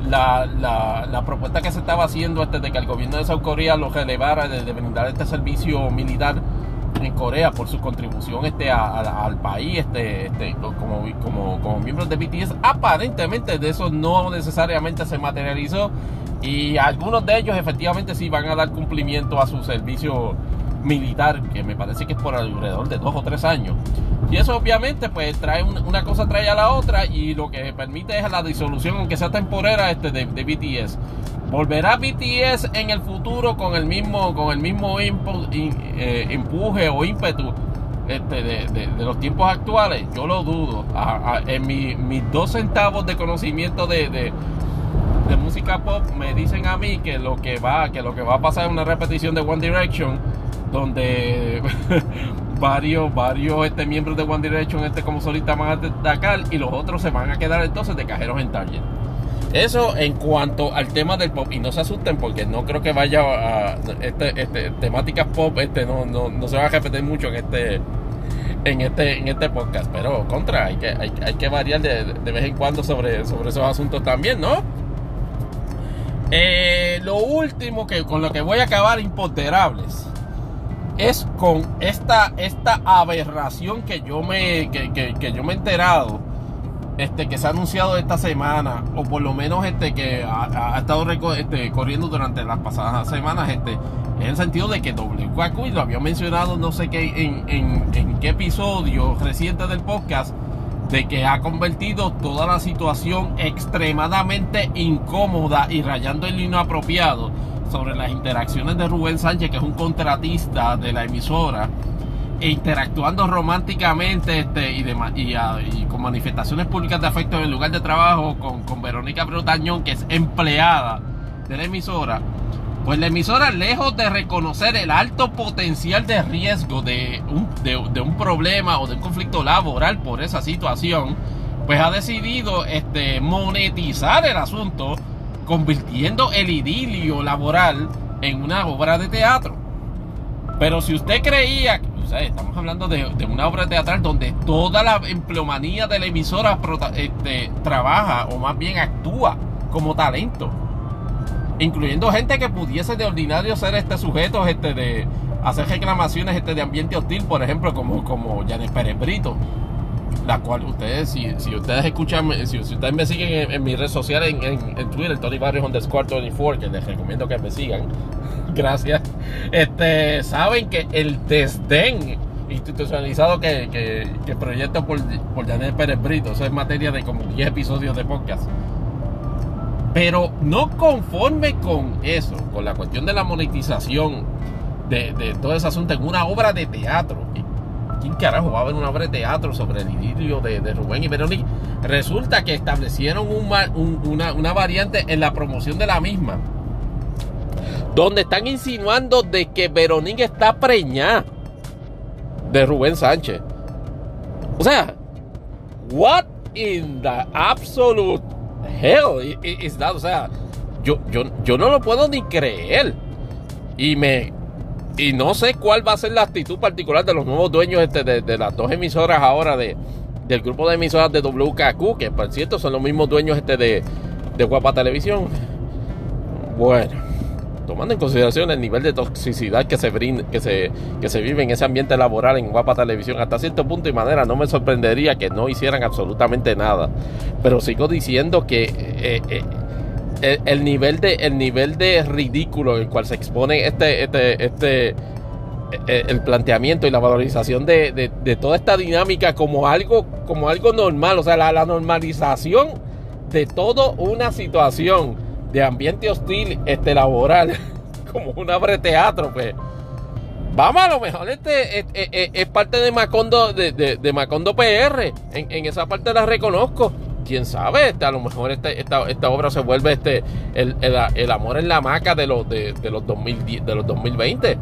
la, la, la, propuesta que se estaba haciendo este de que el gobierno de South Corea lo relevara de brindar este servicio militar en Corea por su contribución este al país este, este como, como, como miembros de BTS aparentemente de eso no necesariamente se materializó y algunos de ellos efectivamente sí van a dar cumplimiento a su servicio militar que me parece que es por alrededor de dos o tres años y eso obviamente pues trae una cosa trae a la otra y lo que permite es la disolución aunque sea temporera este de, de BTS ¿Volverá BTS en el futuro con el mismo, con el mismo eh, empuje o ímpetu este, de, los tiempos actuales? Yo lo dudo. en mis dos centavos de conocimiento de, música pop me dicen a mí que lo que va, que lo que va a pasar es una repetición de One Direction, donde varios, varios este, miembros de One Direction este, como solista van a destacar y los otros se van a quedar entonces de cajeros en Target. Eso en cuanto al tema del pop. Y no se asusten porque no creo que vaya a. Este, este, temáticas pop este, no, no, se va a repetir mucho en este. En este, en este podcast, pero contra, hay que, hay, que variar de, vez en cuando sobre, sobre esos asuntos también, ¿no? Eh, lo último que con lo que voy a acabar imponderables es con esta, esta aberración que yo me que, que, yo me he enterado este que se ha anunciado esta semana o por lo menos este que ha, estado este, corriendo durante las pasadas semanas este en el sentido de que WKQ y lo había mencionado no sé qué en, en, en qué episodio reciente del podcast de que ha convertido toda la situación extremadamente incómoda y rayando el lino apropiado sobre las interacciones de Rubén Sánchez, que es un contratista de la emisora, e interactuando románticamente este, y, y, con manifestaciones públicas de afecto en el lugar de trabajo con, con Verónica Brutañón, que es empleada de la emisora, pues la emisora, lejos de reconocer el alto potencial de riesgo de un, de, un problema o de un conflicto laboral por esa situación, pues ha decidido este, monetizar el asunto, convirtiendo el idilio laboral en una obra de teatro. Pero si usted creía, o sea, estamos hablando de, una obra teatral donde toda la empleomanía de la emisora este, trabaja o más bien actúa como talento incluyendo gente que pudiese de ordinario ser este sujeto este de hacer reclamaciones este de ambiente hostil, por ejemplo, como, como Janet Pérez Brito, la cual ustedes, si, si ustedes escuchan, si, ustedes me siguen en, mis redes sociales, en, en, Twitter, Tony Barrios underscore 24, que les recomiendo que me sigan, gracias, este, saben que el desdén institucionalizado que, que, que proyecto por, por Janet Pérez Brito, eso es materia de como 10 episodios de podcast pero no conforme con eso, con la cuestión de la monetización de, todo ese asunto en una obra de teatro. ¿Quién carajo va a ver una obra de teatro sobre el idilio de, Rubén y Verónica? Resulta que establecieron una, una variante en la promoción de la misma. Donde están insinuando de que Verónica está preñada de Rubén Sánchez. O sea, what in the absolute hell is that? O sea, yo, yo, yo no lo puedo ni creer. Y me. Y no sé cuál va a ser la actitud particular de los nuevos dueños este, de, las dos emisoras ahora de, del grupo de emisoras de WKQ, que por cierto son los mismos dueños este de, de Guapa Televisión. Bueno, tomando en consideración el nivel de toxicidad que se, que, se, que se vive en ese ambiente laboral en Guapa Televisión, hasta cierto punto y manera no me sorprendería que no hicieran absolutamente nada. Pero sigo diciendo que eh, eh, el, nivel de, el nivel de ridículo en el cual se expone este, este, este eh, el planteamiento y la valorización de, toda esta dinámica como algo, como algo normal, o sea, la, la normalización de toda una situación de ambiente hostil este laboral como un abre teatro pues. Vamos a lo mejor este es, parte de Macondo de, Macondo PR en, esa parte la reconozco quién sabe este, a lo mejor este, esta, esta, obra se vuelve este el, amor en la maca de los de, los 2010 de los 2020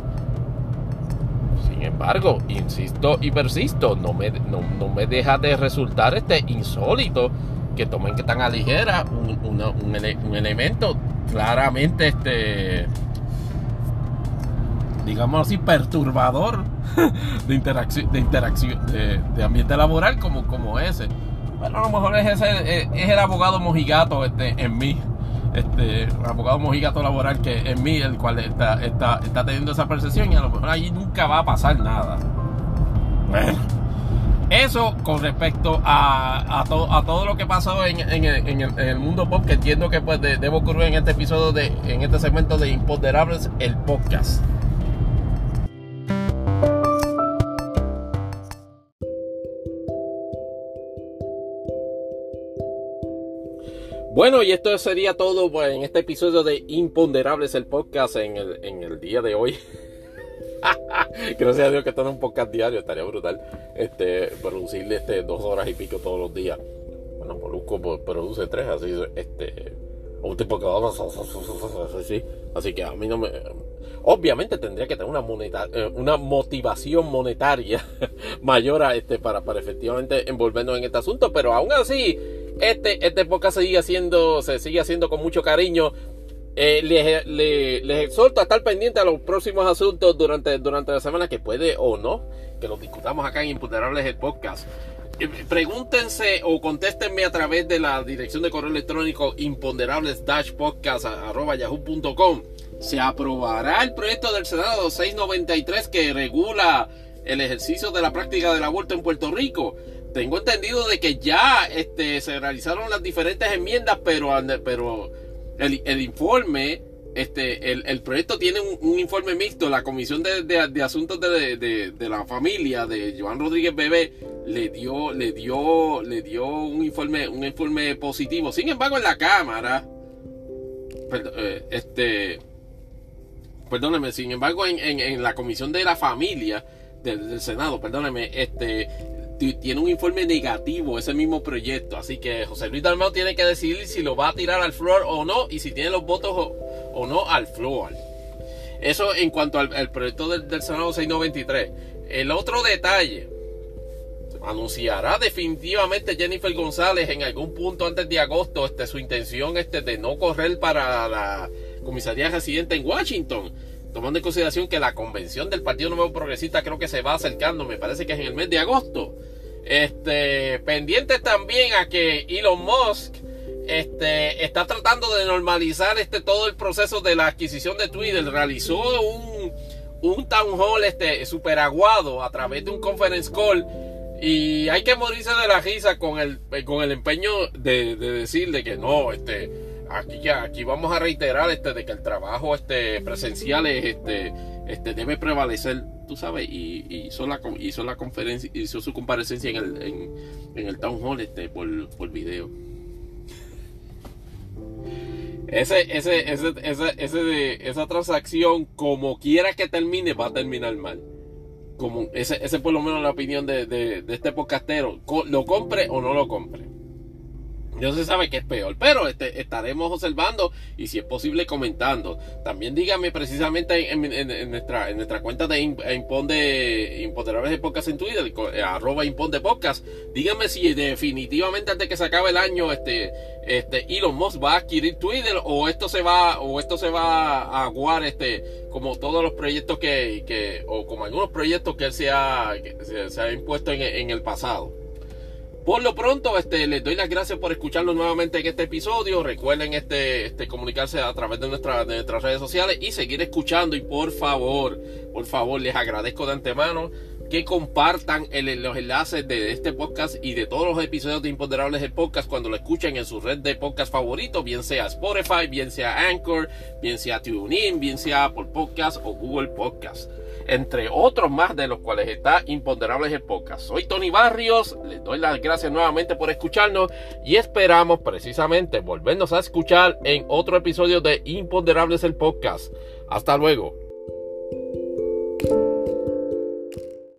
sin embargo insisto y persisto no me, no, no me deja de resultar este insólito que tomen que tan a ligera un, elemento claramente este digamos así perturbador de interacción de interacción de, ambiente laboral como, como ese bueno a lo mejor es ese es el abogado mojigato este en mí. Este abogado mojigato laboral que en mí el cual está, está, está teniendo esa percepción y a lo mejor allí nunca va a pasar nada. Bueno. Eso con respecto a, a, todo lo que pasó en, en, el, mundo pop, que entiendo que pues debo ocurrir en este episodio, de, en este segmento de Imponderables, el podcast. Bueno, y esto sería todo pues, en este episodio de Imponderables, el podcast en el, día de hoy. Gracias a Dios que esto no es un podcast diario, estaría brutal. Este, producirle este, dos horas y pico todos los días. Bueno, Molusco produce tres, así, este, un tipo que vamos así, así que a mí no me. Obviamente tendría que tener una, moneta, eh, una motivación monetaria mayor a este para, para efectivamente envolvernos en este asunto, pero aún así, este, este podcast sigue haciendo, se sigue haciendo con mucho cariño eh, les, exhorto a estar pendiente a los próximos asuntos durante, durante la semana, que puede o no, que los discutamos acá en Imputerables el podcast. pregúntense o contéstenme a través de la dirección de correo electrónico imponderables-podcast.yahoo.com. ¿Se aprobará el proyecto del Senado 693 que regula el ejercicio de la práctica del aborto en Puerto Rico? Tengo entendido de que ya este, se realizaron las diferentes enmiendas, pero, pero el, el informe este, el, proyecto tiene un, informe mixto. La Comisión de, Asuntos de, la Familia de Joan Rodríguez Bebé le dio, le dio, le dio un informe, un informe positivo. Sin embargo, en la Cámara, eh, este, perdóneme, sin embargo, en, la Comisión de la Familia del, del Senado, perdóneme, este, tiene un informe negativo ese mismo proyecto. Así que José Luis Dalmau tiene que decidir si lo va a tirar al floor o no y si tiene los votos o, no al floor. Eso en cuanto al, proyecto del, Senado 693. El otro detalle. Anunciará definitivamente Jennifer González en algún punto antes de agosto este, su intención este, de no correr para la comisaría residente en Washington tomando en consideración que la convención del Partido Nuevo Progresista creo que se va acercando, me parece que es en el mes de agosto. Este, pendiente también a que Elon Musk este, está tratando de normalizar este, todo el proceso de la adquisición de Twitter. Realizó un, un town hall este, super aguado a través de un conference call. Y hay que morirse de la risa con el, con el empeño de, de que no, este, aquí ya, aquí vamos a reiterar este de que el trabajo este presencial es, este, este debe prevalecer, tú sabes, y, hizo la hizo la conferencia, hizo su comparecencia en el, en, el town hall este por, por video. Ese, ese, ese, ese, esa transacción, como quiera que termine, va a terminar mal. Como ese, ese por lo menos la opinión de, de, de este podcastero. Lo compre o no lo compre. No se sabe qué es peor, pero este, estaremos observando y si es posible comentando. También dígame precisamente en, nuestra, en nuestra cuenta de Impon de Imponderables de Podcast en Twitter, eh, arroba Impon de Podcast. Dígame si definitivamente antes que se acabe el año este, este Elon Musk va a adquirir Twitter o esto se va o esto se va a aguar este como todos los proyectos que, que o como algunos proyectos que él se ha, se, ha impuesto en, en el pasado. Por lo pronto, este, les doy las gracias por escucharnos nuevamente en este episodio. Recuerden este, este, comunicarse a través de, nuestra, de nuestras redes sociales y seguir escuchando. Y por favor, por favor, les agradezco de antemano que compartan los enlaces de este podcast y de todos los episodios de Imponderables del podcast cuando lo escuchen en su red de podcast favorito, bien sea Spotify, bien sea Anchor, bien sea TuneIn, bien sea Apple Podcast o Google Podcast entre otros más de los cuales está Imponderables el podcast. Soy Tony Barrios, les doy las gracias nuevamente por escucharnos y esperamos precisamente volvernos a escuchar en otro episodio de Imponderables el podcast. Hasta luego.